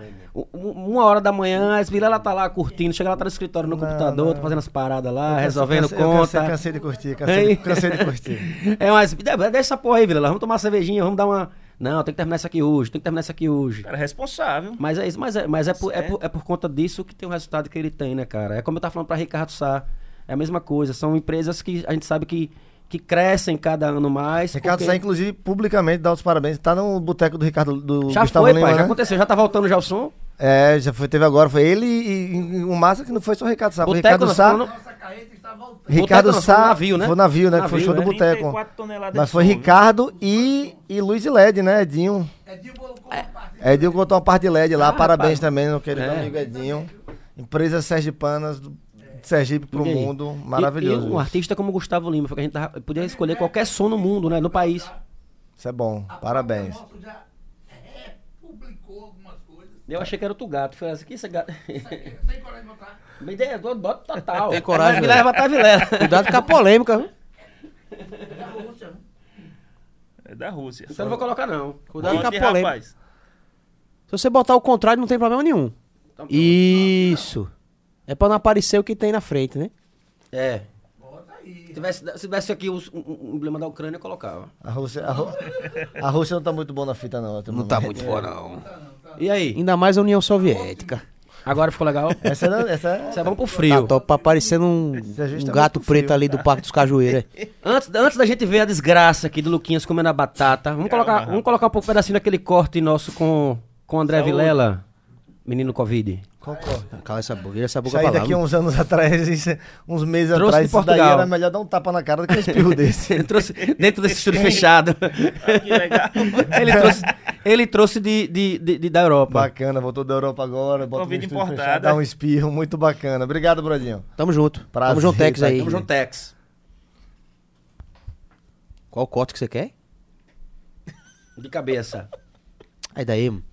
uma hora da manhã, as Vila ela tá lá curtindo, chega lá, tá no escritório no Não, computador, não. tá fazendo as paradas lá, Eu resolvendo cansei- eu cansei- conta. Cansei de curtir, cansei, cansei de curtir. É umas. de- Deixa essa porra aí, Vila, vamos tomar uma cervejinha, vamos dar uma. Não, tem que terminar isso aqui hoje, tem que terminar isso aqui hoje. Cara, responsável. Mas é isso, mas é, mas é, por, é, por, é por conta disso que tem o resultado que ele tem, né, cara? É como eu tava falando pra Ricardo Sá. É a mesma coisa. São empresas que a gente sabe que, que crescem cada ano mais. Ricardo porque- Sá, inclusive, publicamente dá os parabéns. Tá no boteco do Ricardo do Já Gustavo foi, Lima, pai, já né? aconteceu. Já tá voltando já o som. É, já foi, teve agora, foi ele e, e o massa que não foi só o Ricardo Sá, foi o Boteco, Ricardo Sá. falando-. Ricardo Boteco foi Sá. no navio, né? Foi o navio, né? que foi Navio, show do né? boteco. 34 toneladas Mas foi? Ricardo e, e Luiz e Led, né? Edinho. É de bolo com uma parte. Edinho botou uma parte de LED lá, Ah, parabéns rapaz. também, meu querido É. amigo Edinho. Empresa Sergipanas, do de Sergipe pro E aí? mundo, E- maravilhoso. E, um artista como Gustavo Lima, porque a gente tava- podia escolher qualquer som no mundo, né? No país. Isso é bom, parabéns. Nosso já republicou algumas coisas. Eu achei que era o Tugato. Foi assim, que esse gato. Tem coragem de botar? Minha ideia, do- bota total. Tem coragem, Me né? leva pra Vilela. Cuidado com a polêmica, viu? Da Rússia. É da Rússia. Então não vou colocar, não. Cuidado com a polêmica. rapaz. Se você botar o contrário, não tem problema nenhum. Então, Isso. É pra não aparecer o que tem na frente, né? É. Se tivesse, se tivesse aqui um, um emblema da Ucrânia, eu colocava. A Rússia, a, Rú- a Rússia não tá muito boa na fita, não. Não tá muito boa, não. E aí? Ainda mais a União Soviética. Agora ficou legal? Essa, não- essa é... Isso é bom pro Tá frio. top pra parecendo um, ajuste um é gato preto frio. ali do Parque dos Cajueiros. Antes, antes da gente ver a desgraça aqui do Luquinhas comendo a batata, vamos Calma, colocar, vamos colocar um pouco pedacinho daquele corte nosso com, com o André Saúde. Vilela, menino Covid. Concordo. Cala essa boca, vira essa boca Isso aí pra lá. daqui uns anos atrás, isso- uns meses Trouxe atrás, de isso daí Portugal. era melhor dar um tapa na cara do que um espirro desse. Ele trouxe dentro desse estúdio fechado. Ah, que legal. ele trouxe, ele trouxe de, de, de- de- da Europa. Bacana, voltou da Europa agora, bota Convite importada. fechado, dá um espirro, muito bacana. Obrigado, Brodinho. Tamo junto. Prazer, Tamo juntex tá aí. Tamo junto, Tex. Qual corte que você quer? De cabeça. Aí daí, mano.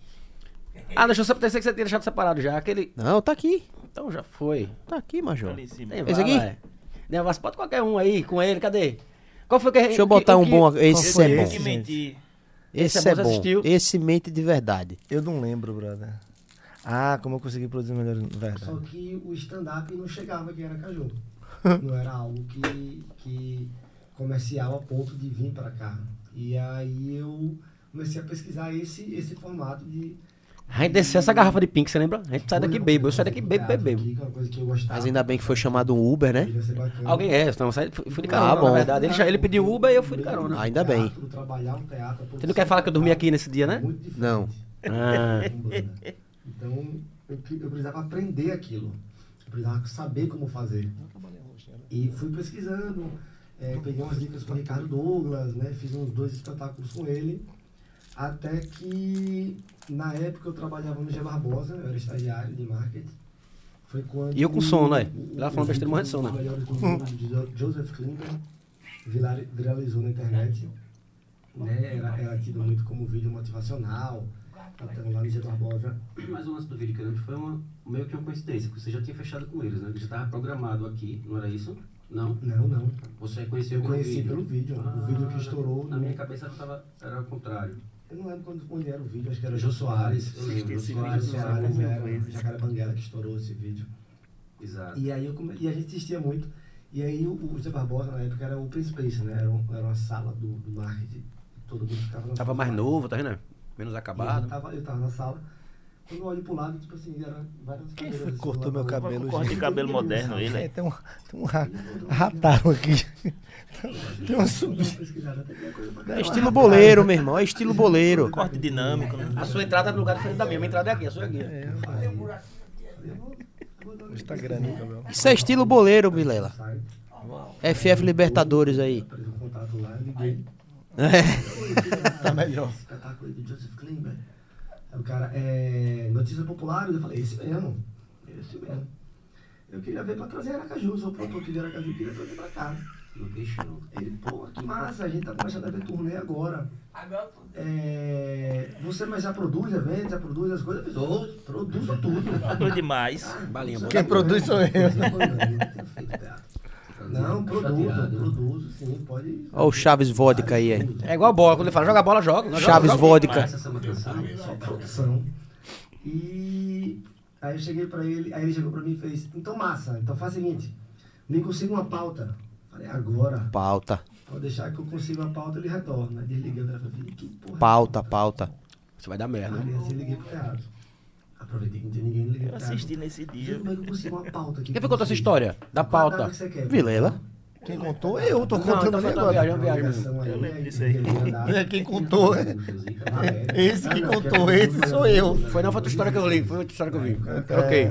Ah, deixa eu só pensei que você tinha deixado separado já. Aquele. Não, tá aqui. Então já foi. Tá aqui, Major. Tem, Esse vai, aqui? vai. Não, mas pode qualquer um aí com ele, cadê? Qual foi que Deixa eu botar que- um que- bom. Esse é bom. esse? Que mentir. Esse Esse é é bom, assistiu? Esse mente de verdade. Eu não lembro, brother. Ah, como eu consegui produzir melhor, verdade. Só que o stand-up não chegava aqui em Aracaju. não era algo que, que comercial a ponto de vir para cá. E aí eu comecei a pesquisar esse, esse formato de. A gente desceu essa garrafa de pink, você lembra? A gente sai daqui bebo. Eu saio daqui bebo, bebo, bebo. É. Mas ainda bem que foi chamado um Uber, né? Alguém é, então, sai- fui fui de carona, Ah, bom. na verdade. Ele, já- ele pediu Uber e eu fui de carona. Ainda bem. Você não quer falar que eu dormi aqui nesse dia, né? Não. Ah. Umbanda. Então, eu, eu precisava aprender aquilo. Eu precisava saber como fazer. E fui pesquisando, eh, peguei umas dicas com o Ricardo Douglas, né? Fiz uns dois espetáculos com ele. Até que, na época, eu trabalhava no G Barbosa, eu era estagiário de marketing. Foi quando... E eu com som, né? Lá falando besteira, morrendo de som, vídeo né? de Jo- Joseph Klimber, virar- viralizou na internet. Né? Era, era tido muito como vídeo motivacional. Então, lá no G Barbosa, Mas o lance do vídeo que eu lembro foi uma, meio que uma coincidência, que você já tinha fechado com eles, né? Ele já estava programado aqui, não era isso? Não? Não, não. Você conheceu Eu pelo conheci vídeo? pelo vídeo. O vídeo que estourou. Na no- minha cabeça tava, era o contrário. Eu não lembro quando, onde era o vídeo, acho que era Jô Soares. Eu lembro, Esse Jô Soares era. Jacaré Banguela que estourou esse vídeo. Exato. E aí eu come... e a gente assistia muito. E aí o, o Zé Barbosa na época era open space, né? Era, um- era uma sala do, do marketing. Todo mundo ficava na Tava mais novo, tá vendo? Menos E Eu acabado. tava, eu tava na sala. Quando eu olho pro lado, tipo assim, era várias Quem foi que assim, cortou meu cabelo, outro. Corte de cabelo moderno, ele. É, tem um, tem um ra- rataram aqui. Tem uma subida. é É estilo boleiro, meu irmão. É estilo boleiro. Corte dinâmico, né? A sua entrada é no lugar diferente da minha. Minha entrada é aqui, a sua é aqui. Instagram, né, cabelo. Isso é estilo boleiro, Vilela. Sai, FF Libertadores aí. É. Tá melhor. espetáculo aí do Joseph Klimber. Aí o cara, é. Notícia popular, eu falei, esse mesmo. Esse mesmo. Eu queria ver pra trazer Aracaju, sou produtor aqui de Aracaju, queria trazer pra cá. No queixão. Ele, pô, que massa, a gente tá começando a ver turnê agora. Agora É, você mas já produz eventos, já produz as coisas? Eu fiz, "Ô, produzo tudo. Doido demais. Balinha boa. Quem produz sou eu. Não, produzo, produzo, sim, pode. Olha o Chaves Vodka aí, é. É igual bola, quando ele fala joga bola, joga. Chaves joga, joga. Vodka. Cansado. Só produção. E aí eu cheguei pra ele, aí ele chegou pra mim e fez, então massa, então faz o seguinte, me consiga uma pauta. Falei, agora, Pauta, pode deixar que eu consiga uma pauta, ele retorna. Desliguei o telefone, falei, que porra. pauta, pauta. Isso vai dar merda. né? Aí assim liguei pro teatro. Aproveitei que não tinha ninguém, liguei Eu assisti nesse dia. Como é que eu consigo uma pauta aqui? Quem contou essa história? Da Qual a data pauta. que você quer? Vilela. Quem contou? Eu, tô Não, contando então tua agora. viagem, uma viagem Eu lembro disso aí. É, Quem contou, é. Ah, é? Esse Ah, que não, contou, é esse sou eu. né? Foi não, foi outra história que eu li. Foi outra história que eu vi. É, Ok.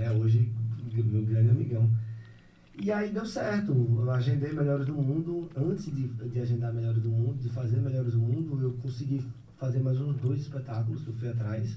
É, hoje, meu grande amigão. E aí deu certo. Eu agendei Melhores do Mundo. Antes de, de agendar Melhores do Mundo, de fazer Melhores do Mundo, eu consegui fazer mais uns dois espetáculos que eu fui atrás.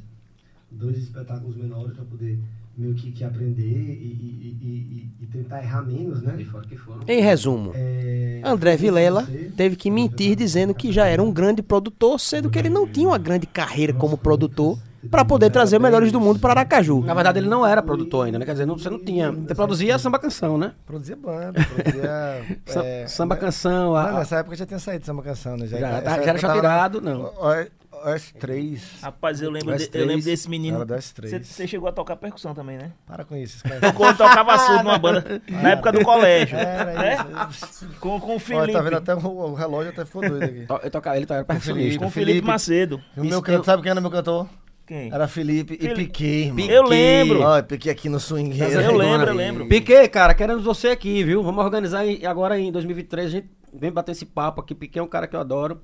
Dois espetáculos menores para poder meio que, que aprender e, e, e, e- tentar errar menos, né? Fora que foram. Em resumo, É, André Vilela teve que mentir dizendo que já era um grande produtor, sendo que ele não tinha uma grande carreira como produtor para poder trazer o melhores do mundo para Aracaju. Na verdade, ele não era produtor ainda, né? Quer dizer, não- você não tinha. Você produzia samba canção, né? Produzia banda, produzia. É, samba canção. a- Não, a- nessa época já tinha saído samba canção, né? Já, essa tá- já era na- não. O- S3. Rapaz, eu lembro, de- S3, eu lembro desse menino. Era do S3. Você chegou a tocar percussão também, né? Para com isso, quando tocava surdo numa banda na época do colégio. Era né? isso. Com, com o Olha, Felipe. tá vendo até o, o relógio até ficou doido aqui. Eu tocava, ele percussionista. com o Felipe, Felipe. Macedo. E o meu eu- sabe quem era meu cantor? Quem? Era Felipe e Felipe. Piquet, irmão. Eu lembro. Ó, Piquet aqui no swingueiro. Eu lembro, eu lembro. Piquet, cara, queremos você aqui, viu? Vamos organizar em- agora em 2023. A gente vem bater esse papo aqui. Piquet é um cara que eu adoro.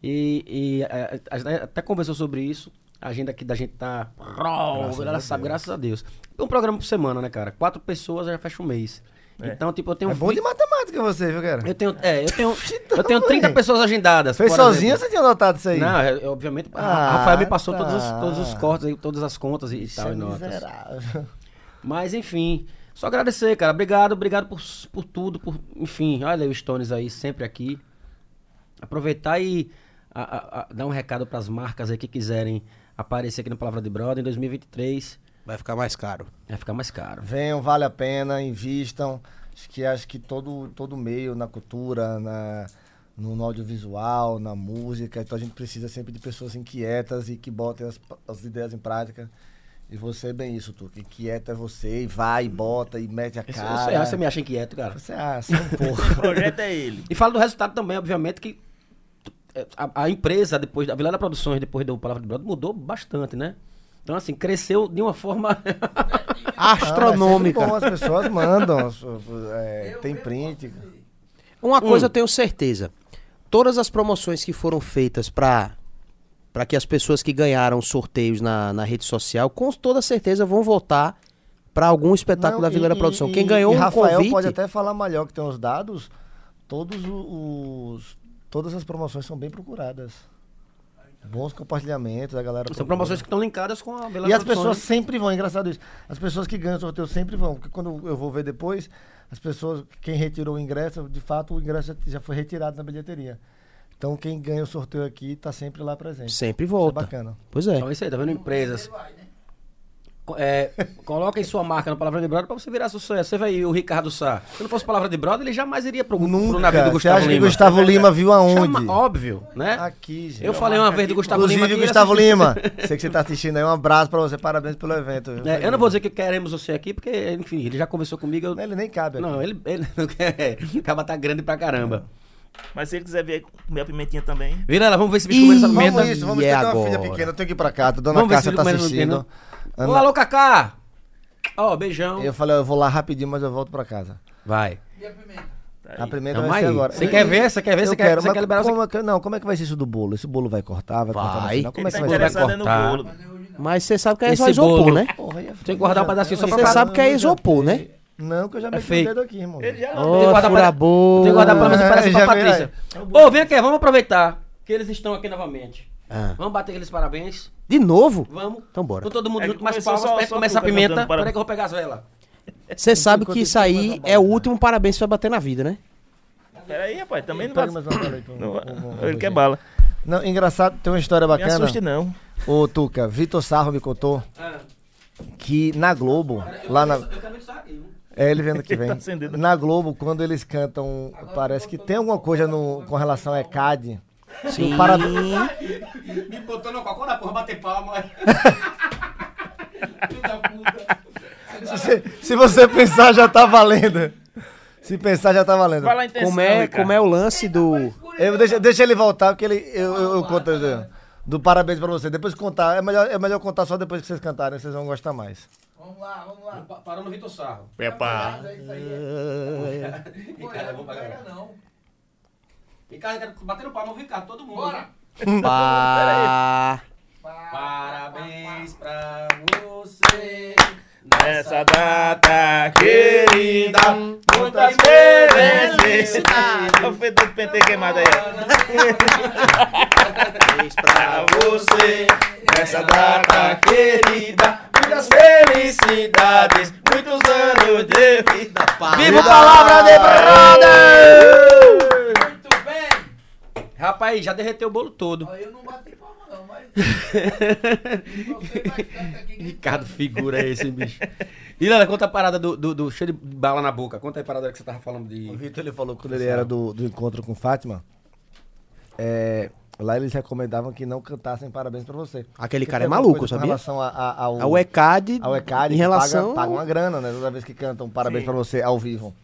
E, e, é, a gente até conversou sobre isso. A agenda aqui da gente tá. Graças ela a sabe, Deus. graças a Deus. Um programa por semana, né, cara? Quatro pessoas já fecha um mês. É. Então, tipo, eu tenho. É bom de matemática você, viu, cara? Eu tenho, é, eu tenho, eu tenho 30 pessoas agendadas. Fez por sozinho ou você tinha notado isso aí? Não, eu- eu, obviamente. a Ah, Rafael me passou tá. todos, os, todos os cortes, aí, todas as contas e, Isso tal, é e notas. miserável. Mas enfim, só agradecer, cara. Obrigado, obrigado por, por tudo, por, enfim, olha o Stones aí sempre aqui. Aproveitar e a- a- a- dar um recado pras marcas aí que quiserem aparecer aqui no Palavra de Brother em 2023. Vai ficar mais caro. Vai ficar mais caro. Venham, vale a pena, invistam. Acho que acho que todo todo meio na cultura, na no, audiovisual, na música, então a gente precisa sempre de pessoas inquietas e que botem as, as ideias em prática. E você é bem isso, tu. Que inquieta é você e vai, e bota e mete a cara. isso aí, você me acha inquieto, cara. Você acha um pouco. O projeto é ele. E fala do resultado também, obviamente, que é, a, a empresa, depois, a Vilada Produções, depois do Palavra de Brother, mudou bastante, né? Então, assim, cresceu de uma forma. Ah, é Astronômica. sempre bom, as pessoas mandam. é, tem print. Uma Hum. coisa eu tenho certeza. Todas as promoções que foram feitas para para que as pessoas que ganharam sorteios na, na rede social, com toda certeza vão voltar para algum espetáculo Não, da Vileira e- Produção. e- Quem ganhou e um Rafael convite, pode até falar melhor que tem os dados. Todos os todas as promoções são bem procuradas. Bons compartilhamentos, a galera. São procura. promoções que estão linkadas com a Vilada E as pessoas sempre vão, engraçado isso. As pessoas que ganham o sorteio sempre vão, porque quando eu vou ver depois, as pessoas, quem retirou o ingresso, de fato o ingresso já, foi retirado na bilheteria. Então quem ganha o sorteio aqui está sempre lá presente. sempre Isso é volta. bacana. Pois é. Então é isso aí, tá vendo? Empresas. Co- É, coloquem sua marca no Palavra de Brother pra você virar sucesso. Você vai o Ricardo Sá. Se não fosse Palavra de Brother, ele jamais iria pro, pro Nunca. navio do Gustavo acha que Lima. Gustavo Lima viu aonde? Chama- óbvio, né? Aqui, gente. Eu falei uma vez do Gustavo Inclusive, Lima Gustavo. Lima, sei que você tá assistindo aí, um abraço pra você, parabéns pelo evento. viu? É, eu não vou dizer que queremos você aqui, porque, enfim, ele já conversou comigo. eu- Ele nem cabe aqui. Não, ele, ele não quer. Acaba tá grande pra caramba. Mas se ele quiser ver comer a pimentinha também. Vira vamos ver esse bicho comendo essa Ih, pimenta. Vamos isso, vamos E ter é uma filha pequena, eu tenho que ir pra casa. Dona Vamos ver Cássia se tá ele assistindo. Ô, Ana- alô, Cacá! Ó, beijão. Eu falei, ó, eu vou lá rapidinho, mas eu volto pra casa. Vai. E a pimenta? Aí. A primeira Tamo vai ser aí. agora. Você quer ver? Você quer ver? Você quer, quero, você quer liberar como é que, Não, como é que vai ser isso do bolo? Esse bolo vai cortar? Vai, cortar no Vai. final? Como é que tá vai ser? é no cortar. bolo. Mas você sabe que é Esse só isopor, bolo. né? Porra, é Tem que guardar um pedacinho só Você pra- sabe que é isopor, né? Não, que eu já meti feio. o dedo aqui, irmão. Ele já Tem que guardar pra- boa. Tem que guardar pelo menos um pedacinho Já pra Patrícia. Ô, vem aqui, vamos aproveitar que eles estão aqui novamente. Ah. Vamos bater aqueles parabéns. De novo? Vamos. Então bora. Com todo mundo É junto, mais palmas só- só começar a pimenta. para- Peraí que eu vou pegar as velas. Você sabe que isso aí é o último parabéns que você vai bater na vida, né? Peraí, rapaz, também não vai... mais uma bola aí, então. Não, ele quer bala. Não, engraçado, tem uma história Me bacana. assuste não. Ô, Tuca, Vitor Sarro me contou que na Globo, lá na. É, ele vendo que vem. Tá. Na Globo, quando eles cantam, parece que tem alguma coisa no, com relação a ECAD. Sim. O para- Me botou no cocô da porra, bater palma. Da puta. Se, se você pensar, já tá valendo. Se pensar, já tá valendo. Fala a intenção, Como é, como é o lance do. Eu, deixa, deixa ele voltar, porque ele, eu, eu, eu conto do, do parabéns pra você. Depois contar, é melhor, é melhor contar só depois que vocês cantarem, vocês vão gostar mais. Vamos lá, vamos lá. Pa- Parou no Vitor Sarro. Epa. Mas é aí. Pô, Ricardo, não vamos pra pega galera. não. Ricardo, quero bater no palmo, Ricardo, todo mundo. Bora. Pá. Parabéns pra você. Nessa data querida, muitas felicidades. Olha o feito do pentê queimado aí. pra você nessa data querida. Muitas felicidades, muitos anos de vida. Viva a palavra de brother! Rapaz, já derreteu o bolo todo. Ó, Eu não bati palma não, mas... Aqui. Ricardo, figura esse, bicho. E Lana, conta a parada do, do, do cheio de bala na boca. Conta aí a parada que você tava falando O de. Vitor ele falou que quando ele era do, do encontro com Fátima, é, lá eles recomendavam que não cantassem parabéns pra você. Aquele Porque cara é maluco, sabia? relação a, a, ao, Ao ECAD, ao ECAD, em relação. paga, paga uma grana, né? Toda vez que cantam parabéns pra você ao vivo.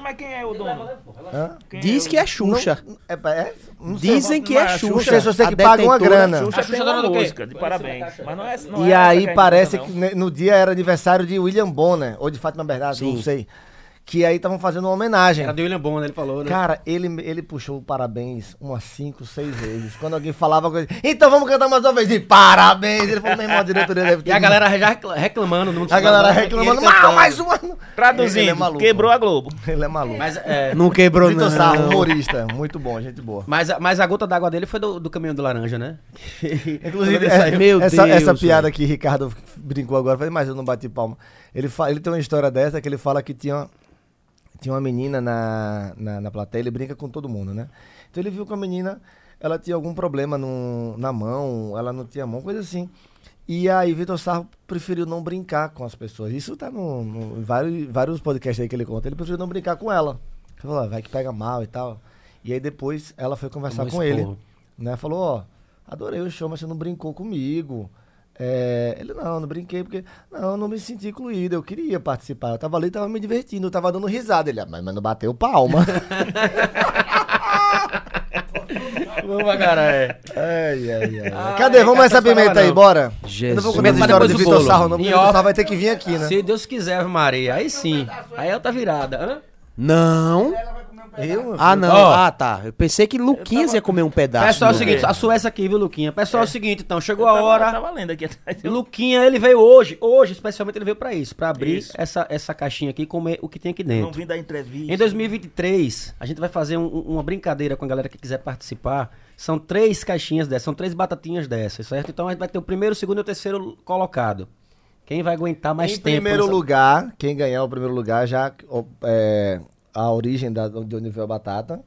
Mas quem é o dono? Hã? Quem Diz é que é Xuxa. Não, é, é, não sei. Dizem que é a Xuxa. Não sei se você que paga uma grana. Xuxa A Xuxa tem dona do música de parabéns. Mas não é, não E é aí parece que no dia era aniversário de William Bonner, ou de Fátima Bernardo, não sei. Que aí estavam fazendo uma homenagem. Era de William Bonner, ele falou, né? Cara, ele, ele puxou o parabéns umas 5, 6 vezes. Quando alguém falava coisa, então vamos cantar mais uma vez. E parabéns! Ele falou, meu irmão, a diretoria deve ter. E a galera já recla- reclamando. no A galera reclamando. "Ah, mais uma. Traduzindo, Ele é maluco. quebrou a Globo. Ele é maluco. Mas, é, Não quebrou, Vitor não. Sarro, humorista. Muito bom, gente boa. mas, a- mas a gota d'água dele foi do, do caminhão do laranja, né? Inclusive, é, Meu essa, Deus, essa piada que Ricardo brincou agora, eu falei, mas eu não bati palma. Ele, fa- ele tem uma história dessa que ele fala que tinha, tinha uma menina na, na, na plateia, ele brinca com todo mundo, né? Então ele viu que a menina, ela tinha algum problema no, na mão, ela não tinha mão, coisa assim. E aí Vitor Sarro preferiu não brincar com as pessoas. Isso tá no, no- em vários, vários podcasts aí que ele conta. Ele preferiu não brincar com ela. Ele falou, "Ah, vai que pega mal e tal. E aí depois ela foi conversar Tomou com ele né? Falou, ó, adorei o show, mas você não brincou comigo. É, ele, não, não brinquei porque, não, eu não me senti incluído, eu queria participar. Eu tava ali, tava me divertindo, eu tava dando risada. Ele, "Ah, mas, mas não bateu palma. Vamos caralho. ai, ai, ai. Cadê? Vamos mais essa Ricardo, pimenta aí, não. bora. Jesus. Eu não vou Mas essa história depois de o Vitor bolo. Sarro, não, porque o Vitor. Sarro vai ter que vir aqui, né? Se Deus quiser, Maria, aí sim. Aí ela tá virada. Hã? Não. Eu? Ah, não. Ó. Ah, tá. Eu pensei que Luquinhas ia comer um pedaço. Pessoal, é o seguinte, a sua essa aqui, viu, Luquinha? Pessoal, é o seguinte, então, chegou a Tava- hora. Tava lendo aqui atrás. Luquinha, ele veio hoje, hoje, especialmente ele veio pra isso, pra abrir Isso. essa, essa caixinha aqui e comer o que tem aqui Não dentro. vim da entrevista. Em 2023, a gente vai fazer um- um- uma brincadeira com a galera que quiser participar. São três caixinhas dessas, são três batatinhas dessas, certo? Então a gente vai ter o primeiro, o segundo e o terceiro colocado. Quem vai aguentar mais em tempo? primeiro nessa- lugar, quem ganhar o primeiro lugar já é, a origem da, de onde veio a batata.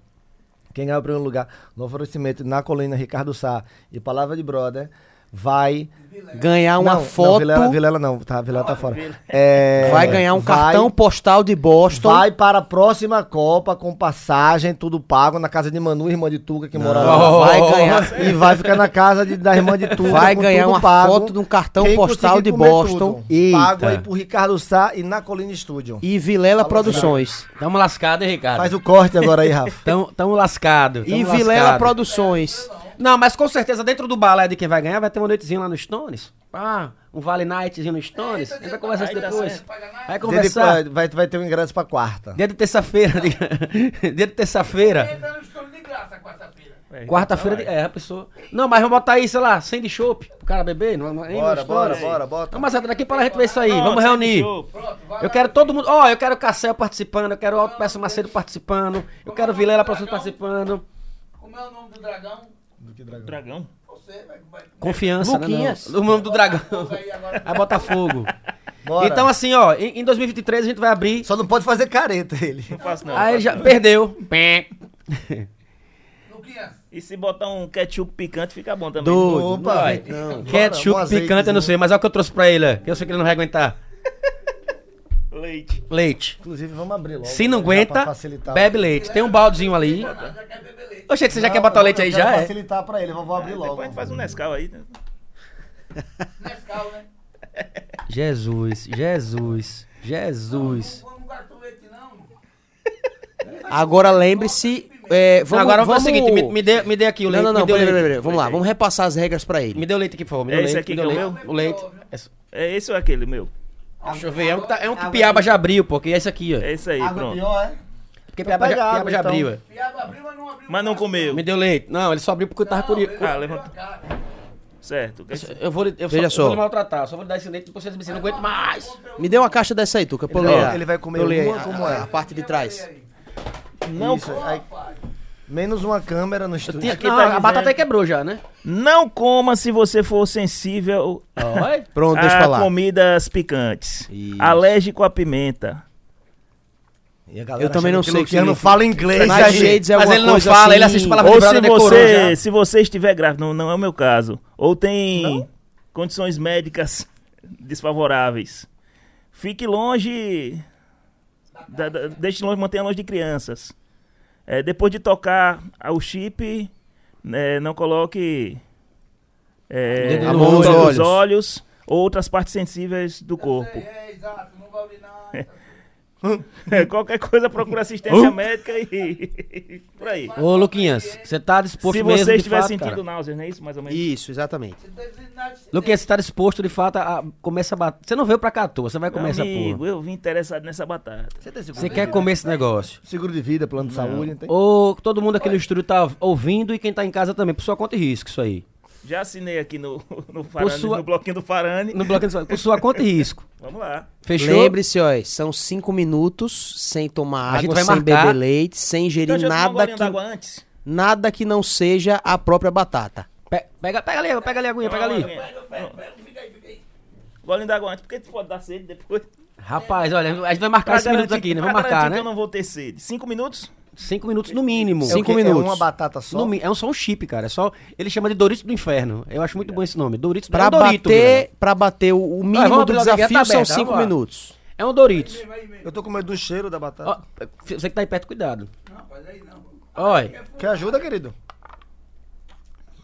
Quem ganhar o primeiro lugar no oferecimento na colina Ricardo Sá e Palavra de Brother vai Ganhar uma não, foto. Não, Vilela, Vilela não, tá, Vilela tá fora. É, Vai ganhar um vai- cartão postal de Boston. Vai para a próxima Copa com passagem, tudo pago na casa de Manu, irmã de Tuca, que mora lá. Vai ganhar. E vai ficar na casa de- da irmã de Tuca. Vai com ganhar tudo uma pago. foto de um cartão Quem postal de Boston. Eita. Pago aí pro Ricardo Sá e na Colina Studio. E Vilela Produções. Tamo lascado, hein, Ricardo? Faz o corte agora aí, Rafa. Tamo, tamo lascado. E tamo Vilela lascado. Produções. Não, mas com certeza dentro do balé de quem vai ganhar vai ter uma noitezinha lá no Stones. Ah, um Vale Nightzinho no Stones. A gente vai conversar isso tá depois. certo. Vai Dia de- conversar. vai, vai ter um ingresso pra quarta. Dia de terça-feira. Dia de terça-feira. Entra no estúdio de graça quarta-feira. É, Quarta-feira. de- É, a pessoa. Não, mas vamos botar aí, sei lá, 100 de chopp pro cara beber. Não, não, Bora, bora, bora, bota. Vamos atrás daqui pra gente ver isso aí. Pronto, Vamos reunir. Eu quero todo mundo. Ó, eu quero o Cassel participando, eu quero o Alto Peço Macedo participando, eu quero o Vilela participando. Como é o nome do dragão? Dragão. Você vai Confiança, Luquinhas. né? não? O nome do dragão. aí agora. Aí Botafogo. Bora. Então, assim, ó, em, em 2023 a gente vai abrir. Só não pode fazer careta ele. Não faço não. Aí faço já perdeu. Pé. Luquinhas, E se botar um ketchup picante, fica bom também. Doido. Opa, não não. Ketchup, picante, eu não sei, mas é o que eu trouxe pra ele, que eu sei que ele não vai aguentar. Leite. Leite. Inclusive, vamos abrir logo. Se não né, aguenta, bebe leite. Tem um baldezinho ali. já quer beber leite. Oxe, você já Não, quer botar o leite aí já? É. facilitar pra ele, eu vou abrir logo. Depois a gente faz um Nescau aí. né? Nescau, né? Jesus, Jesus, Jesus. Não vamos leite, não. Agora lembre-se. é, vamos, Agora vamos vamos fazer o seguinte, me, me dê, me dê aqui o Não, leite. não, não, me dê o peraí, leite. peraí, peraí. Vamos lá, vamos repassar as regras pra ele. Me dê o leite aqui, por favor. Me É esse leite, aqui que é o o leite. O leite. É- É esse ou aquele, meu? Deixa eu ver, é um que, tá- é um que Piaba já abriu, porque é esse aqui, ó. É esse aí, Água pronto. pior, é? Porque Então Piaba, já, pega Piaba água, já então. abriu, é. Piaba abriu, mas não abriu. Mas não comeu. Me deu leite. Não, ele só abriu porque eu tava curioso. Ah, levanta. Certo. Eu vou, eu só, Veja eu só. vou lhe maltratar, só vou lhe dar esse leite depois vocês me dizem, não aguento mais. Me dê uma caixa dessa aí, Tuca, pra eu Ele- ele vai comer eu uma, a- como é? a parte de trás. Não, Isso, aí- menos uma câmera no estúdio. Tinha- Aqui não, tá a batata quebrou já, né? não coma se você for sensível. Pronto, deixa a lá. comidas picantes. Isso. Alérgico à pimenta. E a galera Eu também não achando sei o que Luciano significa. fala inglês. Mas. Shades é Mas uma ele não coisa fala, assim- ele assiste palavra Ou de se decorou já. você, se você estiver grávido, não, não é o meu caso. Ou tem condições médicas desfavoráveis. Fique longe. Da, da, deixe longe, mantenha longe de crianças. É, depois de tocar o chip, né, não coloque é, a mão nos olhos. olhos ou outras partes sensíveis do corpo. É, exato, não vai nada. Qualquer coisa, procura assistência médica e por aí. Ô, Luquinhas, você tá disposto Se mesmo você estiver fato, sentindo cara? náuseas, não é isso? Mais ou menos. Isso, exatamente. Luquinhas, você tá disposto de fato a comer essa batata? Você não veio pra cá à toa, você vai essa amigo, porra. eu vim interessado nessa batata. Você tem seguro Você de quer comer esse negócio. Seguro de vida, plano de saúde, não tem? Ou todo mundo aqui no estúdio tá ouvindo e quem tá em casa também, por sua conta e risco, isso aí. Já assinei aqui no, no, Farane, sua- no bloquinho do Farane. No bloquinho, de- por sua conta e risco. Vamos lá. Fechou? Lembre-se, ó, são cinco minutos sem tomar água, sem marcar. beber leite, sem ingerir Então, nada que, d'água antes. nada que não seja a própria batata. Pe- Pega, pega ali, pega ali a aguinha, pega ali. Golinho d'água antes, porque tu pode dar sede depois. Rapaz, olha, a gente vai marcar Pra esses minutos aqui, né? Vamos marcar, né? que eu não vou ter sede. Cinco minutos? Cinco minutos no mínimo. É Cinco quê? minutos. É uma batata só? No é um, só um chip, cara. É só, ele chama de Doritos do Inferno. Eu acho muito bom esse nome. Doritos Pra é um Dorito, bater, pra bater o, o mínimo do desafio tá são aberto, cinco minutos. É um Doritos. Eu tô com medo do cheiro da batata. Ó, você que tá aí perto, cuidado. Olha, Quer ajuda, querido?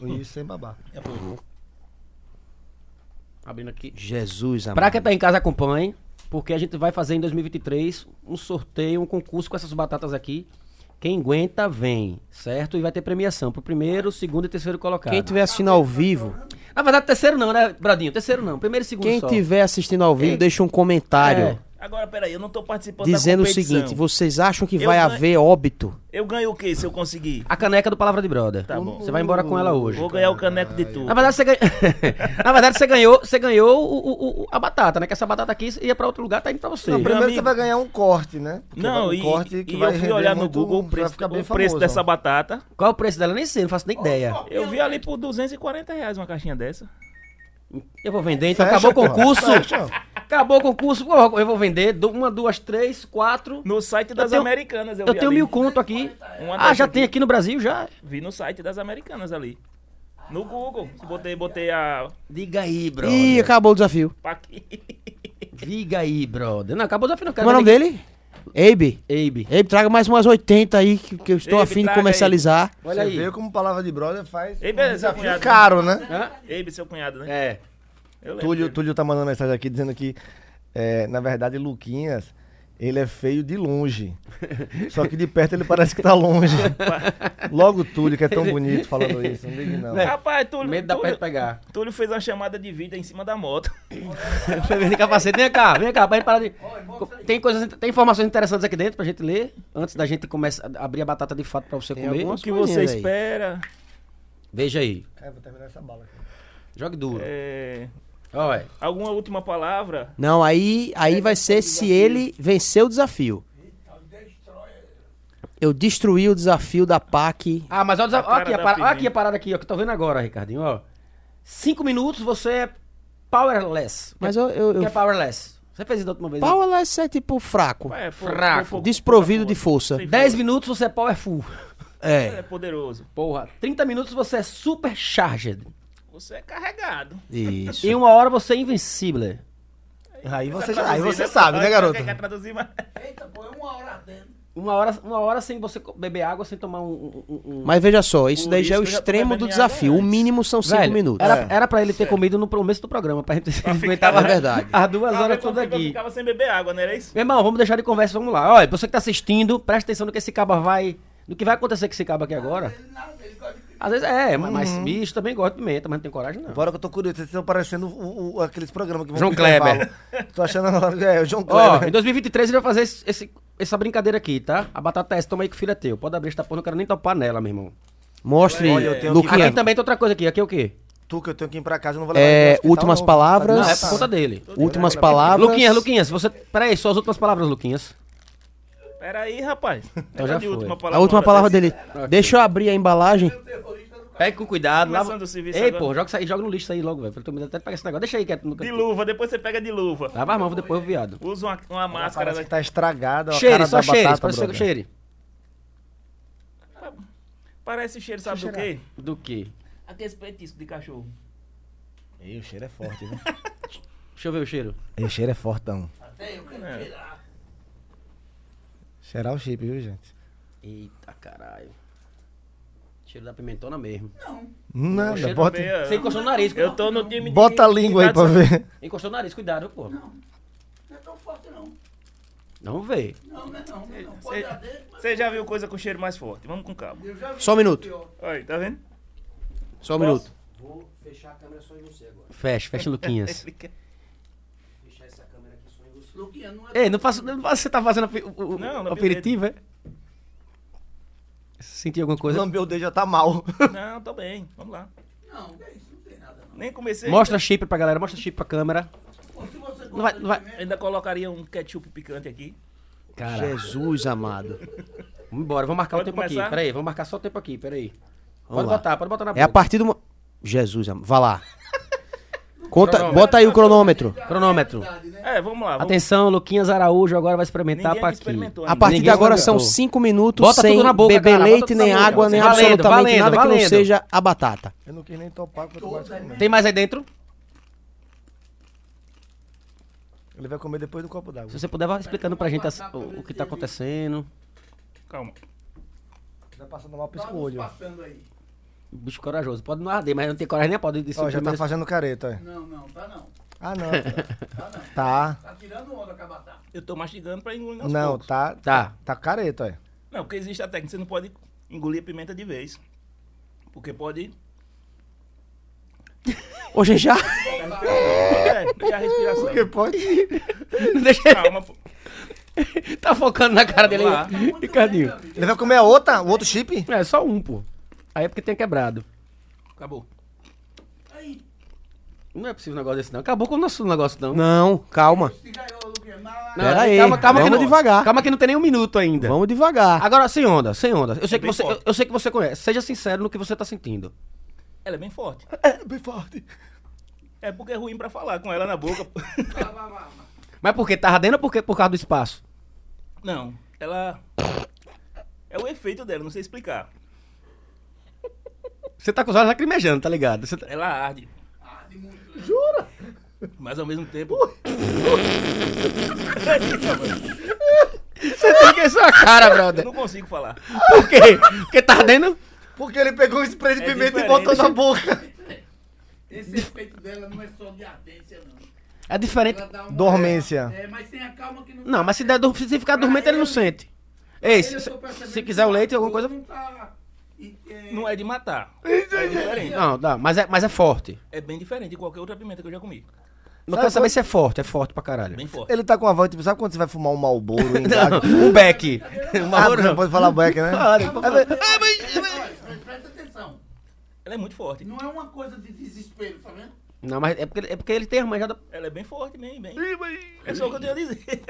Isso, sem babar. abrindo aqui. Jesus, amado. Pra quem tá em casa, acompanhe. Porque a gente vai fazer em 2023 um sorteio, um concurso com essas batatas aqui. Quem aguenta, vem, certo? E vai ter premiação pro primeiro, segundo e terceiro colocado. Quem estiver assistindo ao vivo, Na verdade, terceiro não, né, Bradinho? Terceiro não. Primeiro e segundo quem só. estiver assistindo ao vivo, Ei. deixa um comentário É. Agora, peraí, eu não tô participando dizendo da o seguinte: vocês acham que Eu vai ganho- haver óbito? Eu ganho o quê se eu conseguir? A caneca do Palavra de Brother. Tá bom. Você vai embora com ela hoje. Vou ganhar o caneco de tudo. Na verdade, você ganhou. Na verdade, você ganhou, você ganhou o- o- o- a batata, né? Que essa batata aqui ia pra outro lugar, tá indo pra você. Não, primeiro amigo. você vai ganhar um corte, né? Porque Não, vai- e, um corte que e vai eu fui olhar no muito- Google o vai preço, ficar bem o preço famoso. dessa batata. Qual é o preço dela? Nem sei, não faço nem ideia. Eu vi ali por 240 reais uma caixinha dessa. Eu vou vender, então Fecha, acabou o concurso. Fecha. Acabou o concurso, pô, eu vou vender uma, duas, três, quatro. No site das tenho- americanas eu, Eu vi tenho ali. mil conto aqui. Uma Ah, já dessa tem aqui. aqui no Brasil, já? Vi no site das americanas ali. No Google. Botei, botei a. Diga aí, brother. Ih, acabou o desafio. Aqui. Diga aí, brother. Não, acabou o desafio, não. Como é o nome dele? Abe. Abe. Abe, traga mais umas 80 aí que, que eu estou Abe, afim de traga aí. comercializar. Olha Você aí. vê como palavra de brother faz Ei, um beleza, desafio cunhado. caro, né? Hã? Abe, seu cunhado, né? É. Eu Túlio. Túlio tá mandando mensagem aqui dizendo que, é, na verdade, Luquinhas, ele é feio de longe. Só que de perto ele parece que tá longe. Logo Túlio, que é tão bonito falando isso. Não ligue não. Rapaz, Túlio, Medo da Túlio, pegar. Túlio fez uma chamada de vida em cima da moto. Vendo capacete. Vem cá, vem cá, pra gente parar de. Tem, coisas, tem informações interessantes aqui dentro pra gente ler, antes da gente começar a abrir a batata de fato pra você Tem comer. O que você aí. espera? Veja aí. É, vou terminar essa bala aqui. Jogue duro. É, Olha. alguma última palavra? Não, aí, aí vai ser se ele vencer o desafio. Eu destruí o desafio da PAC. Ah, mas olha, o desaf- A olha cara aqui, a da para- olha pimenta. aqui a parada aqui, ó, que eu tô vendo agora, Ricardinho, ó. Cinco minutos você é powerless. Mas eu, eu, O que eu- é powerless? Você fez isso da última vez? Powerless é tipo fraco. É, pô, Fraco. pô, pô, Desprovido de força. 10 minutos você é powerful. É. É poderoso. Porra, 30 minutos você é super charged. Você é carregado. Isso. Em uma hora você é invencível. Aí você, já, aí você sabe, né, garoto? Quer, quer traduzir, mas... Eita, pô, é uma hora ardendo. Uma hora, uma hora sem você beber água, sem tomar um... um- um- Mas veja só, isso Por daí já é o tô extremo do desafio. O mínimo são cinco Velho, minutos. Era, era pra ele ter comido no começo do programa, pra gente ele aguentava É verdade. as duas horas todas aqui. ficava sem beber água, não era isso? Meu irmão, vamos deixar de conversa, vamos lá. Olha, você que tá assistindo, presta atenção no que esse caba vai... No que vai acontecer com esse caba aqui agora. Não, Às vezes é, mas, mas bicho também gosta de pimenta, mas não tem coragem não. Agora que eu tô curioso, vocês estão parecendo o- o- aqueles programas que vão João. Kleber. Tô achando agora que é o João Ó, Kleber. em 2023 ele vai fazer esse- esse- essa brincadeira aqui, tá? A batata é essa, toma aí que o filho é teu. Pode abrir essa porra, não quero nem topar nela, meu irmão. Mostre, Olha, eu tenho Luquinha. Aqui também tem outra coisa aqui, aqui é o quê? Tu que eu tenho que ir pra casa, eu não vou levar É, hospital, últimas não. palavras. Não, é por conta dele. Últimas palavras. Luquinhas, Luquinhas, você... Peraí, só as últimas palavras, Luquinhas. Pera aí, rapaz. Então já foi. última A última palavra desse- dele. Deixa eu abrir a embalagem. Pegue com cuidado. Lava... Serviço Ei, agora. pô, joga isso aí, joga no lixo aí logo, velho. Eu tô me até pegar esse negócio. Deixa aí quieto no De luva, depois você pega de luva. Lava as mãos depois, o viado. Usa uma, uma máscara Parece da... que tá estragada, Cheire, só cheire, batata, pode ser que cheire. Parece cheiro, sabe do quê? Do quê? Aqueles petiscos de cachorro. Ei, o cheiro é forte, viu? Deixa eu ver o cheiro. Ei, o cheiro é fortão. Até eu quero É. tirar. Cheirar o chip, viu, gente? Eita caralho. Cheiro da pimentona mesmo. Nada, cheiro bota, Também, é- Você encostou o nariz. Eu tô no time de- bota a língua aí pra ver. Encostou o nariz, cuidado, pô. Não é tão forte, não. Não, não é não. Não, é não. Cê- mas Você já viu coisa com cheiro mais forte? Vamos com calma. eu já vi Só um minuto. aí, tá vendo? Só um minuto. Vou fechar a câmera só em você agora. Fecha, fecha Luquinhas. Fechar essa câmera aqui só em você. Luquinha, não é Ei, não faço, não faço- você tá fazendo o, o- Não, o não, aperitivo, é? Sentiu alguma coisa? Lambeu o dedo já tá mal. Não, tô bem. Vamos lá. Não, isso, não tem nada, não. Nem comecei. Mostra chip pra galera, mostra chip pra câmera. Pô, se você Não vai, não vai. Ainda colocaria um ketchup picante aqui. Cara, Jesus amado. vamos embora, vamos marcar Pode o tempo começar? aqui. Peraí, vamos marcar só o tempo aqui, peraí. Vamos Pode lá. botar, pode botar na É a partir do. Jesus amado. Vá lá. Conta, Cronômetro. bota aí o cronômetro. Cronômetro. É, vamos lá. Vamos... Atenção, Luquinhas Araújo agora vai experimentar Ninguém aqui A partir de Ninguém agora experimentou. são cinco minutos Bota sem tudo na boca, beber cara, bota leite, tudo nem na boca. água, nem Valendo, absolutamente valendo, nada que não valendo. seja a batata. Eu não quis nem topar quanto mais comer. Tem mais aí dentro? Ele vai comer depois do copo d'água. Se você puder, vai explicando pra gente assim, o, o que tá acontecendo. Calma. Tá passando mal, pisca o olho. passando aí. Bicho corajoso. Pode não arder, mas não tem coragem nem a pode disso. Ó, já tá fazendo careta, ó. Não, não, tá não. Ah, não. Tá não. Tá. Tá tirando onda com a batata. Eu tô mastigando pra engolir aos Não, poucos. tá. Tá. Tá careta, ó. Não, porque existe a técnica, você não pode engolir a pimenta de vez. Porque pode. Hoje já? É, e a respiração. Porque pode. Deixa. Calma, pô. Tá focando na cara dele aí. Ricardinho. Ele vai comer a outra, o outro chip? É, só um, pô. Aí é porque tem quebrado. Acabou. Aí, Não é possível um negócio desse, não. Acabou com o nosso negócio, não. Não, calma. Não, Pera aí, calma, calma que vamos não, devagar. Calma que não tem nem um minuto ainda. Vamos devagar. Agora, sem onda, sem onda. Eu sei, que bem você, eu, eu sei que você conhece. Seja sincero no que você tá sentindo. Ela é bem forte. É, bem forte. É porque é ruim pra falar com ela na boca. Mas por quê? Tá ardendo ou por, quê? por causa do espaço? Não, ela. É o efeito dela, não sei explicar. Você tá com os olhos lacrimejando, tá ligado? Você tá- Ela arde. Arde muito. Mas ao mesmo tempo. Você tem que sua cara, Eu brother. não consigo falar. Por quê? Porque tá ardendo? Porque ele pegou um spray de É pimenta e diferente. botou na boca. Esse efeito dela não é só de ardência, não. É diferente. Dormência. É, mas tem a calma que não Não, mas se, der, se ficar dormente, ele não sente. Ei, se, eu se- quiser o leite, alguma coisa. Não, tá, e- é, Não é de matar. É diferente. Não, dá, mas é, mas é forte. É bem diferente de qualquer outra pimenta que eu já comi. Não Sabe quero saber se é forte, é forte pra caralho. Bem forte. Ele tá com a voz, tipo, sabe quando você vai fumar um Malboro? Um beck. Ah, hora não não. pode falar beck, né? Fala, É, pô. mas- Olha, Presta atenção. Ela é muito forte. Não é uma coisa de desespero, tá vendo? Não, mas é porque, é porque ele tem a manjada. Ela é bem forte, bem, bem. É só o que eu tenho a dizer.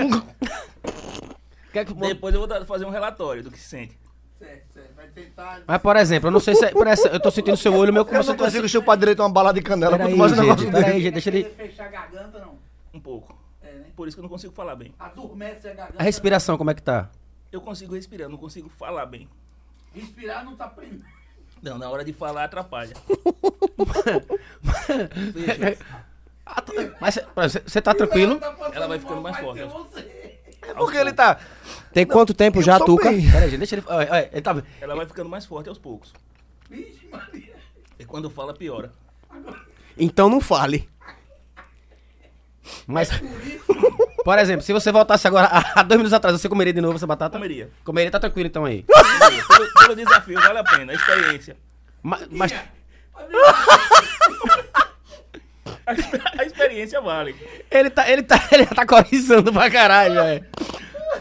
Depois eu vou fazer um relatório do que se sente. Certo, certo. Vai tentar. Mas, por exemplo, eu não sei se é. por essa- eu tô sentindo seu olho meu como Eu se não tivesse- consigo chupar direito uma bala de canela. Peraí, quanto mais um negócio gente, desse. peraí, gente, deixa ele. fechar a garganta, não. Um pouco. É, né? Por isso que eu não consigo falar bem. Adormece a garganta. A respiração, como é que tá? Eu consigo respirar, não consigo falar bem. Respirar não tá primeiro. Não, na hora de falar atrapalha. Mas você tá tranquilo? Ela vai ficando mais forte. É porque ele tá. Tem quanto tempo já, Tuca? bem. Pera aí, gente, deixa ele. Olha, olha, ele tá. Ela vai ficando mais forte aos poucos. Vixe, Maria. E quando fala, piora. Então não fale. Mas. Por exemplo, se você voltasse agora há dois minutos atrás, você comeria de novo essa batata? Comeria. Comeria, tá tranquilo então aí. pelo, pelo desafio, vale a pena, a experiência. Ma- Mas, A, exper- a experiência vale. ele tá, ele tá, ele tá corizando pra caralho, velho.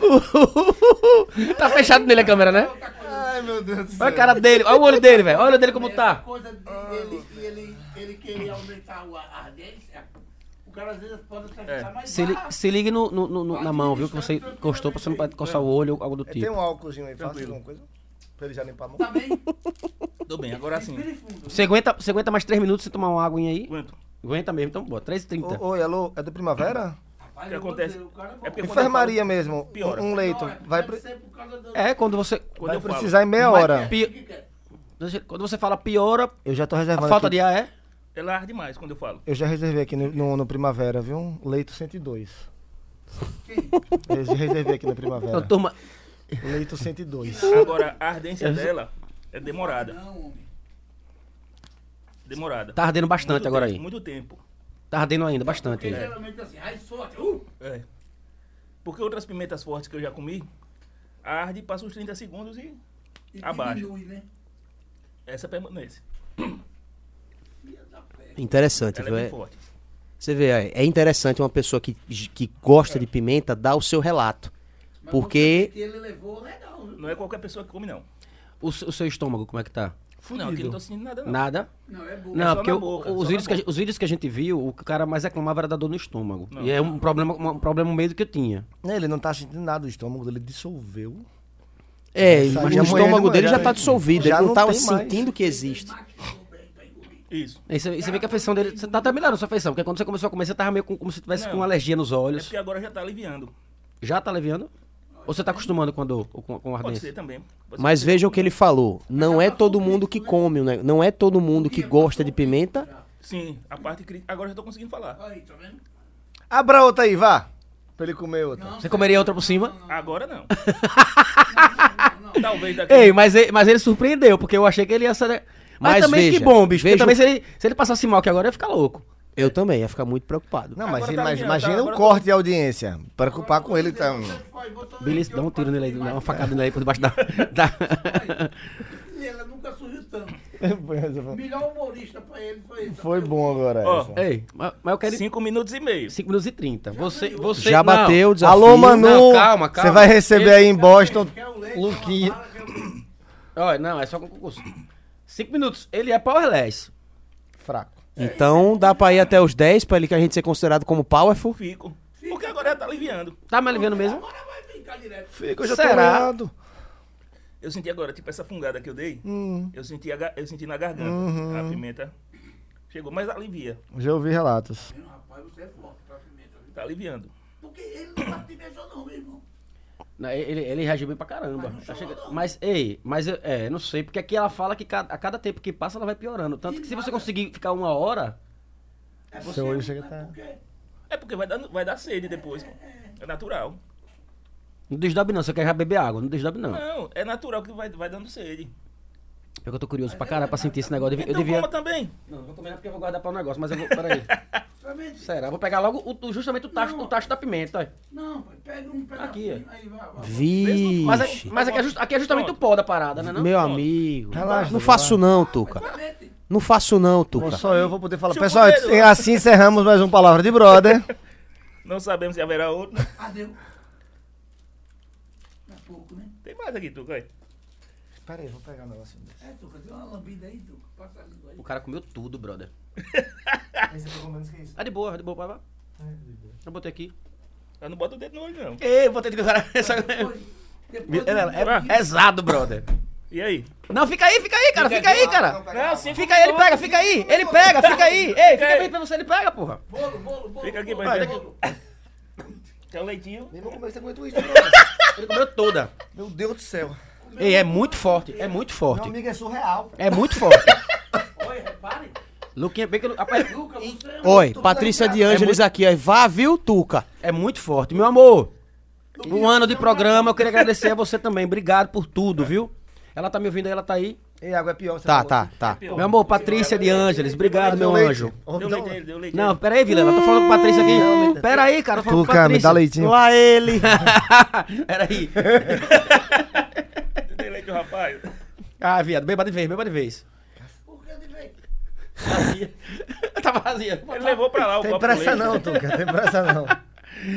tá fechado nele a câmera, né? Ai, meu Deus do Olha a cara dele, olha o olho dele, velho. Olha o olho dele como tá. coisa de ele, ele, ele querer aumentar a ardência, o cara às vezes pode até ficar mais Se, li- se ligue no, no- no- na mão, viu? Que você encostou pra você não pode coçar o olho ou algo do É, Tem tipo. um álcoolzinho aí, Tranquilo. alguma coisa? Pra ele já limpar a mão. Tá bem? Tô bem, agora sim. Você aguenta, você aguenta mais três minutos sem tomar uma aguinha aí? Aguento. Aguenta mesmo, então boa. 3h30. Ô, Oi, alô, é do Primavera? Rapaz, O que acontece? É porque Enfermaria mesmo. piora. Um, leito. Não, é- Vai, pre- É, quando você. Quando vai eu falo. precisar em meia Mas- hora. Pi- O que que é? Quando você fala piora, Eu já tô a reservando. falta aqui. de ar é? Ela arde mais quando eu falo. Eu já reservei aqui no, no, no Primavera, viu? Um Leito 102. Eu já reservei aqui no Primavera. Então, turma, Leito 102. Agora, a ardência dela é demorada. Não, homem. Demorada. tá ardendo bastante Muito agora tempo, aí. Muito tempo. Tá ardendo ainda bastante Porque aí. geralmente assim, ai, sorte. Uh, É. Porque outras pimentas fortes que eu já comi, arde, passa os 30 segundos e e Abaixo. diminui, né? essa permanece. Interessante, Ela é bem É- forte. Você vê, é é interessante uma pessoa que, que gosta de pimenta dar o seu relato. Mas Porque- ele levou legal. Não é qualquer pessoa que come, não. O, o seu estômago, como é que tá? Não, aqui não tô sentindo nada, não. Nada? Não, é bom. Não, só porque boca, os, vídeos que a, gente- os vídeos que a gente viu, o que o cara mais reclamava era da dor no estômago. Não. E é um problema, um problema meio que eu tinha. Ele não tá sentindo nada, o estômago dele dissolveu. É, Essa o é estômago mulher, dele já tá dissolvido, já ele não não mais. sentindo que existe. Isso. Aí você, e você vê que a feição dele. Você tá até melhorando a sua feição, porque quando você começou a comer, você tava meio com, como se tivesse Não. com alergia nos É olhos. porque agora já tá aliviando. Já tá aliviando? Ou você tá acostumando com a dor? Com, com a Pode ardência? ser também. Pode Mas ser. veja o que ele falou. Não é todo mundo que come, né? não é todo mundo que gosta de pimenta. Sim, a parte crítica. Agora já tô conseguindo falar. Aí, tá vendo? Abra outra aí, vá. Pra ele comer outra. Você comeria outra por cima? Agora não. Talvez daqui. Ei, mas ele, mas ele surpreendeu, porque eu achei que ele ia ser. Mas, Mas também veja, que bom, bicho. Porque veja também se ele, se ele passasse mal aqui agora, ia ficar louco. Eu também ia ficar muito preocupado. Não, mas Agora ele- tá mas aliviando, imagina tá? o Agora corte de audiência. Preocupar com ele tá. Billy, dá um tiro nele aí, dá uma facada nele aí por debaixo da. da... Ela nunca surgiu tanto. melhor humorista pra ele foi esse. foi bom agora. Ó, essa. Ei, mas, mas eu quero. 5 Cinco minutos e meio. minutos e 30. Você. você Já não. bateu o desafio. Alô, Manu. Não, calma, calma. Você vai receber Ele- aí em Boston. Quer o leite? Luquinha. quer o. Olha, não, é só com concurso. 5 minutos. Ele é powerless. Fraco. Então dá pra ir até os 10 pra ele que a gente ser considerado como powerful. Fico. Porque agora já tá aliviando. Tá me aliviando mesmo? Agora vai ficar direto. Fica, eu já tô Será? errado. Eu senti agora, tipo, essa fungada que eu dei. Hum, Eu senti, a ga- eu senti na garganta. Uhum. A pimenta chegou, mas alivia. já ouvi relatos. Rapaz, você é forte pra pimenta. viu? Tá aliviando. Porque ele não bate pimenta não, meu irmão. Ele, ele reagiu bem pra caramba. Mas Tá chega-. Mas, ei, mas eu- é, não sei, porque aqui ela fala que cada- a cada tempo que passa ela vai piorando. Tanto que se você conseguir ficar uma hora, É Seu você, olho chega é porque- É porque vai dar, vai dar sede depois. pô. É natural. não desdobre não. Você quer já beber água, não desdobre não. Não, é natural que vai, vai dando sede. É que eu tô curioso pra caralho pra sentir esse negócio. Eu devia- Então eu devia. também. Não, não vou comer não porque eu vou guardar pra um negócio, mas eu vou. Peraí. Será? Eu Vou pegar logo o- justamente o tacho, Não. o tacho da pimenta. ó. Não, pai, pega um pedacinho. Aqui, Aí vai, vai. Vixe. Mas, é- mas aqui, é just- aqui é justamente o pó da parada, né? Não? Meu amigo. Relaxa, não faço não, Tuca. Não faço não, Tuca. só eu vou poder falar. Deixa Pessoal, eu- assim encerramos mais um Palavra de Brother. Não sabemos se haverá outro. Adeus. Daqui a pouco, né? Tem mais aqui, Tuca. aí. Pera aí, vou pegar um negocinho desse. É, Tuca, deu uma lambida aí, Tuca. Passa a língua aí. O cara comeu tudo, brother. Esse é menos que isso. Ah, de boa, de boa, vai, vai. Eu botei aqui. Eu não boto o dedo no olho, não. Ei, botei aqui o cara. Depois, depois É, do- é pesado, brother. E aí? Não, fica aí, fica aí, cara, fica aí, cara. Não, sim, Fica aí, ele pega, fica aí. Ele pega, fica aí. Ei, fica aí. aí pra você, ele pega, porra. Bolo, bolo, bolo. Fica aqui, bolo. vai. Bolo. Quer o leitinho? Meu irmão, como é que você aguentou isso, não? Ele comeu toda. Meu Deus do céu. Ei, é muito forte, é muito Meu forte. amigo é surreal. É muito forte. Oi, repare. Luquinha, bem que... Rapaz, Luca, você Oi, Patrícia de Ângeles aqui, ó. Vá, viu, Tuca? É muito forte. Meu amor, um ano de programa, eu queria agradecer a você também. Obrigado por tudo, viu? Ela tá me ouvindo aí, ela tá aí. E água é pior. você Tá, tá, tá. Meu amor, Patrícia de Ângeles, obrigado, meu Leite. anjo. Deu leite nele, deu leite Não, pera aí, Vilela, eu tô falando com Patrícia aqui. Pera aí, cara, eu tô falando com Tuca, me Patrícia. dá leitinho. Lá ele. Pera aí. Rapaz. Ah, viado, beba de vez, beba de vez. Por que de vez? Vazia. tá vazia. Ele levou pra lá o Tem copo pressa leite. não, Tuca. Tem pressa não.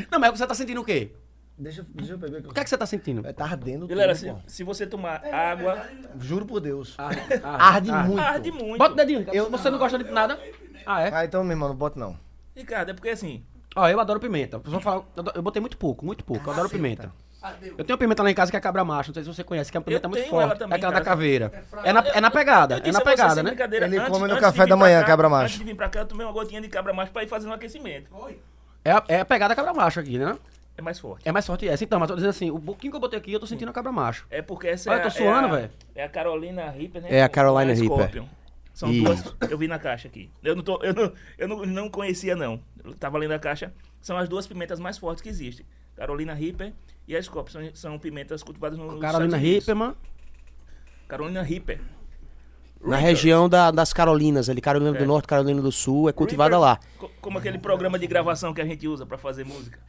Não, mas você tá sentindo o quê? Deixa, eu- deixa eu beber. O que é que você tá sentindo? É, tá ardendo Galera, tudo, se, pô. se você tomar água, Juro por Deus. Arde, Arde muito. arde muito. Bota o dedinho, Ricardo. Você não gosta de nada? Ah, é? Ah, então, meu irmão, não bota não. Ricardo, é porque assim, Ó, eu adoro pimenta. Eu, falo- eu eu botei muito pouco, muito pouco. Eu adoro pimenta. Adeus. Eu tenho uma pimenta lá em casa que é cabra macho, não sei se você conhece, que é uma pimenta Eu muito tenho ela forte. também É aquela da caveira. É na, é na pegada, eu é na pegada, né? Ele antes- come no café da manhã, cá- cabra macho. Antes de vir pra cá, eu tomei uma gotinha de cabra macho pra ir fazendo um aquecimento. Oi. É a, é a pegada cabra macho aqui, né? É mais forte. É mais forte essa. Então, mas eu tô dizendo assim, o pouquinho que eu botei aqui, eu tô sentindo a cabra macho. É porque essa Olha, é, eu a- tô suando, é a- velho. É a Carolina Reaper, né? É a Carolina Reaper. São Isso. duas. Eu vi na caixa aqui. Eu não, tô, eu não, eu não, não conhecia, não. Eu tava lendo a caixa. São as duas pimentas mais fortes que existem. Carolina Reaper e a Scorpion. São, são pimentas cultivadas no Carolina Ripperman. Carolina Reaper. Na região da- das Carolinas, ali, Carolina É. do Norte, Carolina do Sul, é cultivada Reaper, lá. co- Como aquele programa de gravação que a gente usa pra fazer música.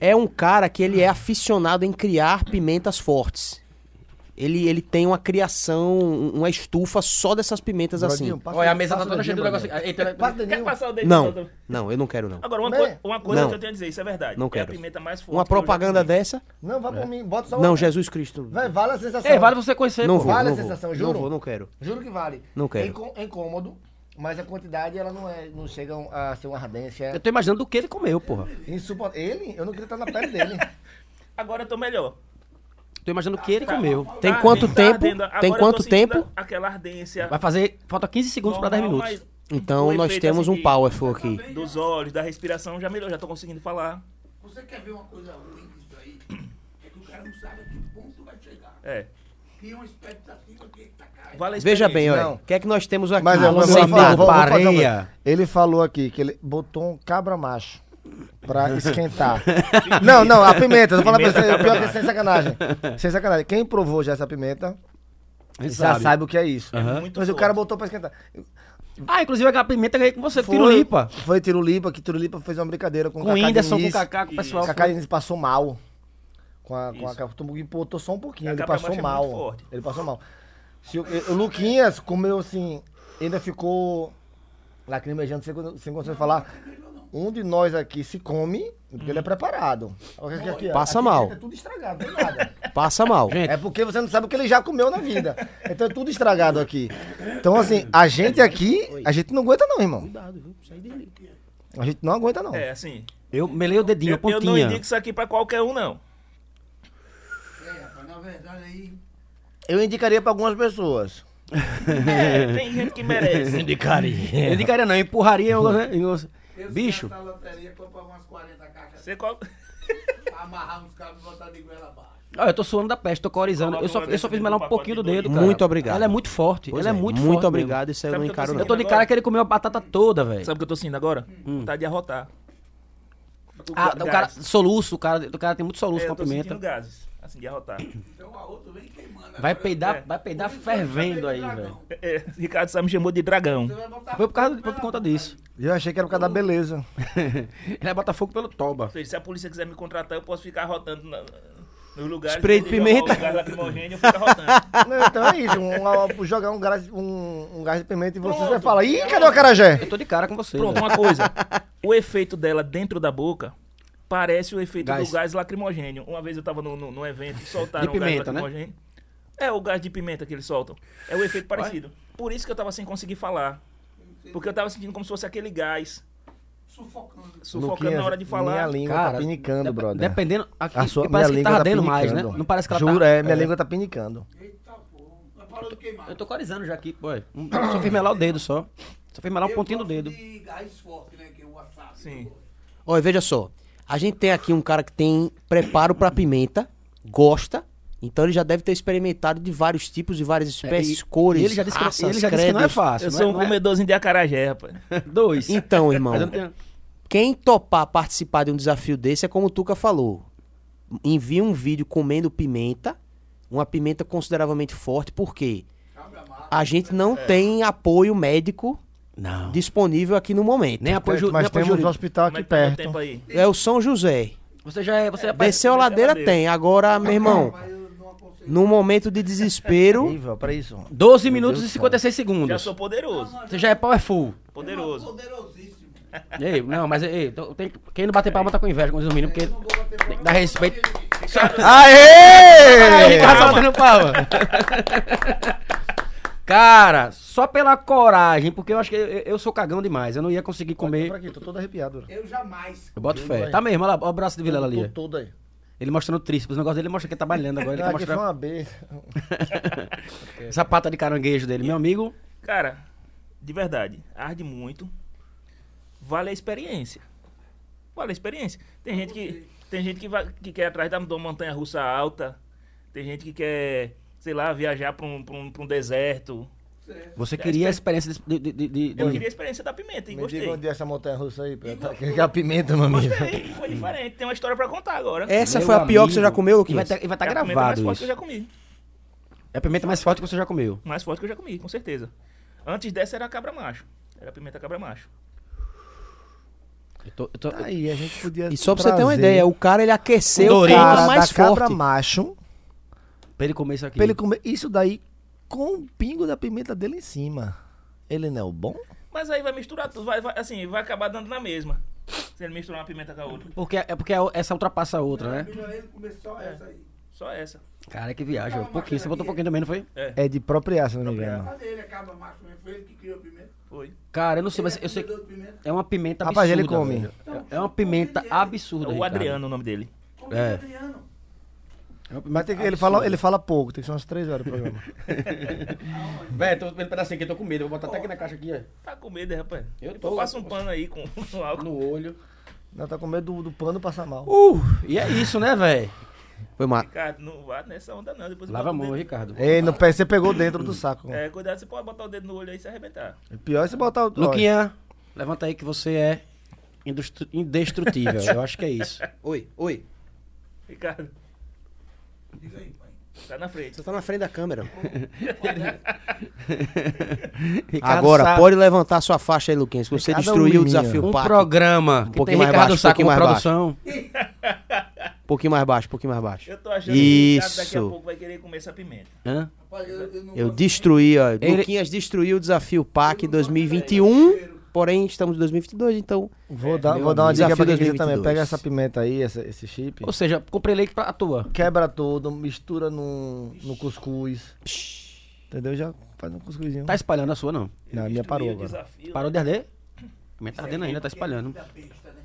É um cara que ele é aficionado em criar pimentas fortes. Ele, ele tem uma criação, uma estufa só dessas pimentas assim. Brodinho, Olha, a mesa tá toda cheia dedinho, negócio. Quer dedinho. passar o dedo Não, não, eu não quero não. Agora, uma, coi- uma coisa Não. que eu tenho a dizer, isso é verdade. Não é quero. a pimenta mais forte. Uma propaganda dessa? Não, vai por mim. Bota só Não. Jesus Cristo. Vai, vale a sensação. Ei, vale você conhecer, Não vou, Vale a não vou. sensação, Não juro? vou, não quero. Juro que vale. Não quero. É, incô- é incômodo, mas a quantidade ela não, é, não chega a ser uma ardência Eu tô imaginando do que ele comeu, porra. Ele, eu não queria estar na pele dele. Agora eu tô melhor. Tô imaginando o que ele comeu. Tem Tá quanto tá tempo? Tem quanto sentindo tempo? Aquela ardência. Vai fazer. Falta 15 segundos pra 10 normal, minutos. mas Então o nós temos assim, um powerful aqui. Dos olhos, da respiração já melhorou, já tô conseguindo falar. Você quer ver uma coisa ruim disso aí? É que o cara não sabe a que ponto vai chegar. É. Cria uma expectativa que tá caindo. Vale Veja bem, olha. O que é que nós temos aqui? Mas eu vou, falar, tá vou, vou fazer uma. Ele falou aqui que ele botou um cabra macho pra esquentar. não, não, a pimenta, eu tô falando pra Pimenta você, pior que sem sacanagem. Sem sacanagem. Quem provou já essa pimenta, Ele já sabe. sabe. o que é isso. Muito Mas o cara botou pra esquentar. Ah, inclusive aquela pimenta ganhei com você, Foi- Tirulipa. Foi Tirulipa, que Tirulipa fez uma brincadeira com, Com o Cacá Whindersson, com o. Kaká, com o pessoal. Cacá Diniz passou mal. Com a, com a. Cacá Tumbuqui botou só um pouquinho. A Ele passou mal. Ele passou mal. Se o, o Luquinhas comeu assim, ainda ficou lacrimejando sem, sem conseguir falar. Um de nós aqui se come, porque ele é preparado. Olha aqui, aqui. Passa Aqui mal. É tudo estragado, não tem nada. Passa mal. Gente, É porque você não sabe o que ele já comeu na vida. Então é tudo estragado aqui. Então, assim, a gente aqui, a gente não aguenta não, irmão. A gente não aguenta não. É, assim. eu melei o dedinho, Eu, a eu não pontinha. indico isso aqui pra qualquer um, não. É, rapaz, na verdade aí. Eu indicaria pra algumas pessoas. É, tem gente que merece. Indicaria. Eu indicaria não, eu empurraria. Eu, eu, Eu bicho, Essa loteria comprava umas 40 caixas Você col... pra amarrar uns cabos e botar de goela abaixo. ó, eu tô suando da peste, tô corizando. Eu só, eu só fiz melar um pouquinho do dedo, cara. Muito obrigado. Ela é muito forte. Pois ela é, é, muito, muito forte. obrigado, isso aí eu não o eu encaro mesmo. não. Eu tô de cara que ele comeu a batata toda, velho. Sabe o que eu tô sentindo agora? Hum. Vontade de arrotar. Ah, o cara, soluço, o cara, o cara tem muito soluço É, com eu a tô pimenta. sentindo gases, assim, de arrotar. Então a outra vem Vai peidar, É. vai peidar fervendo aí, velho. É, é, Ricardo Sá me chamou de dragão. Vai Foi por, causa, foi por conta disso. Eu achei que era por causa da beleza. ele vai botar fogo pelo toba. Se a polícia quiser me contratar, eu posso ficar arrotando na- nos lugares. Spray de pimenta. o Gás lacrimogêneo, eu fico arrotando. Não, então é isso. um- um- jogar um gás, um, um gás de pimenta e você, você fala, ih, cadê o acarajé? Eu tô de cara com você. Pronto, velho. uma coisa. O efeito dela dentro da boca parece o efeito Gás. do gás lacrimogênio. Uma vez eu tava no, no, num evento e soltaram De pimenta, o gás né? É o gás de pimenta que eles soltam. É o efeito parecido. Por isso que eu tava sem conseguir falar. Porque eu tava sentindo como se fosse aquele gás sufocando. sufocando na hora de falar. Minha língua Cara, tá pinicando, dep- brother. Dependendo. Aqui, A sua, parece que língua tá tá ardendo mais, né? Não parece que ela Juro, tá. é, minha língua tá pinicando. Eita porra. De queimar. Eu tô corizando já aqui, pô. Só fiz melar o dedo só. Só fiz melar um Eu pontinho do dedo. de gás forte, né? Que é o wasabi. Sim. Olha, veja só. A gente tem aqui um cara que tem preparo pra pimenta, gosta. Então ele já deve ter experimentado de vários tipos, de várias espécies, É, e- cores, e ele já disse, que- raças, ele já disse que não é fácil. Eu não sou é- um é- comedorzinho de acarajé, rapaz. Dois. Então, irmão, quem topar participar de um desafio desse é como o Tuca falou. Envia um vídeo comendo pimenta, uma pimenta consideravelmente forte, porque a gente não tem apoio médico Não. disponível aqui no momento. Nem apoio, ju- nem Mas apoio temos um jurídico. hospital é aqui perto. tempo aí? É o São José. Você já é. Você é Desceu a ladeira tem. Agora, meu irmão, num momento de desespero, Horrível, pra isso. 12 minutos Deus e do céu. 56 Já segundos. sou poderoso. Você já é powerful. Poderoso. Poderosíssimo. Ei, não, mas ei, tô- tem- quem não bater palma tá com inveja com os meninos, porque tem que dar respeito. Aê! Tá batendo palma. Cara, só pela coragem, porque eu acho que eu, eu sou cagão demais. Eu não ia conseguir comer. aqui, tô todo arrepiado. Eu jamais. Eu boto fé. Vai. Tá mesmo, olha lá, olha o braço de Vilela ali. Tô ó. todo aí. Ele mostrando o tríceps. O negócio dele mostra que ele tá balhando agora. Ele Não, quer aqui foi mostrar uma vez. essa pata de caranguejo dele. Meu amigo, Cara, de verdade, arde muito. Vale a experiência. Vale a experiência. Tem gente que tem gente que, vai, que quer atrás da de uma montanha russa alta. Tem gente que quer, sei lá, viajar para um, pra um, pra um deserto. Você queria a experiência de. de, de, de- Eu queria a experiência da pimenta e Me gostei. diga onde é essa montanha russa aí. pra- tá- Que que é a pimenta, meu amigo. Gostei, foi diferente. Tem uma história pra contar agora. essa Meu foi a pior que você já comeu, E vai Luquinhas? estar vai tá é a pimenta mais gravado forte isso. que eu já comi. É a pimenta mais forte que você já comeu. Mais forte que eu já comi, com certeza. Antes dessa era a cabra macho. Era a pimenta cabra macho. Eu tô- eu tô- Aí, a gente podia. E só pra você ter uma trazer ideia, o cara ele aqueceu o Doritos. cara mais da cabra forte. macho Pra ele comer isso aqui. pra ele comer isso daí com o pingo da pimenta dele em cima. Ele não é o bom? Mas aí vai misturar tudo. Vai, vai- assim, vai acabar dando na mesma. Se ele misturar uma pimenta com a outra. Porque, é porque a- essa ultrapassa a outra, né? Só essa aí. Só essa. Cara, que viagem. Um pouquinho. Você botou um pouquinho também, não foi? É de propriar, se não me engano. Cadê ele? Acaba macho mesmo. Foi ele que criou a pimenta. Foi. Cara, eu não sei, mas é eu sei é uma pimenta absurda. Rapaz, ele come. velho. É uma pimenta absurda. É o Ricardo. Adriano o nome dele. É. Adriano. É Mas tem que- ele, fala, ele fala pouco, tem que ser umas três horas o programa. Velho, tô vendo um pedacinho aqui, eu tô com medo. Eu vou botar até aqui na caixa aqui, ó. Tá com medo, rapaz? Eu tô. Passa um pano aí com, com álcool. No olho. Não, tá com medo do, do pano passar mal. Uh, e é isso, né, velho? Foi mal. Ricardo, não vá nessa onda não. Depois Lava a o mão, dedo. Ricardo. Ei, no pé, você pegou dentro do saco. É, cuidado, você pode botar o dedo no olho aí e se arrebentar. Pior é você botar o. Luquinha, levanta aí que você é indestru- indestrutível. eu acho que é isso. Oi, oi. Ricardo, Diga aí, pai. tá na frente. Você tá na frente da câmera. Agora, Sá- pode levantar sua faixa aí, Luquinhas, que você Ricardo destruiu o desafio um PAC. programa que pouquinho tem mais Ricardo baixo, Sá um pouquinho mais produção. Um pouquinho mais baixo, um pouquinho mais baixo. Eu tô achando que o Ricardo daqui a Isso. pouco vai querer comer essa pimenta. Hã? Rapaz, eu, eu não Eu destruí, ó. Ele- Luquinhas destruiu o desafio PAC 2021, porém estamos em 2022, então... Vou dar, meu vou dar uma dica pra quem quiser também. 2022. Pega essa pimenta aí, essa- esse chip. Ou seja, comprei leite pra tua. Quebra todo, mistura no, no cuscuz. Entendeu? Já faz um cuscuzinho. Tá espalhando a sua, não. Não, a minha parou agora. desafio, Parou né? de arder? Pimenta tá ardendo ainda, tá espalhando. da besta, né?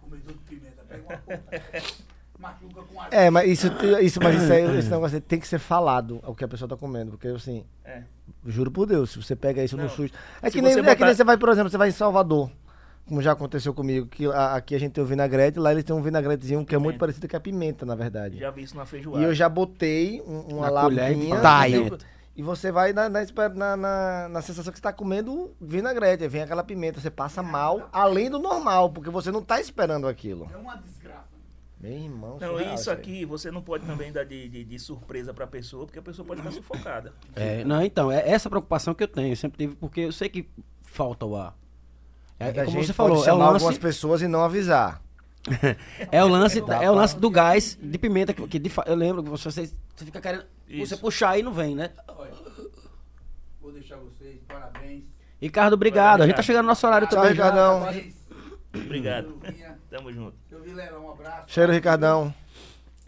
Comedor de pimenta. Pega uma ponta. Machuca com a É, mas isso, isso, mas isso aí, esse negócio aí tem que ser falado o que a pessoa tá comendo. Porque assim, É. juro por Deus, se você pega isso no Não, sujo. É se que, nem, você é que botar- nem você vai, por exemplo, você vai em Salvador. Como já aconteceu comigo, que a- aqui a gente tem o vinagrete, lá eles têm um vinagretezinho que é muito Pimenta. parecido com a pimenta, na verdade. Já vi isso na E feijoada. eu já botei um- uma e labinha. Tá, e- E você vai na, na, na, na- na sensação que você tá comendo vinagrete. Vem aquela pimenta, você passa mal, além do normal, porque você não tá esperando aquilo. É uma desgraça. Meu irmão, Não, surreal isso aí. aqui você não pode também dar de, de, de surpresa pra pessoa, porque a pessoa pode ficar sufocada. É, não, então, é essa preocupação que eu tenho. Eu sempre tive, porque eu sei que falta o ar. É, é como você falou, é o lance, algumas pessoas e não avisar. é o lance, é o lance do gás de pimenta que, que de eu lembro que você, você fica querendo Isso. você puxar e não vem, né? Vou deixar vocês. Parabéns. Ricardo, obrigado. A gente tá chegando no nosso horário Tchau, também. Ricardão. Parabéns. Obrigado. Tamo junto. Vileirão, um abraço. Cheiro, Ricardão.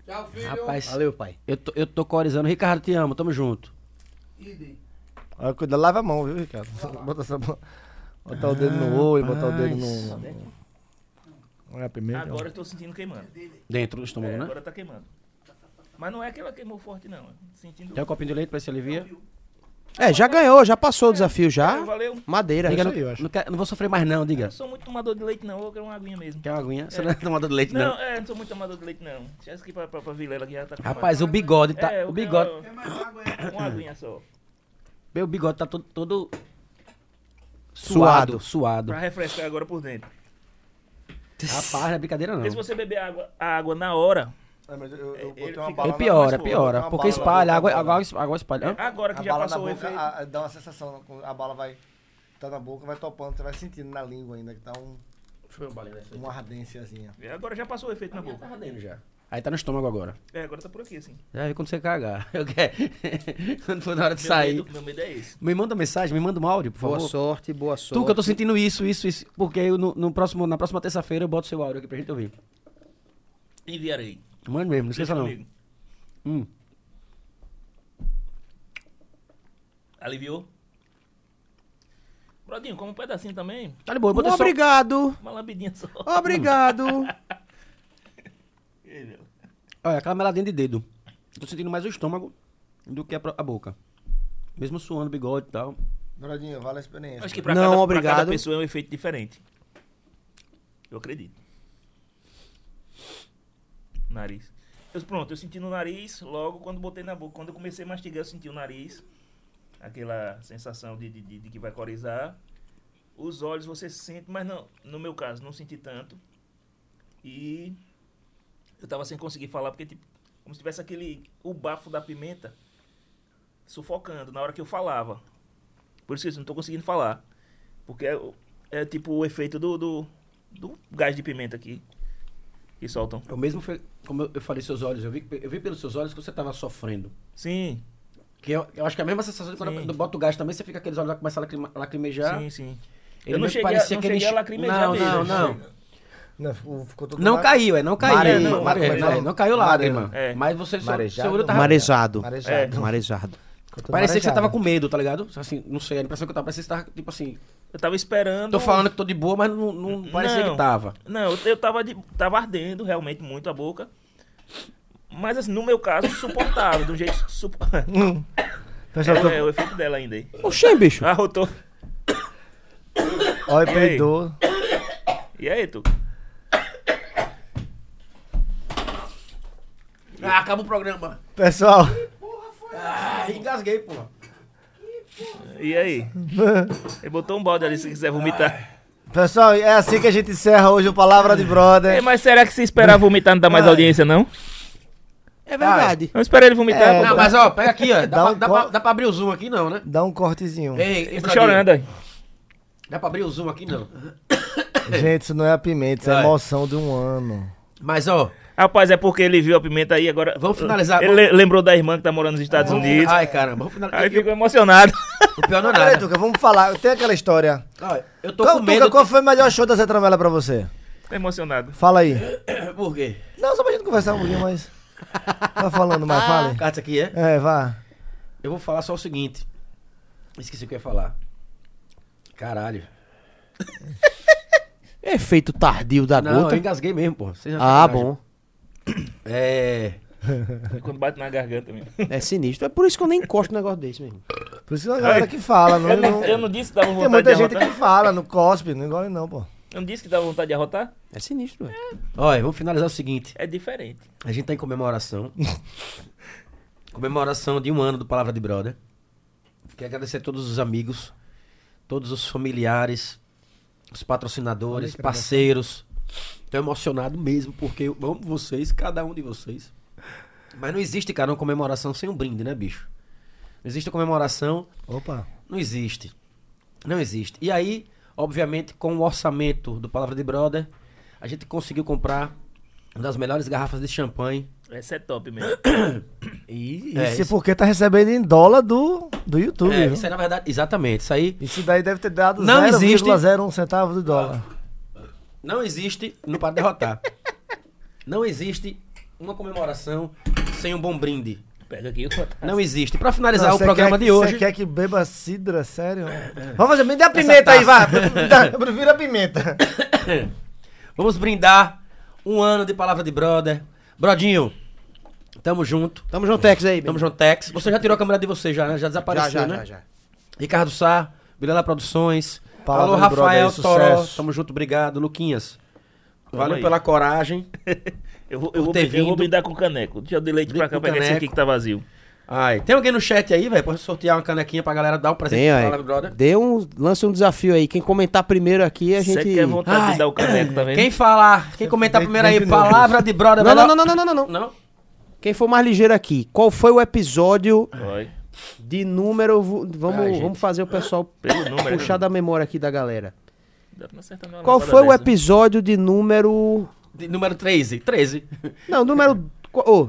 Tchau, filho. Rapaz, Valeu, pai. eu tô, eu tô corizando. Ricardo, te amo, tamo junto. Idem. Cuida, lava a mão, viu, Ricardo? Bota essa mão. Botar o dedo no olho, botar o dedo no. a pimenta. Agora eu tô sentindo queimando. Dentro do estômago, É, né? agora tá queimando. Mas não é que ela queimou forte, não. Sentindo. Tem um copinho de leite pra esse alivia? É, já ganhou, já passou o desafio já. Valeu. Madeira. Diga, Isso não, aí, eu acho. não, quer- não vou sofrer mais não, Eu diga. não sou muito tomador de leite, não. Eu quero uma aguinha mesmo. Quer uma aguinha? Você não é tomador de leite, não. Não, é, não sou muito tomador de leite, não. Deixa isso aqui pra, pra, pra Vilela que já tá com Rapaz, o bigode tá... É, eu o bigode... quero Uma aguinha só. Meu bigode tá todo... todo Suado. suado. Suado. Pra refrescar agora por dentro. Rapaz, não é brincadeira não. Porque se você beber água, a água na hora, É, mas eu, eu Ele uma bala É piora, na- piora. Porque espalha, boca, água, a água, água espalha. Hã? agora que A já bala passou na o boca, efeito. a- a- dá uma sensação, a bala vai, tá na boca, vai topando, você vai sentindo na língua ainda, que tá um, Deixa eu ver uma ardênciazinha. É, Agora já passou o efeito na Tá boca. ardendo já. Aí tá no estômago agora. É, agora tá por aqui, assim. Já vi quando você cagar. Eu quero. quando for na hora de Meu sair. medo, meu medo é esse. Me manda mensagem, me manda um áudio, por Boa favor. sorte, boa sorte. Tu, que eu tô sentindo isso, isso, isso. Porque eu no, no próximo, na próxima terça-feira eu boto seu áudio aqui pra gente ouvir. Enviarei. Mano mesmo, não esqueça Deixa não. Hum. Aliviou? Brodinho, come um pedacinho também. Tá de boa, eu botei só... Obrigado. Uma lambidinha só. Obrigado. Olha, aquela meladinha de dedo. Tô sentindo mais o estômago do que a, a boca. Mesmo suando, bigode e tal. Brodinho, vale a experiência. Acho que pra, Não, cada, pra obrigado. cada pessoa é um efeito diferente. Eu acredito. Nariz. Eu, pronto, eu senti no nariz logo quando botei na boca. Quando eu comecei a mastigar, eu senti o nariz. Aquela sensação de, de, de- de que vai corizar. Os olhos você sente, mas não, no meu caso, não senti tanto. E eu tava sem conseguir falar, porque tipo, como se tivesse aquele. o bafo da pimenta sufocando na hora que eu falava. Por isso que eu não tô conseguindo falar. Porque é, é tipo o efeito do, do, do gás de pimenta aqui. Que soltam. O mesmo foi, como eu, falei seus olhos, eu vi, eu vi pelos seus olhos que você tava sofrendo. Sim, Que eu, eu acho que é a mesma sensação de quando boto o gás também, você fica aqueles olhos lá que começam a lacrima- lacrimejar. sim, sim. Ele eu não cheguei, parecia não que ele a lacrimejar Não, mesmo. não, não. Não, todo Não mar- caiu, é, não caiu. Mare- É, não, mare- mare- é, não caiu lágrima. É. Mas você só, Marejado? seu olho tava... Marejado. Marejado. Marejado. Parecia que você tava com medo, tá ligado? Assim, não sei, a impressão que eu tava, parecia que você tava, tipo assim... Eu tava esperando. Tô falando que tô de boa, mas não, não parecia Não. que tava. Não, eu, tava, de, tava ardendo realmente muito a boca. Mas assim, no meu caso, suportável, do jeito. Supo... Pessoal, tô... é, é o efeito dela ainda aí. Oxê, bicho. Arrotou. Olha, peidou. E aí, tu? Ah, acaba o programa. Pessoal, Ah, engasguei, porra. E aí? Ele botou um balde ali se quiser vomitar. pessoal, é assim que a gente encerra hoje o Palavra de É, Brother. mas será que se esperar vomitar não dá mais Vai. audiência, não? É verdade. Não espera ele vomitar. É, pô. Não, mas ó, pega aqui, ó. Dá, Dá pra, um dá, pra, dá pra abrir o zoom aqui não, né? Dá um cortezinho. Ei, ei, Tô Fradinho, chorando aí. Dá pra abrir o zoom aqui não. Gente, isso não é a pimenta, isso é a emoção de um ano. Mas ó, Rapaz, é porque ele viu a pimenta aí agora. Vamos finalizar. Ele le- lembrou da irmã que tá morando nos Estados Unidos. ai caramba, vamos finalizar. Aí ficou emocionado. O pior não é Peraí, nada. Tuca, vamos falar. Tem aquela história. Eu tô Qual, com Tuca, medo. qual foi o melhor show da Zé Tramela pra você? Tá emocionado. Fala aí. Por quê? Não, só pra gente conversar um pouquinho mais. Tá falando mais, fale. Carta aqui é? É, vá. Eu vou falar só o seguinte. Esqueci o que eu ia falar. Caralho. Efeito tardio da Não, gota. eu engasguei mesmo, pô. Ah, bom. É. Quando bate na garganta mesmo. É sinistro. É por isso que eu nem encosto um negócio desse mesmo. Por isso que a galera que fala. Não, Eu não, não- eu não disse que dava Tem vontade muita de gente arrotar. que fala, não cospe, não engole não, pô. Eu não disse que dava vontade de arrotar? É sinistro, velho. Olha, vamos finalizar o seguinte. É diferente. A gente tá em comemoração. comemoração de um ano do Palavra de Brother. Quero agradecer a todos os amigos, todos os familiares, os patrocinadores, parceiros. Tô emocionado mesmo, porque eu amo vocês, cada um de vocês. Mas não existe, cara, uma comemoração sem um brinde, né, bicho? Não existe comemoração Opa. não existe. Não existe. E aí, obviamente, com o orçamento do Palavra de Brother, a gente conseguiu comprar uma das melhores garrafas de champanhe. Essa é top mesmo. E É, isso é isso- porque tá recebendo em dólar do, do YouTube. É, viu? isso aí, na verdade, exatamente. Isso aí Isso daí deve ter dado Não existe- 0,01 centavo do dólar. Não existe, não para derrotar. Não existe uma comemoração sem um bom brinde. Pega aqui o Não existe. Para finalizar Não, o programa quer, de hoje, Você quer que beba cidra, sério? Vamos fazer, me dê a pimenta aí, vai. Dá, Eu prefiro a pimenta. vamos brindar um ano de Palavra de Brother. Brodinho, Tamo junto. Tamo junto, Tex aí. Tamo junto, Tex. Você já tirou a câmera de você já, né? Já Já, desapareceu, já, né? já, já. Ricardo Sá, Vilela Produções. Palavra Alô, brother Rafael aí, Toró. sucesso. Tamo junto, obrigado. Luquinhas. Valeu aí. pela coragem. Eu vou, eu vou, ter eu vou vindo. brindar com o caneco. Deixa eu de leite pra cá, pegar esse caneco. aqui que tá vazio. Ai, tem alguém no chat aí, velho? Pode sortear uma canequinha pra galera dar um presente Tem pra. Palavra Brother. Dê um, lance um desafio aí. Quem comentar primeiro aqui, a Você gente. quer vontade Ai, de dar o caneco, tá vendo? Quem falar, quem comentar primeiro aí. Palavra de Brother. Não, não, não, não, não, não, não. Não? Quem for mais ligeiro aqui, qual foi o episódio Vai. De número. Vamos, vamos fazer o pessoal Pelo número. puxar da memória aqui da galera. Qual foi o episódio de número. De número 13. 13. Não, número. Qual, ô,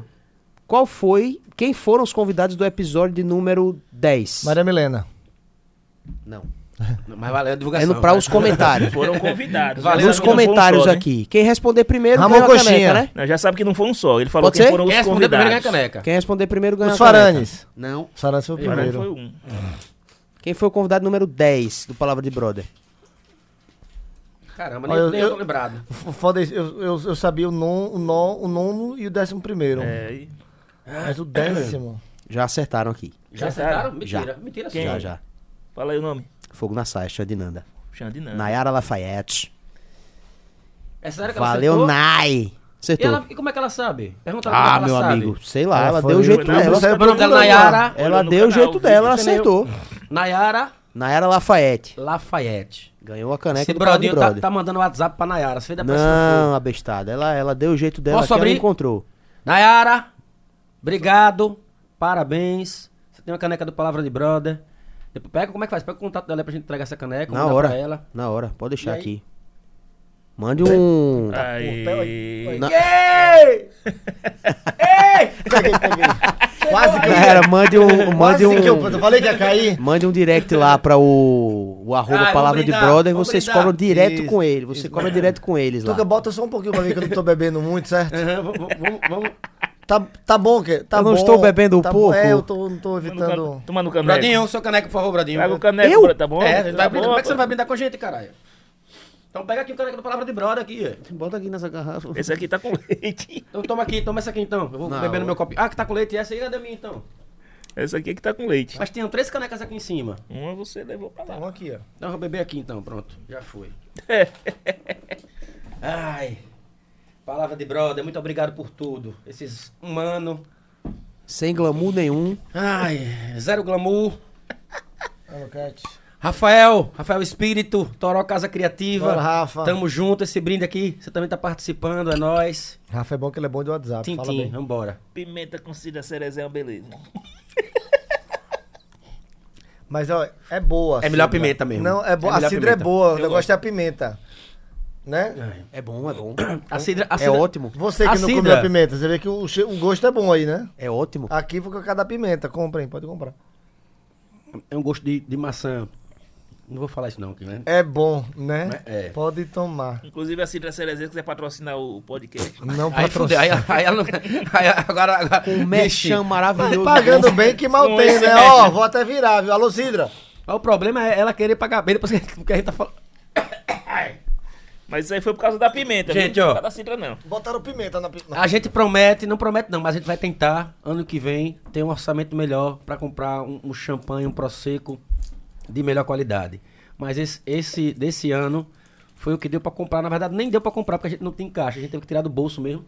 qual foi. Quem foram os convidados do episódio de número 10? Maria Milena. Não. Mas valeu a É divulgação. no, pra vai. os comentários. Foram convidados. Valeu, Já Nos não foi um comentários só, né? aqui. Quem responder primeiro Ramon ganha a caneca, né? Não, já sabe que não foi um só. Ele falou Pode que ser? foram Quem os responder primeiro ganha convidados. caneca. Quem responder primeiro ganha Os a caneca. Faranes. Não. Os Faranes foi o primeiro. foi um. Quem foi o convidado número 10 do Palavra de Brother? Caramba, nem, eu- nem eu, eu- tô lembrado. Foda eu, eu, eu sabia o, non, o, non, o nono e o décimo primeiro. É, e- Mas o décimo. Já acertaram aqui. Já Já acertaram? Mentira. Mentira sim. Quem? Já, já. Fala aí o nome. Fogo na saia, Xandinanda. Xande não. Nayara Lafayette. É sério que ela Valeu, acertou? Nay. E, ela- ela- e como é que ela sabe? Pergunta ela como é Ah, que meu ela sabe. amigo, sei lá, Ela ela foi- deu o jeito dela. não saiu dela. Nayara Ela deu o jeito dela, ela acertou. Nayara Nayara Lafayette. Lafayette. Ganhou a caneca Esse do brodinho tá, Brother. tá mandando WhatsApp pra Nayara. Você fez da Não, abestada. Ela, ela deu o jeito dela Posso que ela abrir? encontrou. Nayara, obrigado. Parabéns. Você tem uma caneca do Palavra de Brother. Depois pega, como é que faz? Pega o contato dela pra gente entregar essa caneca. Na hora. Pra ela. Na hora, pode deixar aí? aqui. Mande um. Aí. Na- Peguei, peguei. Quase que eu Galera, mande um. Mande Quase um. que eu, eu falei que ia cair. Mande um direct lá pra o, o arroba Ah, Palavra vamos de brindar, Brother. Vocês brindar. cobram direto Isso, com ele. Você isso. cobra direto com eles lá. Tuca, bota só um pouquinho pra mim que eu não tô bebendo muito, certo? Aham, vamos, vamos, vamos. Tá, tá bom, que tá Eu não bom, estou bebendo tá pouco. Bom, é, eu tô, não tô Toma no evitando. can- Toma no caneco. Brodinho, seu caneco, por favor, Brodinho. Pega o caneco, Eu? bro, tá bom? É, gente vai Tá brindar. bom, Como é que você não vai brindar com a gente, caralho? Então pega aqui o caneco do Palavra de Brother aqui. ó. Bota aqui nessa garrafa. Esse aqui tá com leite. Então toma aqui, toma essa aqui então. Eu vou Não, beber no eu- meu copo. Ah, que tá com leite. Essa aí é da minha então. Esse aqui é que tá com leite. Mas tinham três canecas aqui em cima. Uma você levou pra lá. Então aqui, ó. Então eu vou beber aqui então, pronto. Já foi. Ai. Palavra de brother, muito obrigado por tudo. Esses um ano. Sem glamour nenhum. Ai, zero glamour. Rafael, Rafael Espírito, Toró Casa Criativa. Bora, Rafa. Tamo junto, esse brinde aqui. Você também tá participando, é nóis. Rafa é bom que ele é bom de WhatsApp. fala Tintim, bem. vambora. Pimenta com cida cerezé é uma beleza. Mas, ó, é boa. a É melhor cidra. pimenta mesmo. Não, é boa. É a melhor cidra é pimenta. boa. O Eu negócio gosto. é a pimenta. Né? É bom, é bom. A cidra, a É cidra- ótimo. Você que A não cidra. comeu a pimenta, você vê que o, che- o gosto é bom aí, né? É ótimo. Aqui foi com a cada pimenta. Comprem, pode comprar. É um gosto de, de maçã. Não vou falar isso não, aqui, né? É bom, né? É. Pode tomar. Inclusive a Cidra Cerezé, se quiser patrocinar o podcast. Não patrocina. aí, aí ela. Aí agora. agora Vixe. mexão maravilhoso. Pagando bem que mal Com tem, né? Ó, vou até virar, viu? Alô, Cidra. Mas o problema é ela querer pagar bem depois que, que a gente tá falando. Mas isso aí foi por causa da pimenta, Gente, viu? ó. Por causa da Cidra não. Botaram pimenta na pimenta. A gente promete, não promete não, mas a gente vai tentar, ano que vem, ter um orçamento melhor pra comprar um, um champanhe, um prosecco de melhor qualidade. Mas esse, esse desse ano foi o que deu pra comprar. Na verdade, nem deu pra comprar porque a gente não tem caixa. A gente teve que tirar do bolso mesmo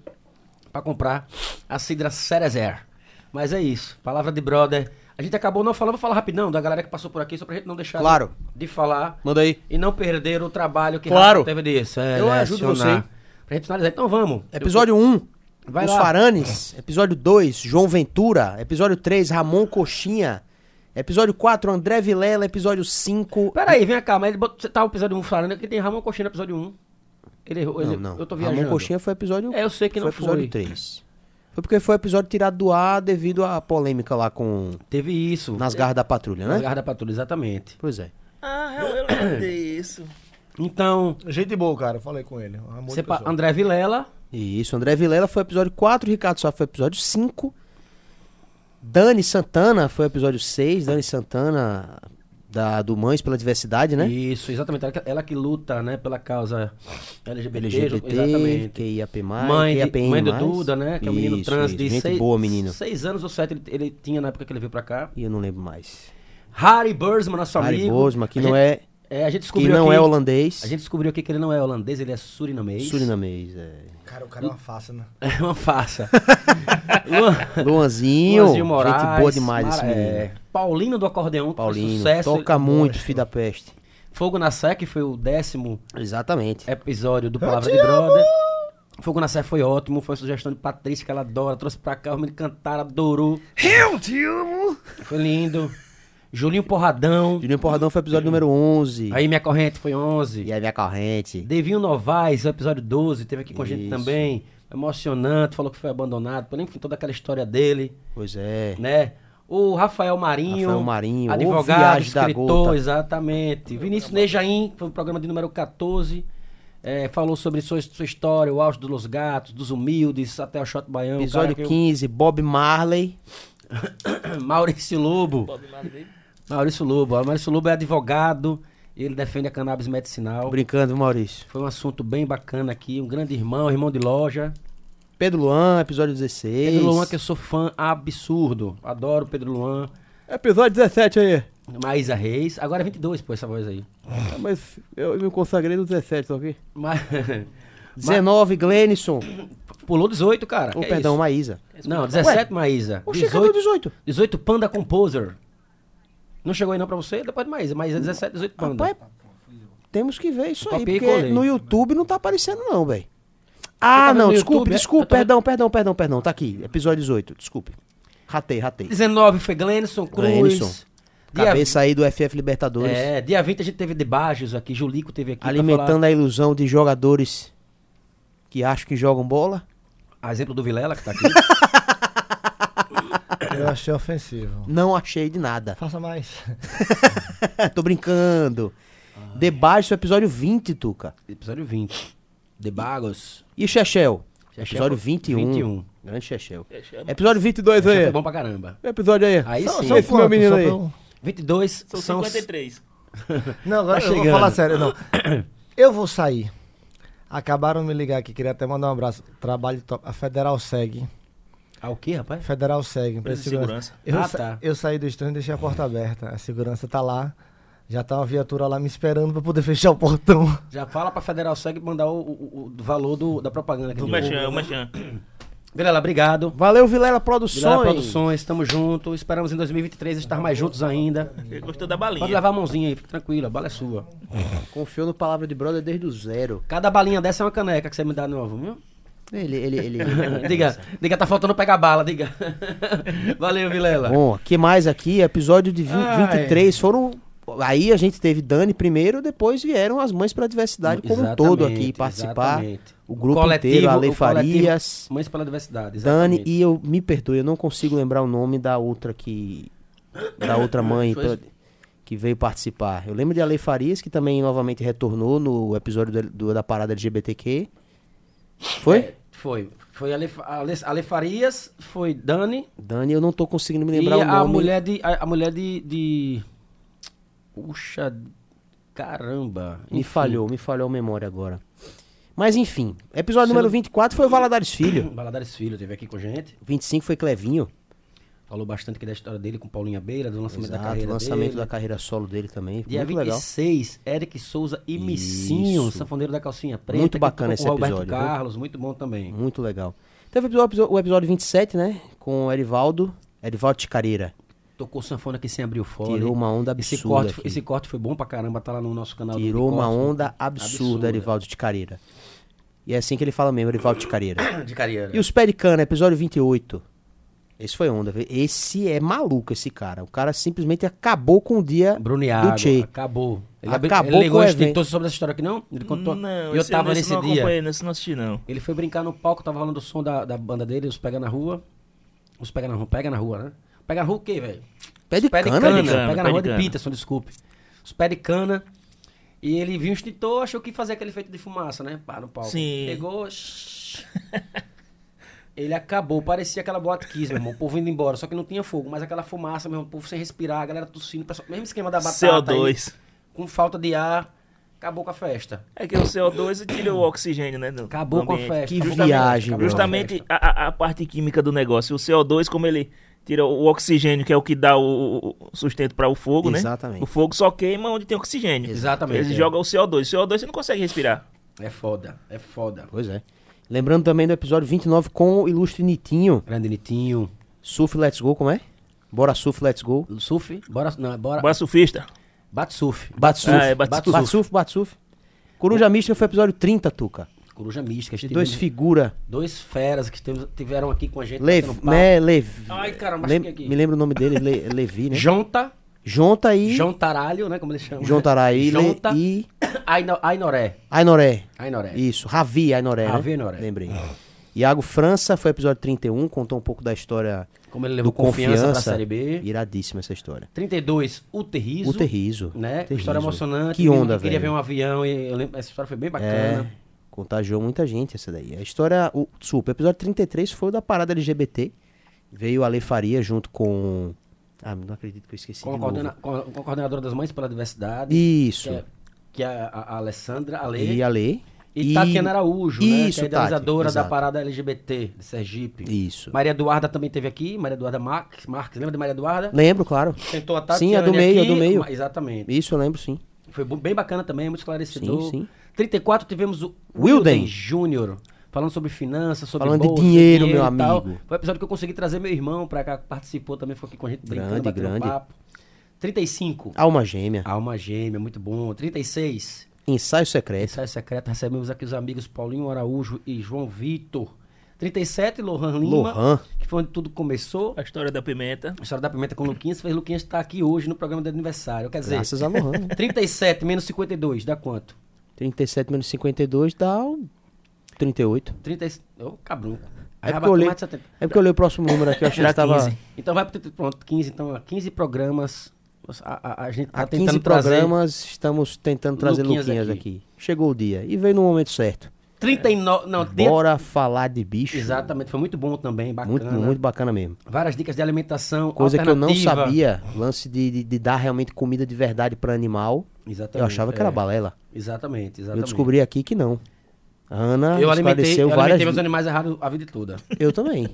pra comprar a Cidra Cerezer. Mas é isso. Palavra de brother. A gente acabou não falando, vou falar rapidão da galera que passou por aqui, só pra gente não deixar Claro. de falar Manda aí. e não perder o trabalho que Claro. Teve disso. Eu ajudo você. Pra gente finalizar. Então vamos. Episódio 1, Vai Os lá. Faranes. Episódio 2, João Ventura. Episódio 3, Ramon Coxinha. Episódio 4, André Vilela. Episódio 5. Peraí, vem cá, mas ele botou, você tá o episódio 1 falando que tem Ramon Coxinha no episódio 1. Ele errou, ele, Não, não. eu tô viajando. Ramon Coxinha foi episódio É, eu sei que não foi episódio foi. 3. Foi porque foi episódio tirado do ar devido à polêmica lá com Teve isso. Nas Garras da Patrulha, Nas né? garras da patrulha, exatamente. Pois é. Ah, eu, disso. Então, Gente boa, cara. Eu falei com ele. Amor de você pa- pessoa. André Vilela, Isso, André Vilela foi episódio 4, Ricardo Sá foi episódio 5. Dani Santana foi episódio 6. Dani Santana, da, do Mães pela Diversidade, né? Isso, exatamente. Ela, que- ela que luta, né, pela causa LGBT. LGBT, exatamente. QIAP+, Mãe, de, mãe do Duda, né? Que é um menino Isso, trans isso. de Gente seis, boa, menino. seis anos ou sete ele, ele tinha na época que ele veio pra cá. E eu não lembro mais. Harry Bursman, nosso Harry amigo. Bosma, que A não gente- é, É, a gente que descobriu não aqui, é holandês. A gente descobriu aqui que ele não é holandês, ele é surinamês. Surinamês, é. Cara, o cara é uma farsa, né? É uma farsa. Luan- Luanzinho, Luanzinho Moraes. gente boa demais esse menino. é, Paulino do acordeão, que foi Paulino, sucesso. toca muito, filho da peste. Fogo na Sé, que foi o décimo Exatamente. episódio do Palavra de Brother. Fogo na Sé foi ótimo, foi uma sugestão de Patrícia, que ela adora, trouxe pra cá, os meninos cantaram, adorou. Eu te amo! Foi lindo. Julinho Porradão. Juninho Porradão foi o episódio número 11. Aí minha corrente foi 11. E aí minha corrente. Devinho Novaes, o episódio 12, teve aqui com a gente Isso. também. Emocionante, falou que foi abandonado, pelo enfim, toda aquela história dele, Pois é. né? O Rafael Marinho, Rafael Marinho, advogado, escritor, exatamente. Vinícius Nejaim, foi o programa de número 14. é, falou sobre sua, sua história, o auge dos Los Gatos, dos humildes, até o Shot Baião. o Episódio cara que 15, Bob Marley. eu- Maurício Lobo. Maurício Lobo. Maurício Lobo é advogado, ele defende a cannabis medicinal. Brincando, Maurício. Foi um assunto bem bacana aqui. Um grande irmão, irmão de loja. Pedro Luan, episódio 16. Pedro Luan, que eu sou fã absurdo. Adoro Pedro Luan. Episódio 17 aí. Maísa Reis. Agora é 22, pô, essa voz aí. Ah, Mas eu me consagrei no 17, tá ok? Mas... 19, Glenison. Pulou 18, cara. Oh, é perdão, isso? Maísa. Não, 17, Maísa. Oxe, cadê o 18, 18? 18 Panda Composer. Não chegou aí não pra você? Depois de Maísa. Maísa 17, 18 Panda. Rapaz, temos que ver isso aí, porque no YouTube não tá aparecendo não, velho. Ah, não, desculpe, YouTube? desculpe, perdão, perdão, perdão, perdão, tá aqui, episódio 18, desculpe. Ratei, ratei. 19 foi Glenson Cruz. Glenison. Dia, Cabeça aí do FF Libertadores, é, dia 20 a gente teve Debajos aqui, Julico teve aqui. alimentando a ilusão de jogadores que acham que jogam bola. A exemplo do Vilela, que tá aqui. Eu achei ofensivo. Não achei de nada. Faça mais. Tô brincando. Debaixo, episódio 20, Tuca. Episódio 20. Debagos. E Chechel? Chechel Episódio foi 21. 21. Grande Chechel. Chechel. Episódio 22 Esse aí. foi bom pra caramba. Episódio aí. Aí Só- sim. só Esse meu quanto? menino Só aí. pra eu- 22 São são 53. Não, agora Tá eu vou chegando. falar sério. Não. Eu vou sair. Acabaram de me ligar aqui, queria até mandar um abraço. Trabalho top. A Federal segue. Ah, o quê, rapaz? Federal segue. Empresa de segurança. segurança. Eu, Ah, sa- tá. eu saí do estúdio e deixei a porta aberta. A segurança tá lá. Já tá uma viatura lá me esperando pra poder fechar o portão. Já fala pra Federal Seg mandar o, o- o valor do- da propaganda aqui. O do Machan, o Machan. Vilela, obrigado. Valeu, Vilela Produções. Vilela Produções, tamo junto. Esperamos em 2023 estar mais juntos ainda. Ele gostou da balinha. Pode levar a mãozinha aí, fique tranquilo, a bala é sua. Confiou no Palavra de Brother desde o zero. Cada balinha dessa é uma caneca que você me dá novo, viu? Ele, ele, ele. diga, diga, tá faltando pegar bala, diga. Valeu, Vilela. Bom, que mais aqui? Episódio de 20, Ai. 23 foram. Aí a gente teve Dani primeiro, depois vieram as mães pela diversidade como um todo aqui participar. exatamente. O grupo coletivo- inteiro, a Lei o Farias, Mães pela Diversidade, Dani exatamente. e eu me perdoe, eu não consigo lembrar o nome da outra que da outra mãe pela- que veio participar. Eu lembro de Ale Farias que também novamente retornou no episódio do- do- da parada LGBTQ. Foi? É, foi. Foi Ale, Ale, Ale Farias, foi Dani Dani, eu não tô conseguindo me e lembrar o a nome. mulher de. A, a mulher de, de. Puxa. Caramba. Me enfim. falhou, me falhou a memória agora. Mas enfim, episódio Você número não- 24 foi o Valadares Filho. Valadares Filho teve aqui com a gente. 25 foi Clevinho. Falou bastante aqui da história dele com Paulinha Beira, do lançamento da Exato, carreira lançamento dele. da carreira solo dele também. Dia muito legal. 26, Eric Souza e Missinho, sanfoneiro da calcinha preta. Muito bacana esse Roberto episódio, viu? Carlos, muito bom também. Muito legal. Teve o episódio, o episódio 27, né? Com o Erivaldo. Erivaldo Ticareira. Tocou sanfona aqui sem abrir o fole. Tirou uma onda esse absurda. corte, aqui. esse corte foi bom pra caramba, tá lá no nosso canal. do Tirou de uma onda absurda, Erivaldo Ticareira. E é assim que ele fala mesmo, Erivaldo Ticareira. De carreira. E os Pé de Cana, episódio 28. Esse foi onda. Esse é maluco, esse cara. O cara simplesmente acabou com o dia Bruneado, do Che. acabou. Ele, Acabou ele ligou com o evento. contou sobre essa história aqui, não? Ele contou. Não, eu esse tava esse nesse não dia. acompanhei, nesse não assisti, não. Ele foi brincar no palco, tava falando do som da, da banda dele, os Pega na Rua. Os Pega na Rua, Pega na Rua, né? Pega na Rua o quê, velho? Pé de Pé de cana, cana, de cana, Pega pé na Rua de de cana. Peterson, desculpe. Os Pé de Cana. E ele viu um extintor, achou que ia fazer aquele efeito de fumaça, né? Pá, no palco. Sim. Pegou. Ele acabou, parecia aquela boate Kiss, meu irmão. O povo indo embora, só que não tinha fogo. Mas aquela fumaça, meu irmão, o povo sem respirar, a galera tossindo. pessoal- Mesmo esquema da batata. aí, CO2. com falta de ar, acabou com a festa. É que o CO2 tira o oxigênio, né? Acabou com a festa. Que Justamente, viagem, Justamente a, a- a parte química do negócio. O CO2, como ele tira o oxigênio, que é o que dá o, o sustento para o fogo, né? Exatamente. O fogo só queima onde tem oxigênio. Exatamente, Eles é. jogam o CO2. O CO2 você não consegue respirar. É foda, é foda. Pois é. Lembrando também do episódio 29 com o ilustre Nitinho. Grande Nitinho. Surf Let's Go, como é? Bora Surf Let's Go. Surf? Bora. Não, bora. Bora surfista. Bate surf. Bate surf. Ah, é, bate bate, surf. surf, bate surf. Coruja Mística foi episódio 30, Tuca. Coruja mística. Dois figura. dois feras que tiveram aqui com a gente. Lev, né, Levi. Ai, caramba, Lem- acho que aqui. Me lembro o nome dele, Le- Levi, né? Jonta. Jonta e... João Taralho, né? Como eles chamam. João Taraí Le- Jonta e Aino- Ainoré. Ainoré. Ainoré. Isso, Ravi Ainoré, né? Ravi Ainoré. Lembrei. Iago França foi episódio 31, contou um pouco da história Como ele do levou confiança, Confiança. pra Série B. Iradíssima essa história. 32, o Terriso. O Terriso. Né? História emocionante. Que onda, Queria velho. ver um avião e lembro, essa história foi bem É, bacana. Contagiou muita gente essa daí. A história, o super, episódio 33 foi o da parada LGBT. Veio a Lei Faria junto com... Ah, não acredito que eu esqueci Com, a coordena- com a, com a coordenadora das Mães pela Diversidade. Isso. Que é, que é a, a Alessandra, a Lei. E a Lei. E Tatiana Araújo, né? Isso, Que é a idealizadora Tati, da parada LGBT de Sergipe. Isso. Maria Eduarda também teve aqui. Maria Eduarda Marques. Marques lembra de Maria Eduarda? Lembro, claro. Tentou a Sim, Tatiana a do meio, a aqui, do meio. Exatamente. Isso eu lembro, sim. Foi bem bacana também, muito esclarecedor. Sim, sim. 34 tivemos o Wilden. Júnior, falando sobre finanças, sobre Falando de bolsa, dinheiro, meu e tal. amigo. Foi o episódio que eu consegui trazer meu irmão pra cá, participou também, ficou aqui com a gente brincando, Grande, papo. 35, Alma Gêmea. Alma Gêmea, muito bom. 36, Ensaio Secreto. Ensaio Secreto, recebemos aqui os amigos Paulinho Araújo e João Vitor. 37, Lohan Lima, Lohan. que foi onde tudo começou. A história da pimenta. A história da pimenta com o Luquinhas fez Luquinhas estar aqui hoje no programa de aniversário. Quer dizer, Graças a Lohan. né? 37 menos 52, dá quanto? 37 menos 52 dá um 38. 30. Ô, cabrão. É Aí porque, eu olhei, mais de 70. é porque eu olhei o próximo número aqui, eu achei que 15. Então vai pro. Pronto, 15. Então, ó, 15 programas. A, a- a gente tá há tentando 15 trazer. programas, estamos tentando trazer Luquinhas Luquinhas, aqui. aqui. Chegou o dia e veio no momento certo. 39. Não, Bora falar de bicho. Exatamente, foi muito bom também, bacana. Muito, muito bacana mesmo. Várias dicas de alimentação. Coisa que eu não sabia, lance de, de, de dar realmente comida de verdade para animal. Exatamente. Eu achava que era é. balela. Exatamente, exatamente. Eu descobri aqui que não. A Ana Eu alimentei, eu várias alimentei meus animais errados a vida toda. Eu também.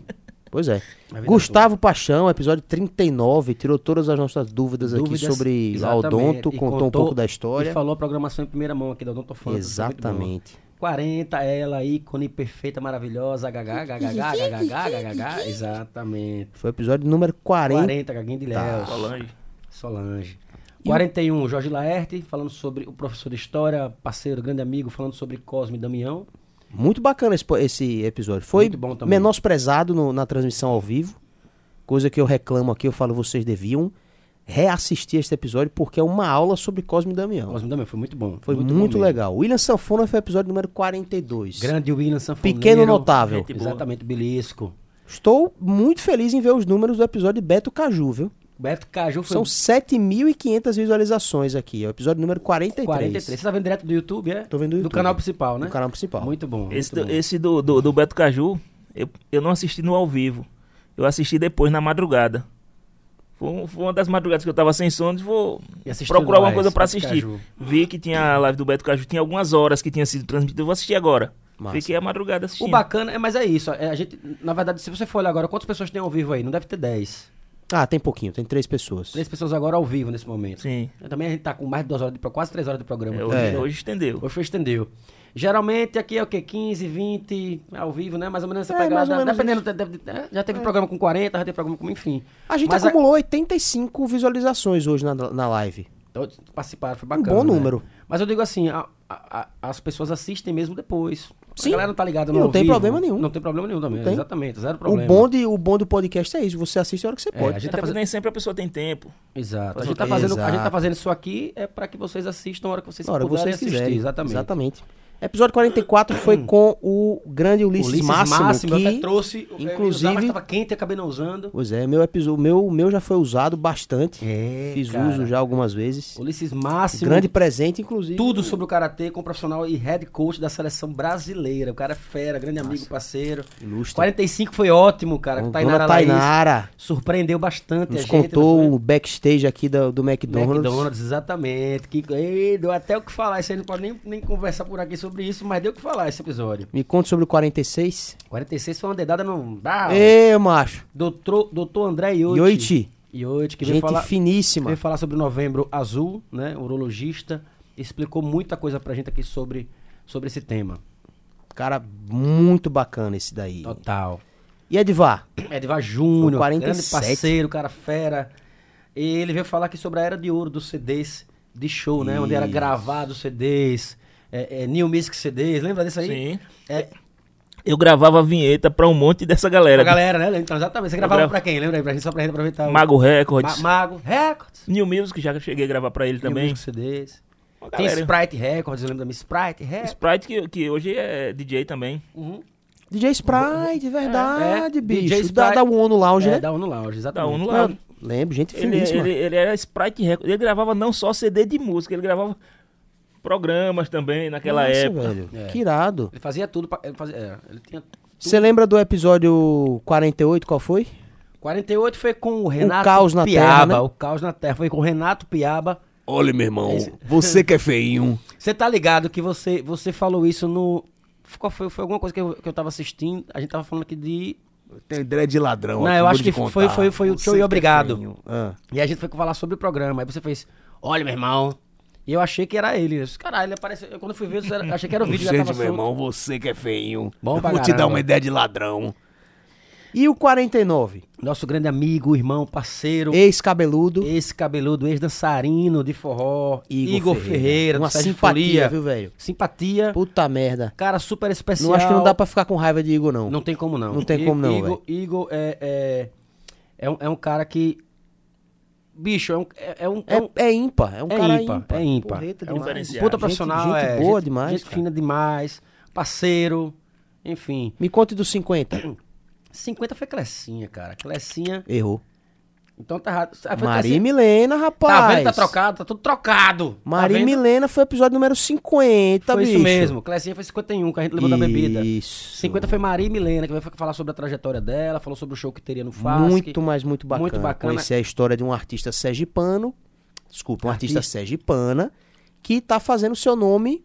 Pois é. Gustavo Paixão, episódio 39, tirou todas as nossas dúvidas, Dúvidas, aqui sobre exatamente, Aldonto, e contou um contou- pouco da E história. falou a programação em primeira mão aqui da Odonto Fantasy. Exatamente. 40, ela, ícone perfeita, maravilhosa, HH, exatamente. Foi o episódio número 40. 40, Gaguinho de Léo. Solange. Solange. 41, Jorge Laerte, falando sobre o professor de história, parceiro, grande amigo, falando sobre Cosme e Damião. Muito bacana esse, esse episódio. Foi Muito bom também. menosprezado no- na transmissão ao vivo. Coisa que eu reclamo aqui, eu falo, vocês deviam reassistir este episódio, porque é uma aula sobre Cosme e Damião. Cosme e Damião foi muito bom. Foi bom muito, mesmo. legal. William Sanfona foi o episódio número 42. Grande William Sanfoneiro. Pequeno notável. Exatamente, Belisco. Estou muito feliz em ver os números do episódio de Beto Caju, viu? Beto Caju foi São 7.500 visualizações aqui. É o episódio número 43. 43. Você tá vendo direto do YouTube, é? Tô vendo do Do YouTube. canal principal, né? Do canal principal. Muito bom. Esse, muito do, bom. esse do, do, do Beto Caju, eu, eu não assisti no ao vivo. Eu assisti depois, na madrugada. Foi, foi uma das madrugadas que eu tava sem sono vou procurar alguma coisa pra Beto assistir. Caju. Vi que tinha a live do Beto Caju, tinha algumas horas que tinha sido transmitida. Eu vou assistir agora. Massa. Fiquei a madrugada O assistindo. bacana é, mas é isso. é, a gente, na verdade, se você for olhar agora, quantas pessoas tem ao vivo aí? Não deve ter 10. Ah, tem pouquinho, tem três pessoas. Três pessoas agora ao vivo nesse momento. Sim. Também a gente tá com mais de duas horas de quase três horas de programa. É, hoje, É. hoje estendeu. Hoje foi estendeu. Geralmente aqui é o quê? 15, 20 ao vivo, né? Mais ou menos essa É, pegada. mais ou menos Dependendo, deve- deve- é, já teve programa com 40, já teve programa com, enfim. A gente Mas a- acumulou 85 visualizações hoje na, na live. Todos participaram, foi Um bacana. bom né? número. Mas eu digo assim, a- a- a- as pessoas assistem mesmo depois. Sim. A galera não tá ligada no não tem vivo. problema nenhum. Não tem problema nenhum também. Exatamente, zero O problema. bom, de, o bom do podcast é isso, você assiste a hora que você É, pode. a gente Até tá fazendo... nem sempre a pessoa tem tempo. Exato. A gente, tá fazendo, a gente tá Exato. fazendo isso aqui é para que vocês assistam a hora que vocês hora que vocês assistir. quiserem. Exatamente. Exatamente. Episódio 44 foi com o grande Ulisses, Ulisses Máximo, Máximo, que... até trouxe. inclusive- usar, mas tava quente e acabei não usando. Pois é, meu episódio, meu, meu já foi usado bastante. É, Fiz cara. uso já algumas vezes. Ulisses Máximo. Grande presente, inclusive. Tudo sobre o Karatê com profissional e head coach da seleção brasileira. O cara é fera, grande amigo, parceiro. Ilustre. 45 foi ótimo, cara. Com Tainara Dona Laís. Tainara Surpreendeu bastante nos a gente. contou o backstage aqui do, do McDonald's. McDonald's, exatamente. Que, Ei, deu até o que falar. Isso aí não pode nem, nem conversar por aqui sobre isso, mas deu o que falar esse episódio. Me conta sobre o 46. 46 foi uma dedada no. Ah, Ê, macho. doutor, doutor André Iotti. Yoiti. Iotti, que veio Gente falar, finíssima. veio falar sobre o novembro azul, né? Urologista. Explicou muita coisa pra gente aqui sobre, sobre esse tema. Cara, muito bacana esse daí. Total. E Edvar? Edvar Júnior, Foi 47. grande parceiro, cara fera. Ele veio falar aqui sobre a era de ouro dos CDs de show, né? Onde era gravado os CDs, é, é, New Music CDs, lembra disso aí? Sim. É, Eu gravava a vinheta pra um monte dessa galera. a galera, né? Então, exatamente. Você gravava gravo- pra quem? Lembra aí? Pra gente, só pra gente aproveitar. o- Mago Records. Ma Mago Records. New Music, já cheguei a gravar pra ele New também. Music CDs. Uma Tem galera. Sprite Records, eu lembro da minha Sprite Records. Sprite, que, que hoje é DJ também. Uhum. DJ Sprite, verdade, É, bicho. DJ Da, Sprite. da Ono Lounge, É, né? da Uno Lounge, exatamente. Da Uno Ah, Lounge. lembro, gente Ele, finíssima. ele, ele era Sprite Records. Ele gravava não só CD de música, ele gravava programas também naquela Nossa, época. velho. É. Que irado. Ele fazia tudo. Pra, ele, fazia, é, ele tinha Você lembra do episódio 48, qual foi? 48 foi com o Renato Caos na Piaba. Terra, né? O Caos na Terra. Foi com o Renato Piaba. Olha, meu irmão, Esse- você que é feinho. Você tá ligado que você, você falou isso no. Qual foi? Foi alguma coisa que eu, que eu tava assistindo. A gente tava falando aqui de. Tem dread de ladrão. Não, eu acho que foi- foi- foi o Tio e que é Obrigado. feinho. Ah. E a gente foi falar sobre o programa. Aí você fez. Olha, meu irmão. E eu achei que era ele. Eu disse, Caralho, ele apareceu. eu, Quando fui ver, eu achei que era o vídeo. Gente, tava meu solto. irmão, você que é feinho. Bom pra vou te dar uma ideia de ladrão. E o 49? Nosso grande amigo, irmão, parceiro. Ex-cabeludo. Esse cabeludo, ex-dançarino de forró. Igor, Ferreira. Uma do Sérgio simpatia, Folia. viu, velho? Simpatia. Puta merda. Cara super especial. Não acho que não dá pra ficar com raiva de Igor, não. Não tem como não. Não tem como não, Igor, Igor é, é, é, um, é um cara que. Bicho, é um. É, é um, é um- É, é ímpar, é um é cara ímpar, ímpar. é ímpar. Porreta É um demais. puta Gente- profissional, gente, é, boa gente, demais, Gente cara. fina demais, parceiro, enfim. Me conte dos 50. 50 foi Clecinha, cara. Clecinha. Errou. Então tá errado. Foi Maria Clecinha. Milena, rapaz. Tá vendo? Tá trocado, tá tudo trocado. Tá Maria vendo? Milena foi o episódio número 50, Foi bicho. isso mesmo. Clecinha foi 51, que a gente levou da bebida. Isso. 50 foi Maria Milena, que vai falar sobre a trajetória dela, falou sobre o show que teria no FASC. Muito, mas muito bacana. Muito bacana. Conhecer a história de um artista sergipano, desculpa, um artista, Artista. sergipana, que tá fazendo seu nome,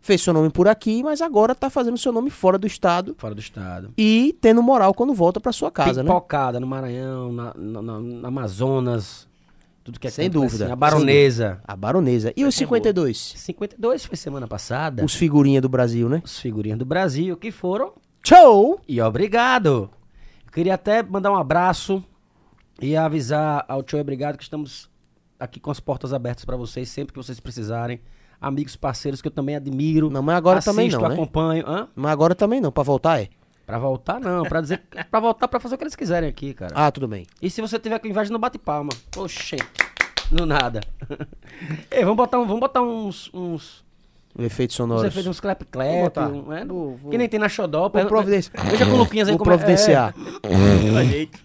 fez seu nome por aqui, mas agora tá fazendo seu nome fora do estado Fora do estado. e tendo moral quando volta pra sua casa, né? Pipocada no Maranhão, na, na- na- na Amazonas, tudo que é Sem canto, dúvida, assim, A baronesa. A baronesa. E os 52? 52 foi semana passada. Os figurinha do Brasil, né? Os figurinhas do Brasil que foram. Tchau! E obrigado. Eu queria até mandar um abraço e avisar ao Tio Obrigado que estamos aqui com as portas abertas para vocês sempre que vocês precisarem. Amigos, parceiros que eu também admiro. Não, mas agora assisto, também não, né? acompanho. Hã? Mas agora também não, pra voltar é. Pra voltar, não. Pra dizer. pra voltar, pra fazer o que eles quiserem aqui, cara. Ah, tudo bem. E se você tiver com inveja, não bate palma. Oxê. No nada. Ei, vamos botar, um- vamos botar uns. uns efeito sonoro. efeitos, uns clap Vou clap. botar. Um, é, Vou- vou- Que nem tem na Xodó. Vou providenciar. Veja com o Luquinhas aí Vou como é- providenciar. Jeito.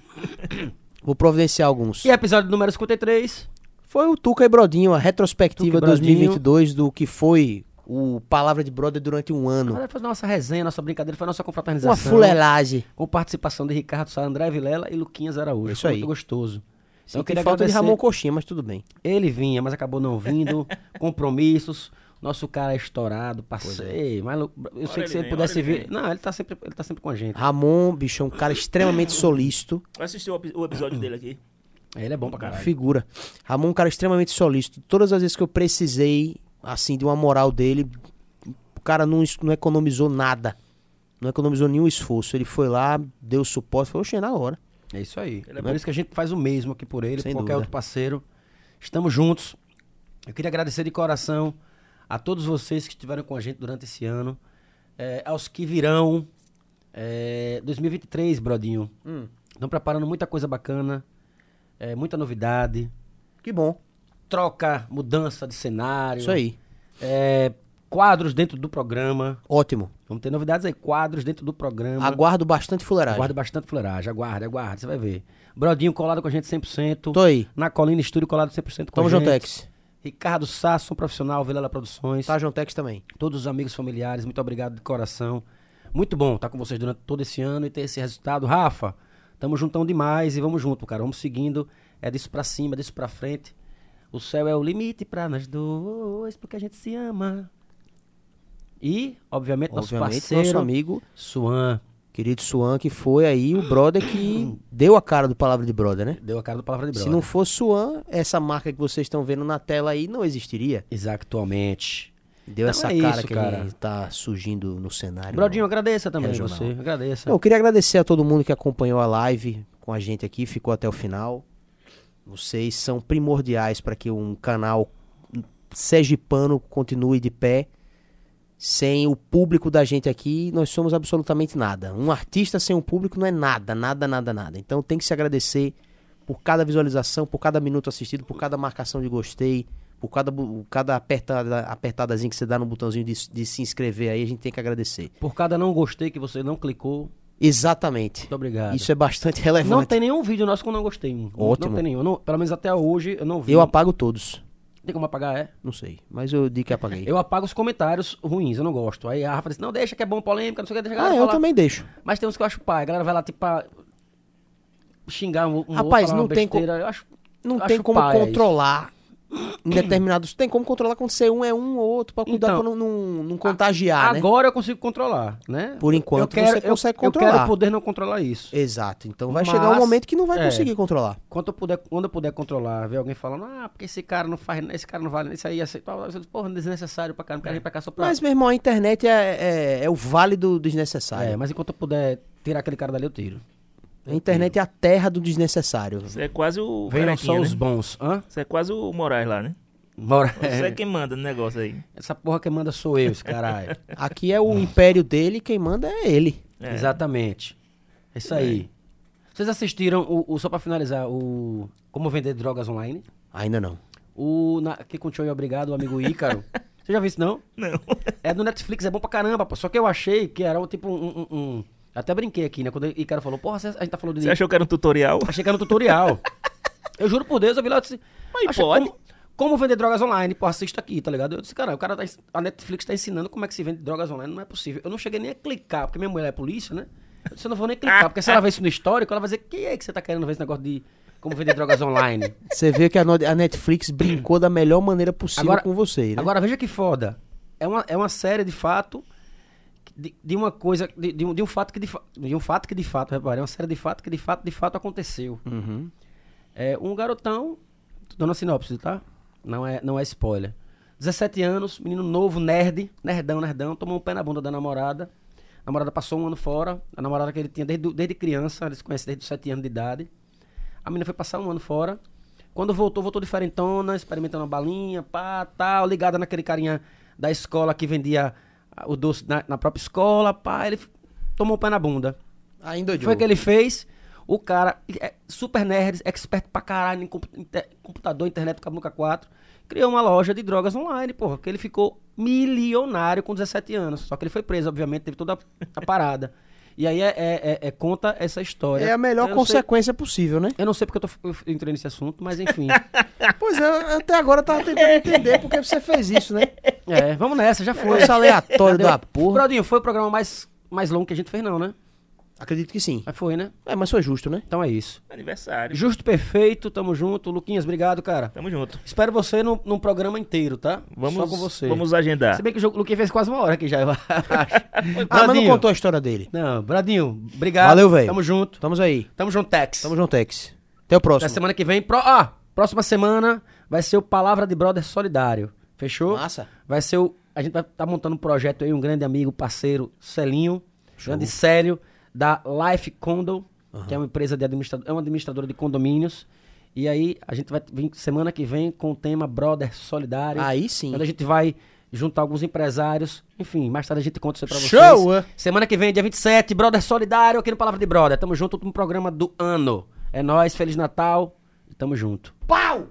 Vou providenciar alguns. E episódio número 53. Foi o Tuca e Brodinho, a retrospectiva Brodinho. 2022 do que foi o Palavra de Brother durante um ano. foi nossa resenha, nossa brincadeira, foi nossa confraternização. Uma fuleiragem. Com participação de Ricardo Sá, André Vilela e Luquinhas Araújo. Isso Foi aí. Muito gostoso. Então, eu queria falta de agradecer. Ramon Coxinha, mas tudo bem. Ele vinha, mas acabou não vindo. Compromissos. Nosso cara é estourado, é. passei. Mas Lu- eu sei que se ele vem, pudesse ele vir. vem. Não, ele tá, sempre, ele tá sempre com a gente. Ramon, bicho, é um cara extremamente solícito. Assistiu o episódio dele aqui. Ele é bom pra caralho. Figura. Ramon é um cara extremamente solícito. Todas as vezes que eu precisei, assim, de uma moral dele, o cara não, não economizou nada. Não economizou nenhum esforço. Ele foi lá, deu suporte, foi, oxe, na hora. É isso aí. Ele é por isso que a gente faz o mesmo aqui por ele, Sem por qualquer dúvida. outro parceiro. Estamos juntos. Eu queria agradecer de coração a todos vocês que estiveram com a gente durante esse ano. É, aos que virão. É, 2023, Brodinho. Hum. Estão preparando muita coisa bacana. É, muita novidade. Que bom. Troca, mudança de cenário. Isso aí. É, quadros dentro do programa. Ótimo. Vamos ter novidades aí, quadros dentro do programa. Aguardo bastante fuleiragem. Aguarde bastante fuleiragem, aguarde, aguarde, você vai ver. Brodinho colado com a gente 100%. Tô aí. Na Colina Estúdio colado 100% com Tamo a gente. Jontex. Ricardo Sasso, um profissional, Vilela Produções. Tá, Jontex também. Todos os amigos familiares, muito obrigado de coração. Muito bom estar com vocês durante todo esse ano e ter esse resultado. Rafa, tamo juntão demais e vamos junto, cara. Vamos seguindo. É disso pra cima, disso pra frente. O céu é o limite pra nós dois, porque a gente se ama. E, obviamente, nosso Obviamente, parceiro, nosso amigo, Suan, querido Suan, que foi aí o brother que deu a cara do Palavra de Brother, né? deu a cara do Palavra de Se Brother. não fosse Suan, essa marca que vocês estão vendo na tela aí não existiria. Exatamente. Deu Então essa é cara isso, que cara. tá surgindo no cenário. Brodinho, agradeça também Regional. você. Agradeça. Eu queria agradecer a todo mundo que acompanhou a live com a gente aqui, ficou até o final. Vocês são primordiais para que um canal sergipano continue de pé. Sem o público da gente aqui, nós somos absolutamente nada. Um artista sem um público não é nada, nada, nada, nada. Então tem que se agradecer por cada visualização, por cada minuto assistido, por cada marcação de gostei, por cada, bu- cada apertada, apertadazinha que você dá no botãozinho de, de se inscrever aí, a gente tem que agradecer. Por cada não gostei que você não clicou, Exatamente. muito obrigado. Isso é bastante relevante. Não tem nenhum vídeo nosso que eu não gostei. Ótimo. Não tem nenhum. Não- pelo menos até hoje eu não vi. Eu apago todos. Tem como apagar, é? Não sei. Mas eu digo que apaguei. Eu apago os comentários ruins, eu não gosto. Aí a Rafa disse, não, deixa que é bom polêmica, não sei o que, deixa Ah, eu falar. também deixo. Mas tem uns que eu acho pai. A galera vai lá, tipo, pra xingar um, um Rapaz, outro, não tem co- besteira. Eu acho, Não tem como controlar em determinados. Tem como controlar quando você um é um ou outro, pra cuidar Então, pra não, não, não contagiar, né? Agora eu consigo controlar, né? Por enquanto eu quero, você consegue eu, Eu controlar. quero poder não controlar isso. Exato. Então vai Mas- chegar um momento que não vai é. conseguir controlar. Quando eu puder, quando eu puder controlar, ver alguém falando, ah, porque esse cara não faz, esse cara não vale, isso aí, isso aí, porra, desnecessário pra caramba, quero vir pra cá só pra... Mas, meu irmão, a internet é, é, é o vale do desnecessário. é, mas enquanto eu puder tirar aquele cara dali, eu tiro. A internet é a terra do desnecessário. Você é quase o Venham só né? os bons, hã? Você é quase o Moraes lá, né? Bora. Você é quem manda no negócio aí. Essa porra que manda sou eu, esse caralho. Aqui é o império dele, quem manda é ele. É. Exatamente. É isso aí. Vocês assistiram, o, o- só pra finalizar, o Como Vender Drogas Online? Ainda não. O, na, que com o Tchau e Obrigado, o amigo Ícaro. Você já viu isso, não? Não. É do Netflix, é bom pra caramba, pô. Só que eu achei que era tipo um... um- um- Até brinquei aqui, né? Quando o Ícaro falou, porra, a gente tá falando de... Você achou que era um tutorial? Achei que era um tutorial. eu juro por Deus, eu vi lá e disse... Mas achei pode. Como, como vender drogas online? Pô, assista aqui, tá ligado? Eu disse, cara, o cara tá, a Netflix tá ensinando como é que se vende drogas online, não é possível. Eu não cheguei nem a clicar, porque minha mulher é polícia, né? Eu disse, eu não vou nem clicar, porque se ela ver isso no histórico, ela vai dizer, que é que você tá querendo ver esse negócio de como vender drogas online? Você vê que a Netflix brincou da melhor maneira possível Agora- com você, né? Agora, veja que foda. É uma, é uma série de fato de, de uma coisa, de, de um, de um fato que de, de um fato que de fato, repare, é uma série de fato que de fato, de fato aconteceu. Uhum. É um garotão, tô dando a sinopse, tá? Não é, não é spoiler. 17 anos, menino novo, nerd, nerdão, nerdão, tomou um pé na bunda da namorada. A namorada passou um ano fora, a namorada que ele tinha desde, desde criança, eles se conhecem desde os 7 anos de idade. A menina foi passar um ano fora. Quando voltou, voltou diferentona, experimentando uma balinha, pá, tal, ligada naquele carinha da escola que vendia o doce na, na própria escola, pá, ele tomou o pé na bunda. Ainda Foi o que ele fez. O cara, é super nerd, expert pra caralho em computador, internet, Cabuca 4, criou uma loja de drogas online, porra, que ele ficou milionário com 17 anos. Só que ele foi preso, obviamente, teve toda a parada. E aí é, é- é- é- conta essa história. É a melhor Eu não sei- consequência possível, né? eu não sei porque eu, tô, eu entrei nesse assunto, mas enfim. Pois é, até agora eu tava tentando entender porque você fez isso, né? é, vamos nessa, já foi. Coisa aleatória Cadê? da porra. Brodinho, foi o programa mais, mais longo que a gente fez, não, né? Acredito que sim. Mas foi, né? É, mas foi justo, né? Então é isso. Aniversário. Justo perfeito, tamo junto. Luquinhas, obrigado, cara. Tamo junto. Espero você no, num programa inteiro, tá? Vamos, Só com você. vamos agendar. Se bem que o jogo- Luquinhas fez quase uma hora aqui já, eu acho. Ah, mas não Bradinho. contou a história dele. Não, Bradinho, obrigado. Valeu, velho. Tamo junto. Tamo aí. Tamo junto, Tex. Tamo junto, Tex. Até o Na próximo. semana que vem, pro... ah, próxima semana vai ser o Palavra de Brother Solidário. Fechou? Massa. Vai ser o. A gente vai estar montando um projeto aí, um grande amigo, parceiro, Celinho, grande Célio, da Life Condo, que é uma empresa de administrador, é uma administradora de condomínios. E aí a gente vai vir semana que vem com o tema Brother Solidário. Aí sim. Onde a gente vai juntar alguns empresários. Enfim, mais tarde a gente conta isso aí pra vocês. Show, é? Semana que vem, dia 27, Brother Solidário aqui no Palavra de Brother. Tamo junto no programa do ano. É nóis, Feliz Natal. Tamo junto. Pau!